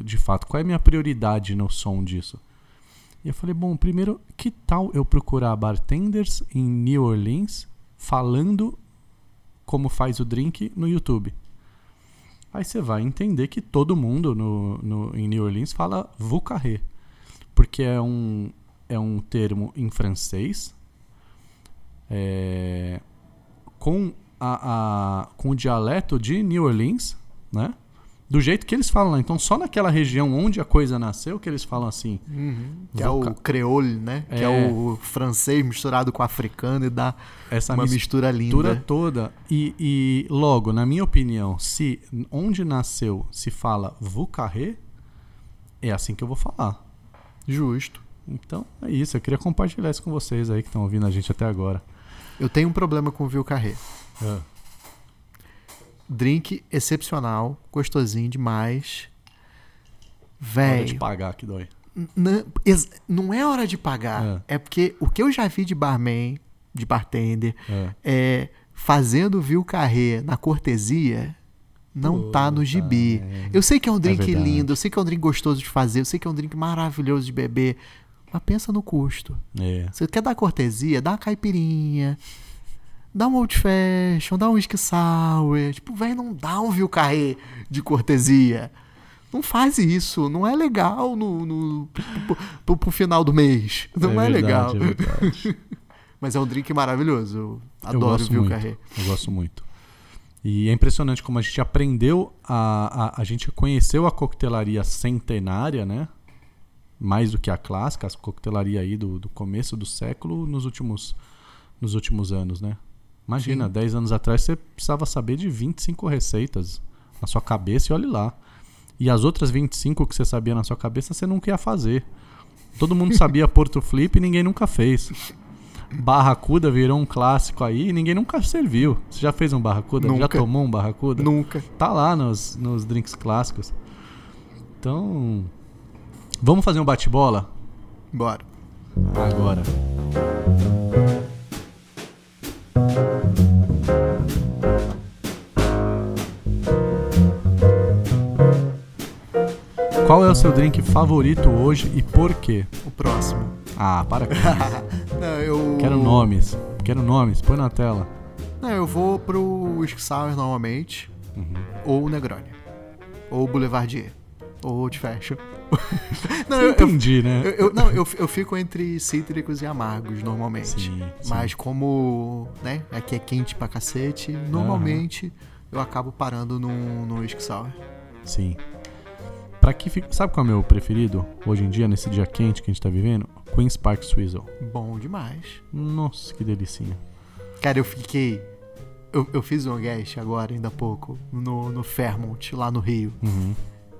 de fato, qual é a minha prioridade no som disso? E eu falei, bom, primeiro, que tal eu procurar bartenders em New Orleans falando como faz o drink no YouTube? Aí você vai entender que todo mundo no, no, em New Orleans fala Vucarré, porque é um, é um termo em francês é, com, a, a, com o dialeto de New Orleans, né? Do jeito que eles falam lá. Então, só naquela região onde a coisa nasceu que eles falam assim. Que é o creole, né? Que é É. o francês misturado com o africano e dá Essa uma mis- mistura mistura linda. toda. E, e logo, na minha opinião, se onde nasceu se fala Vucarré, é assim que eu vou falar. Justo. Então, é isso. Eu queria compartilhar isso com vocês aí que estão ouvindo a gente até agora. Eu tenho um problema com o Viu Carré. Drink excepcional, gostosinho demais. Hora de Véi, pagar que dói. n- ex- não é hora de pagar. É. porque o que eu já vi de barman, de bartender, É. é fazendo Viu Carré na cortesia, não tá no gibi. merda. Eu sei que é um drink verdade. lindo, eu sei que é um drink gostoso de fazer, eu sei que é um drink maravilhoso de beber, mas pensa no custo. É. Você quer dar cortesia? Dá uma caipirinha. Dá um old fashion, dá um whisky sour. Tipo, velho, não dá um viu carré de cortesia. não faz isso, não é legal no, no pro, pro- pro final do mês. Não é, verdade, legal. É. Mas é um drink maravilhoso. Eu Eu adoro Viu muito. Carré. Eu gosto muito. E é impressionante como a gente aprendeu a, a, a gente conheceu a coquetelaria centenária, né? Mais do que a clássica, a coquetelaria aí do, do começo do século nos últimos, nos últimos anos, né? Imagina, Sim. 10 anos atrás você precisava saber de 25 receitas na sua cabeça e olhe lá. E as outras 25 que você sabia na sua cabeça você nunca ia fazer. Todo mundo sabia Porto Flip e ninguém nunca fez. Barracuda virou um clássico aí e ninguém nunca serviu. Você já fez um barracuda? Já Nunca. tomou um barracuda? Nunca. Tá lá nos, nos drinks clássicos. Então, vamos fazer um bate-bola Bora. agora. Qual é o seu drink favorito hoje e por quê? O próximo. Ah, para com isso. Não, eu. Quero nomes. Quero nomes. Põe na tela. Não, eu vou pro Whisky Sour normalmente. Uhum. Ou o Negroni. Ou o Boulevardier. Old Fashion. não, eu, eu, Entendi, né? eu- eu- não eu, eu fico entre cítricos e amargos normalmente. Sim, sim. Mas como, né, aqui é quente pra cacete, normalmente eu acabo parando no, no Whisky Sour. Sim. Pra que fica... Sabe qual é o meu preferido hoje em dia, nesse dia quente que a gente tá vivendo? Queen's Park Swizzle. Bom demais. Nossa, que delicinha. Cara, eu fiquei. Eu, eu fiz um guest agora, ainda há pouco, no, no Fairmont, lá no Rio. Uhum.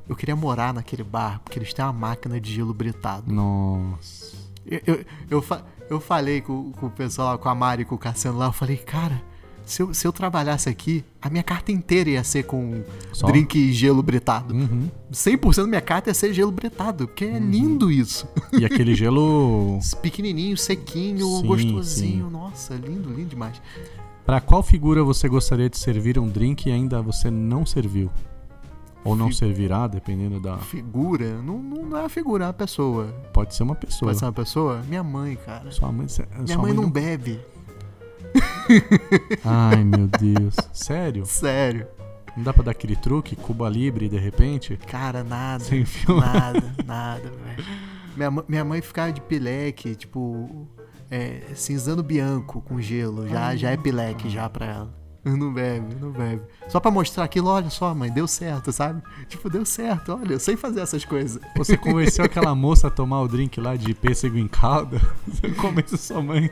Eu queria morar naquele bar, porque eles têm uma máquina de gelo britado. Nossa. Eu, eu, eu, fa- eu falei com, com o pessoal lá, com a Mari e com o Cassiano lá, eu falei, cara, se eu, se eu trabalhasse aqui, a minha carta inteira ia ser com Só? drink e gelo britado. Uhum. 100% da minha carta ia ser gelo britado, porque é lindo isso. E aquele gelo. Pequenininho, sequinho, Sim, gostosinho. sim. Nossa, lindo, lindo demais. Pra qual figura você gostaria de servir um drink e ainda você não serviu? Ou não servirá, dependendo da. Figura? Não, não é uma figura, é uma pessoa. Pode ser uma pessoa. Pode ser uma pessoa? Minha mãe, cara. Sua mãe. Minha mãe não bebe. Ai, meu Deus. Sério? Sério. Não dá pra dar aquele truque? Cuba Libre de repente? Cara, nada. Você enfiou. Nada, nada, velho. Minha, minha mãe ficava de pileque, tipo, é, cinzano bianco com gelo. Já, já é pileque já pra ela. Não bebe, não bebe. Só pra mostrar aquilo, olha só, mãe, deu certo, sabe? Tipo, deu certo, olha, eu sei fazer essas coisas. Você convenceu aquela moça a tomar o drink lá de pêssego em calda? Você convenceu sua mãe.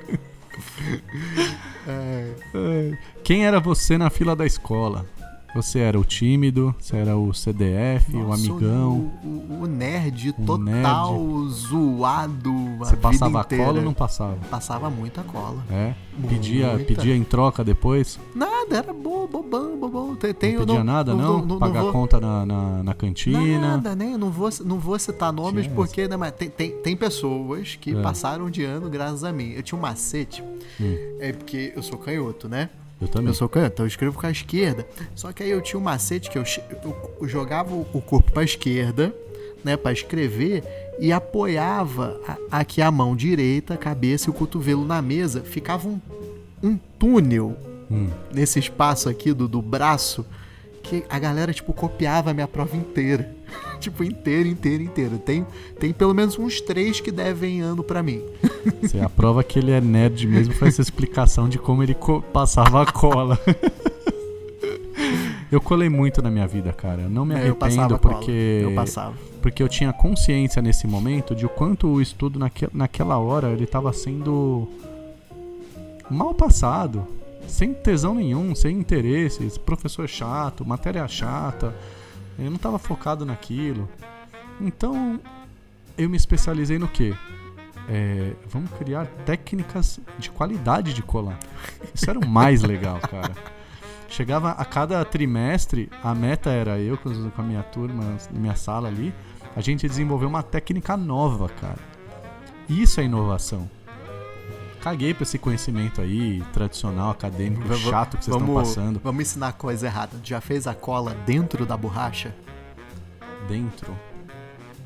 É, Ai. Quem era você na fila da escola? Você era o tímido? Você era o CDF, o nossa, amigão? O, o- o nerd O total, zoado. a Você vida passava a cola ou não passava? Passava muita cola. É? Pedia, Muita. pedia em troca depois? Nada, era bo, bobão, bobão. Tem, tem, não pedia nada, não? Pagar vou- conta na, na, na cantina? Nada, né? Eu não vou, não vou citar nomes porque né, mas tem, tem, tem pessoas que É. passaram de ano graças a mim. Eu tinha um macete, Hum. é porque eu sou canhoto, né? Eu também. Eu sou então eu escrevo com a esquerda. Só que aí eu tinha um macete que eu, eu- jogava o corpo pra esquerda, né, Pra escrever e apoiava a- aqui a mão direita, a cabeça e o cotovelo na mesa. Ficava um, um túnel Hum. nesse espaço aqui do, do braço que a galera, tipo, copiava a minha prova inteira. Tipo, inteira, inteira, inteira. Tem, tem pelo menos uns três que devem ano pra mim. Você aprova que ele é nerd mesmo foi essa explicação de como ele co- passava a cola. eu colei muito na minha vida, cara. Eu não me É, eu arrependo cola. porque Eu passava. porque eu tinha consciência nesse momento de o quanto o estudo naque, naquela hora ele estava sendo mal passado, sem tesão nenhum, sem interesses, professor chato, matéria chata. Eu não estava focado naquilo. Então eu me especializei no quê? É, vamos criar técnicas de qualidade de colar. Isso era o mais legal, cara. Chegava a cada trimestre, a meta era eu com a minha turma, minha sala ali, a gente desenvolveu uma técnica nova, cara. Isso é inovação. Caguei pra esse conhecimento aí, tradicional, acadêmico, V- v- chato que vocês estão vamos, passando. Vamos ensinar coisa errada. Já fez a cola dentro da borracha? Dentro.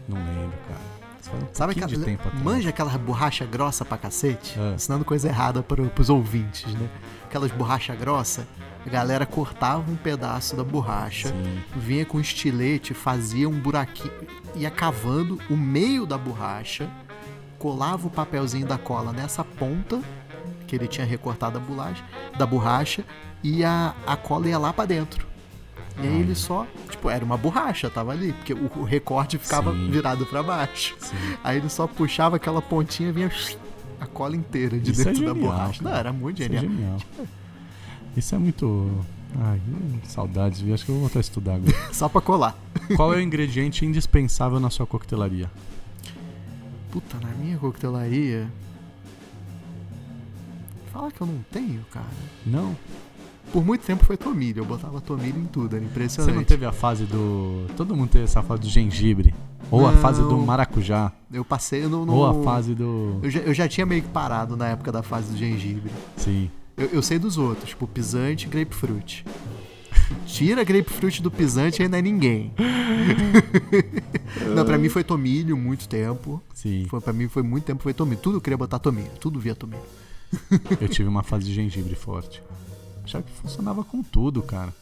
Não lembro, cara. um Sabe aquela, de tempo atrás. manja aquela borracha grossa pra cacete? É. Ensinando coisa errada para, pros ouvintes, né? Aquelas borracha grossa, a galera cortava um pedaço da borracha, Sim. vinha com estilete, fazia um buraquinho, ia cavando o meio da borracha, colava o papelzinho da cola nessa ponta que ele tinha recortado da borracha, da borracha e a, a cola ia lá pra dentro. E aí ele só, tipo, era uma borracha, tava ali, porque o, o recorte ficava Sim. virado pra baixo. Sim. Aí ele só puxava aquela pontinha e vinha a cola inteira de Isso é dentro da genial, borracha. Não, cara. era muito Isso é genial. genial. Isso é muito. Ai, saudades, viu? Acho que eu vou voltar a estudar agora. Só pra colar. Qual é o ingrediente indispensável na sua coquetelaria? Puta, na minha coquetelaria. Fala que eu não tenho, cara. Não? Por muito tempo foi tomilho. Eu botava tomilho em tudo, era Você impressionante. não teve a fase do. Todo mundo teve essa fase do gengibre. Ou a Não. fase do maracujá. Eu passei no. no- Ou a fase do. Eu já, eu já tinha meio que parado na época da fase do gengibre. Sim. Eu, eu sei dos outros, tipo pisante e grapefruit. Tira grapefruit do pisante e ainda é ninguém. não, pra mim foi tomilho muito tempo. Sim. Foi, pra mim foi muito tempo foi tomilho. Tudo eu queria botar tomilho. Tudo via tomilho. Eu tive uma fase de gengibre forte. Achava que funcionava com tudo, cara.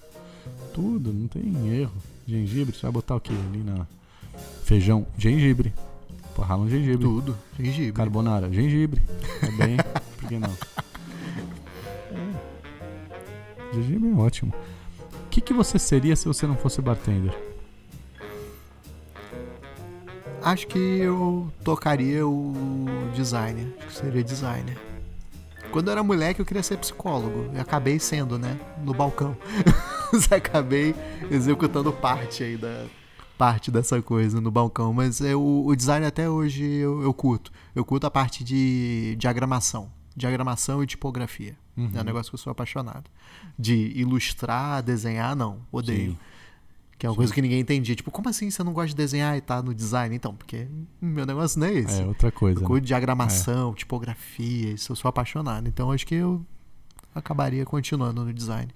Tudo, não tem erro. Gengibre, você vai botar o que ali na. Feijão, gengibre. Pô, rala um gengibre. Tudo. Gengibre. Carbonara, gengibre. É bem. Por que não? É. Gengibre é ótimo. Que, que você seria se você não fosse bartender? Acho que eu tocaria o designer. Acho que seria designer. Quando eu era moleque, eu queria ser psicólogo. E acabei sendo, né? No balcão. Acabei executando parte aí da. Parte dessa coisa no balcão. Mas o, o design até hoje eu, eu curto. Eu curto a parte de diagramação. Diagramação e tipografia. Uhum. É um negócio que eu sou apaixonado. De ilustrar, desenhar, não. Odeio. Sim. Que é uma coisa que ninguém entendia. Tipo, como assim você não gosta de desenhar e tá no design? Então, porque meu negócio não é esse. É outra coisa. eu né? de diagramação, tipografia, isso eu sou apaixonado. Então acho que eu acabaria continuando no design.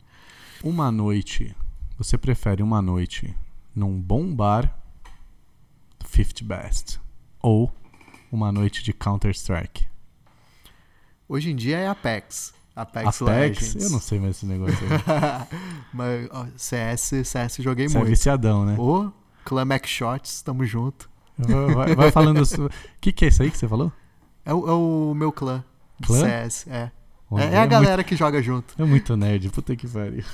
Uma noite. Você prefere uma noite num bom bar, 50 Best, ou uma noite de Counter-Strike? Hoje em dia é Apex. Apex, Apex? Legends. Eu não sei mais esse negócio aí. Mas ó, CS, CS joguei Você é muito. viciadão, né? Ô, Clamax Shots, tamo junto. Vai, vai- falando. O que, que é isso aí que você falou? É o, é o meu clã. Clã? CS, é. Olha, É, é a galera que joga junto. Muito, é muito nerd, puta que pariu.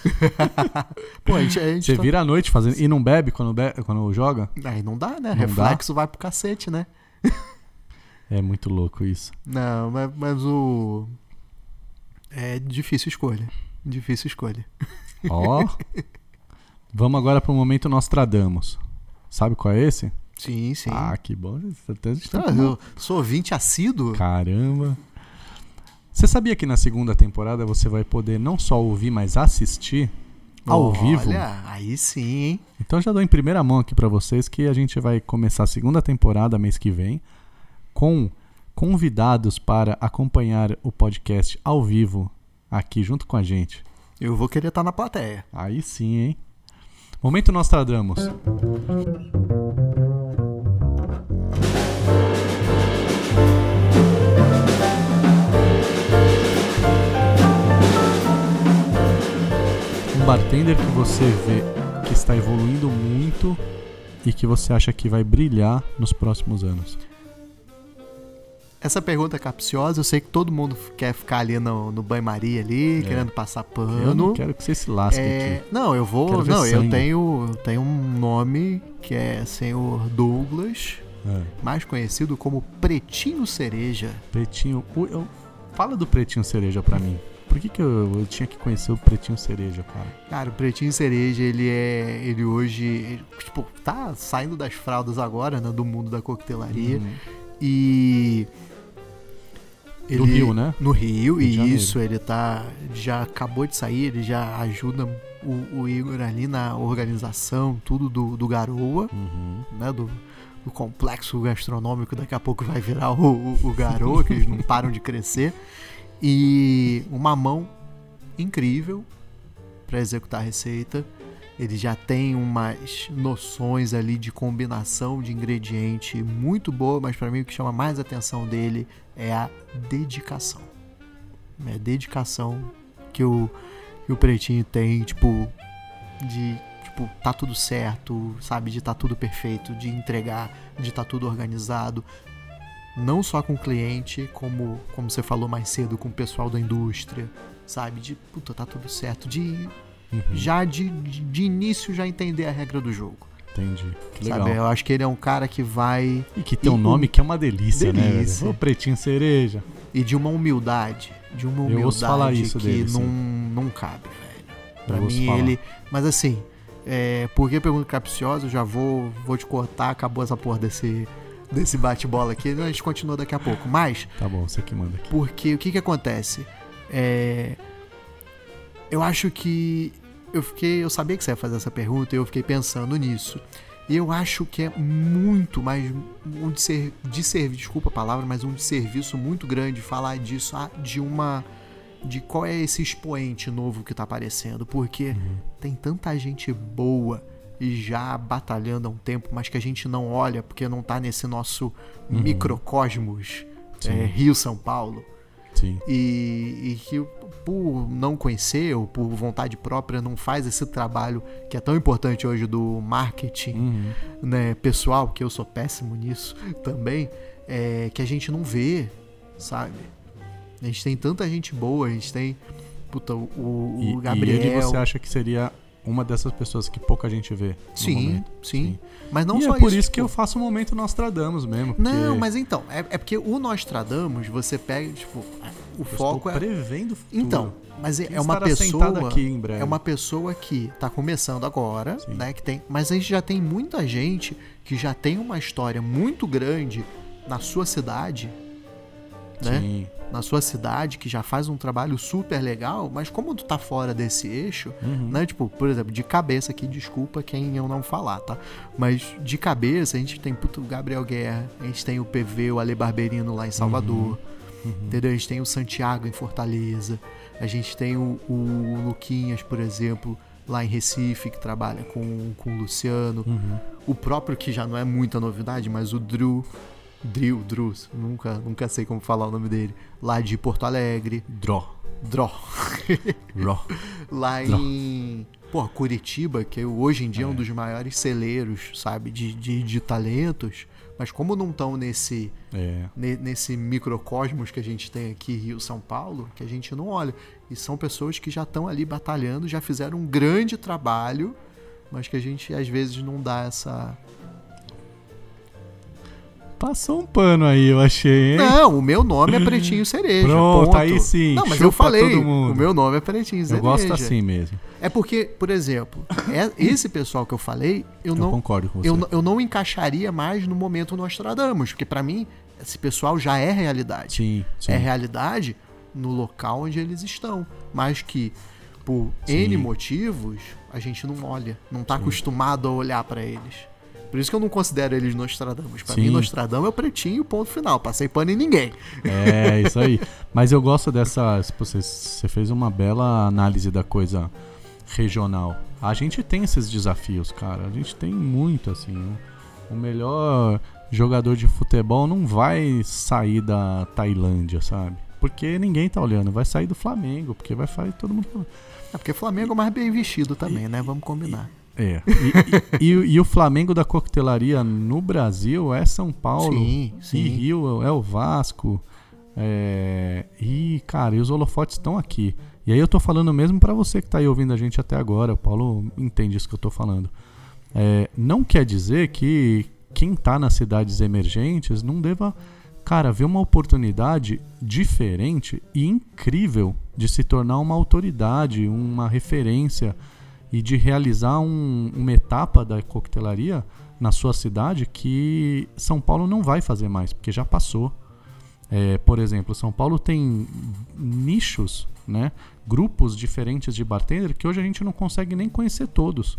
Pô, a gente, a gente Você tá- vira à noite fazendo. E não bebe quando, be... quando joga? Aí não dá, né? Não Reflexo vai pro cacete, né? É muito louco isso. Não, mas, mas o. É difícil escolha. Difícil escolha. Ó. Vamos agora pro momento Nostradamus. Sabe qual é esse? Sim, sim. Ah, que bom. Ah, eu sou ouvinte assíduo? Caramba. Você sabia que na segunda temporada você vai poder não só ouvir, mas assistir ao vivo? Olha, aí sim, hein? Então já dou em primeira mão aqui pra vocês que a gente vai começar a segunda temporada mês que vem com convidados para acompanhar o podcast ao vivo aqui junto com a gente. Eu vou querer estar na plateia. Aí sim, hein? Momento Nostradamus. Um bartender que você vê que está evoluindo muito e que você acha que vai brilhar nos próximos anos. Essa pergunta é capciosa, eu sei que todo mundo quer ficar ali no, no banho-maria ali, É. querendo passar Eu pano. não quero que você se lasque É, aqui. não, eu vou. Não, eu sangue. tenho, eu tenho um nome que é Senhor Douglas, É. mais conhecido como Pretinho Cereja. Pretinho. eu- fala do Pretinho Cereja pra mim. Por que, que eu, eu tinha que conhecer o Pretinho Cereja, cara? Cara, o Pretinho Cereja, ele é. Ele hoje. ele, tipo, tá saindo das fraldas agora, né? Do mundo da coquetelaria. Uhum. E. Do Rio, né? No Rio, Janeiro. isso, ele tá. Já acabou de sair, ele já ajuda o, o Igor ali na organização, tudo do, do Garoa, Uhum. né? Do, do complexo gastronômico, daqui a pouco vai virar o, o, o Garoa, que eles não param de crescer. E uma mão incrível para executar a receita. Ele já tem umas noções ali de combinação de ingrediente muito boa, mas para mim o que chama mais atenção dele é a dedicação. É a dedicação que o, que o Pretinho tem, tipo, de tipo, tá tudo certo, sabe, de tá tudo perfeito, de entregar, de tá tudo organizado, não só com o cliente, como como você falou mais cedo com o pessoal da indústria, sabe, de puta, tá tudo certo, de Uhum. já de, de, início já entender a regra do jogo. Entendi. Que legal. Sabe? Eu acho que ele é um cara que vai E que tem um nome o- que é uma delícia, Delícia. né? Ô, Pretinho Cereja. e de uma humildade, de uma Eu humildade ouço falar isso que dele, não, sim. não cabe, velho. Pra Eu mim ele, mas assim, é, por que pergunta capciosa? Eu já vou vou te cortar, acabou essa porra desse desse bate-bola aqui, a gente continua daqui a pouco. Mas Tá bom, você que manda aqui. Porque o que que acontece? É, eu acho que eu fiquei, eu sabia que você ia fazer essa pergunta e eu fiquei pensando nisso. E eu acho que é muito mais um de ser, de serviço, desculpa a palavra, mas um de serviço muito grande falar disso, ah, de uma de qual é esse expoente novo que tá aparecendo, porque Uhum. tem tanta gente boa e já batalhando há um tempo, mas que a gente não olha porque não tá nesse nosso microcosmos Uhum. Sim. é, Rio São Paulo Sim. e, e que por não conhecer ou por vontade própria não faz esse trabalho que é tão importante hoje do marketing Uhum. né, pessoal, que eu sou péssimo nisso também, é, que a gente não vê, sabe? A gente tem tanta gente boa, a gente tem puta, o, o E, Gabriel. e ele você acha que seria uma dessas pessoas que pouca gente vê? sim, momento? sim, Mas não e só é por isso, isso que tipo, eu faço o momento Nostradamus mesmo. Porque Não, mas então, é, é porque o Nostradamus, você pega, tipo, o eu foco estou é. prevendo o futuro. Então, mas é, Quem é uma pessoa. aqui em breve? É uma pessoa que tá começando agora, Sim. né? Que tem, mas a gente já tem muita gente que já tem uma história muito grande na sua cidade, né? Sim. Na sua cidade, que já faz um trabalho super legal, mas como tu tá fora desse eixo, Uhum. né? Tipo, por exemplo, de cabeça aqui, desculpa quem eu não falar, tá? Mas de cabeça, a gente tem puto, Gabriel Guerra, a gente tem o PV, o Ale Barberino lá em Salvador, Uhum. entendeu? A gente tem o Santiago em Fortaleza, a gente tem o, o Luquinhas, por exemplo, lá em Recife, que trabalha com, com o Luciano, Uhum. o próprio, que já não é muita novidade, mas o Drew, Drew, Drew, nunca, nunca sei como falar o nome dele, lá de Porto Alegre, Dró. Dró. Ró. lá Não. em pô, Curitiba, que hoje em dia é, um dos maiores celeiros, sabe, de, de, de talentos, mas como não estão nesse, É. ne- nesse microcosmos que a gente tem aqui, Rio São Paulo, que a gente não olha. E são pessoas que já estão ali batalhando, já fizeram um grande trabalho, mas que a gente às vezes não dá essa. Passou um pano aí, eu achei, hein? Não, o meu nome é Pretinho Cereja. Pronto, ponto. aí sim, Não, mas eu falei, o meu nome é Pretinho Cereja. eu gosto assim mesmo. É porque, por exemplo, é- esse pessoal que eu falei, eu, Eu, não, concordo com você. eu, não- eu não encaixaria mais no momento Nostradamus, porque pra mim esse pessoal já é realidade. Sim, sim. É realidade no local onde eles estão, mas que por Sim. N motivos a gente não olha, não tá Sim. acostumado a olhar pra eles. Por isso que eu não considero eles Nostradamus. Pra Sim. mim, Nostradamus é o pretinho, ponto final. Passei pano em ninguém. É, isso aí. Mas eu gosto dessa. Você, você fez uma bela análise da coisa regional. A gente tem esses desafios, cara. A gente tem muito, assim. O melhor jogador de futebol não vai sair da Tailândia, sabe? Porque ninguém tá olhando. Vai sair do Flamengo, porque vai sair todo mundo. É porque Flamengo é mais bem vestido também, né? Vamos combinar. É. E, e- e- e o Flamengo da coquetelaria no Brasil é São Paulo. Sim, E sim. Rio é o Vasco. É... E, cara, e os holofotes estão aqui. E aí eu tô falando mesmo pra você que tá aí ouvindo a gente até agora. O Paulo entende isso que eu tô falando. É, não quer dizer que quem tá nas cidades emergentes não deva, cara, ver uma oportunidade diferente e incrível de se tornar uma autoridade, uma referência e de realizar um- uma etapa da coquetelaria na sua cidade que São Paulo não vai fazer mais, porque já passou. É, por exemplo, São Paulo tem nichos, né? grupos diferentes de bartender que hoje a gente não consegue nem conhecer todos.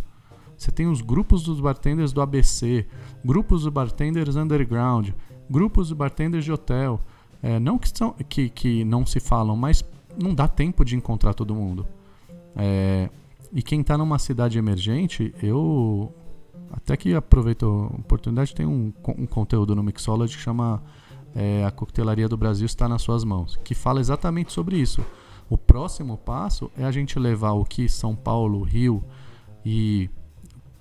Você tem os grupos dos bartenders do ABC, grupos dos bartenders underground, grupos de bartenders de hotel. É, não que, são, que, que não se falam, mas não dá tempo de encontrar todo mundo. É, E quem está numa cidade emergente, eu até que aproveito a oportunidade, tem um, um conteúdo no Mixology que chama é, A Coquetelaria do Brasil está nas suas mãos, que fala exatamente sobre isso. O próximo passo é a gente levar o que São Paulo, Rio e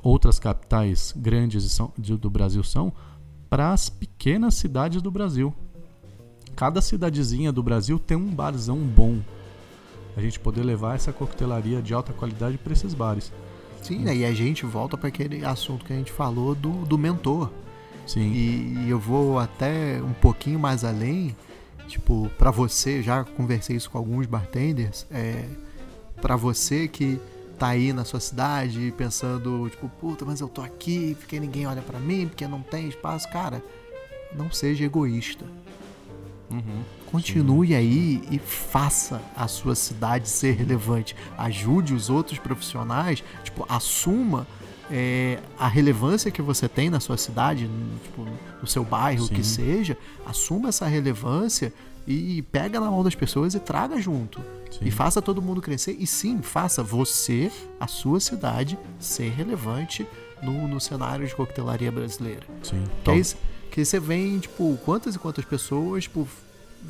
outras capitais grandes do Brasil são para as pequenas cidades do Brasil. Cada cidadezinha do Brasil tem um barzão bom. A gente poder levar essa coquetelaria de alta qualidade para esses bares. Sim, né? e a gente volta para aquele assunto que a gente falou do, do mentor. Sim. E, e eu vou até um pouquinho mais além, tipo, para você, já conversei isso com alguns bartenders, é, para você que tá aí na sua cidade pensando, tipo, puta, mas eu tô aqui porque ninguém olha para mim, porque não tem espaço, cara, não seja egoísta. Uhum, Continue sim. aí e faça a sua cidade ser relevante. Ajude os outros profissionais, tipo, assuma é, a relevância que você tem na sua cidade, no, tipo, no seu bairro, o que seja, assuma essa relevância e pega na mão das pessoas e traga junto. Sim. E faça todo mundo crescer. E sim, faça você, a sua cidade, ser relevante no, no cenário de coquetelaria brasileira. Sim. Que aí, que você vem, tipo, quantas e quantas pessoas, tipo,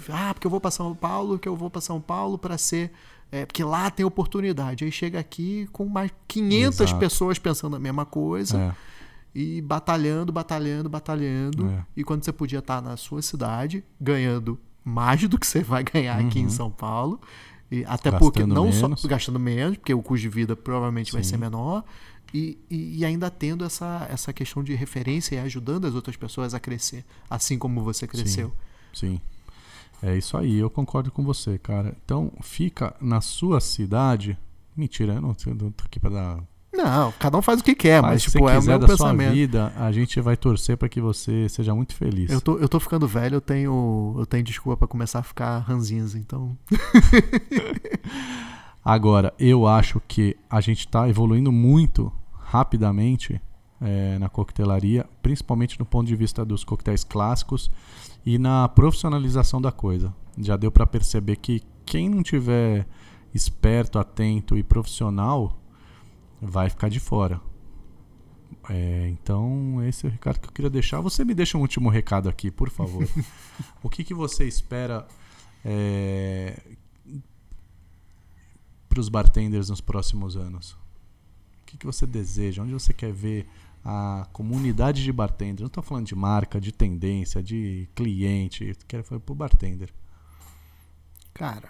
ah, porque eu vou para São Paulo, que eu vou para São Paulo para ser é, porque lá tem oportunidade. Aí chega aqui com mais 500 Exato. pessoas pensando a mesma coisa. É. E batalhando, batalhando, batalhando. É. E quando você podia estar na sua cidade, ganhando mais do que você vai ganhar uhum. aqui em uhum. São Paulo. E até gastando porque não menos. só gastando menos, porque o custo de vida provavelmente Sim. vai ser menor. E, e, e, ainda tendo essa, essa questão de referência e ajudando as outras pessoas a crescer, assim como você cresceu. Sim. Sim. É isso aí, eu concordo com você, cara. Então, fica na sua cidade. Mentira, eu não, não tô aqui pra dar. Não, cada um faz o que quer, mas, mas tipo, é o meu da pensamento. sua vida, a gente vai torcer para que você seja muito feliz. Eu tô, eu tô ficando velho, eu tenho, eu tenho desculpa para começar a ficar ranzinza, então. Agora, eu acho que a gente tá evoluindo muito rapidamente é, na coquetelaria, principalmente no ponto de vista dos coquetéis clássicos e na profissionalização da coisa. Já deu para perceber que quem não tiver esperto, atento e profissional vai ficar de fora. É, então, esse é o recado que eu queria deixar. Você me deixa um último recado aqui, por favor. o que, que você espera é, para os bartenders nos próximos anos? O que, que você deseja? Onde você quer ver a comunidade de bartender. Não estou falando de marca, de tendência, de cliente. Quero falar para o bartender. Cara,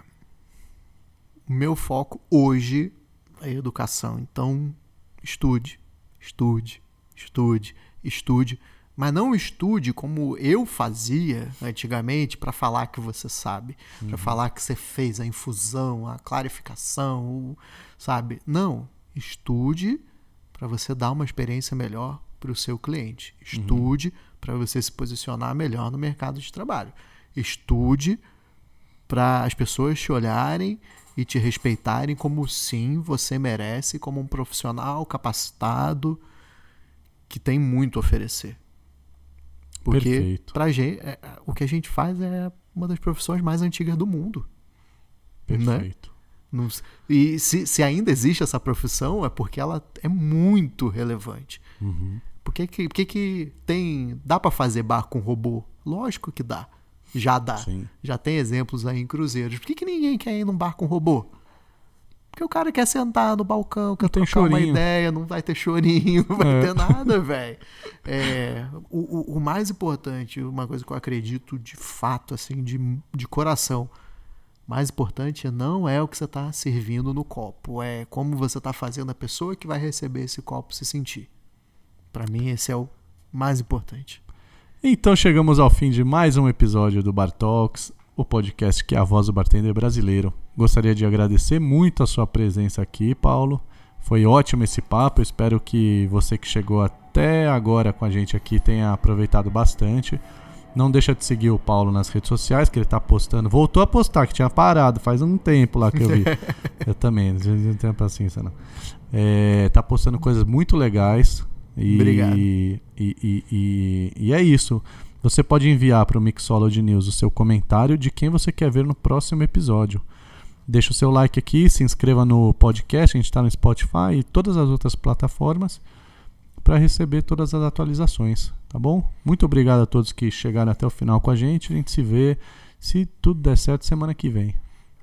o meu foco hoje é educação. Então, estude, estude, estude, estude. Mas não estude como eu fazia antigamente para falar que você sabe, uhum. para falar que você fez a infusão, a clarificação, sabe? Não, estude para você dar uma experiência melhor para o seu cliente. Estude uhum. para você se posicionar melhor no mercado de trabalho. Estude para as pessoas te olharem e te respeitarem como sim você merece, como um profissional capacitado que tem muito a oferecer. Porque para gente, é, o que a gente faz é uma das profissões mais antigas do mundo. Né? Perfeito. Né? e se, se, ainda existe essa profissão, é porque ela é muito relevante. Uhum. Por que, que, que, que tem. Dá para fazer bar com robô? Lógico que dá. Já dá. Sim. Já tem exemplos aí em cruzeiros. Por que, que ninguém quer ir num bar com robô? Porque o cara quer sentar no balcão, quer trocar chorinho. uma ideia, não vai ter chorinho, não vai é. ter nada, velho. É, o, o, o, mais importante, uma coisa que eu acredito de fato, assim, de, de coração, mais importante não é o que você está servindo no copo, é como você está fazendo a pessoa que vai receber esse copo se sentir. Para mim, esse é o mais importante. Então chegamos ao fim de mais um episódio do Bar Talks, o podcast que é a voz do bartender brasileiro. Gostaria de agradecer muito a sua presença aqui, Paulo. Foi ótimo esse papo. espero que você que chegou até agora com a gente aqui tenha aproveitado bastante. Não deixa de seguir o Paulo nas redes sociais, que ele tá postando. Voltou a postar, que tinha parado faz um tempo lá que eu vi. eu também, não tenho paciência não. É, tá postando coisas muito legais. E, Obrigado. E, e, e, e é isso. Você pode enviar para o Mixology News o seu comentário de quem você quer ver no próximo episódio. Deixa o seu like aqui, se inscreva no podcast, a gente está no Spotify e todas as outras plataformas para receber todas as atualizações, tá bom? Muito obrigado a todos que chegaram até o final com a gente. A gente se vê, se tudo der certo, semana que vem.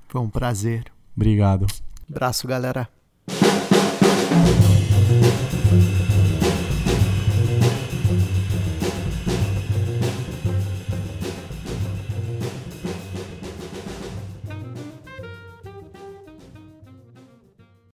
Foi um prazer. Obrigado. Abraço, galera.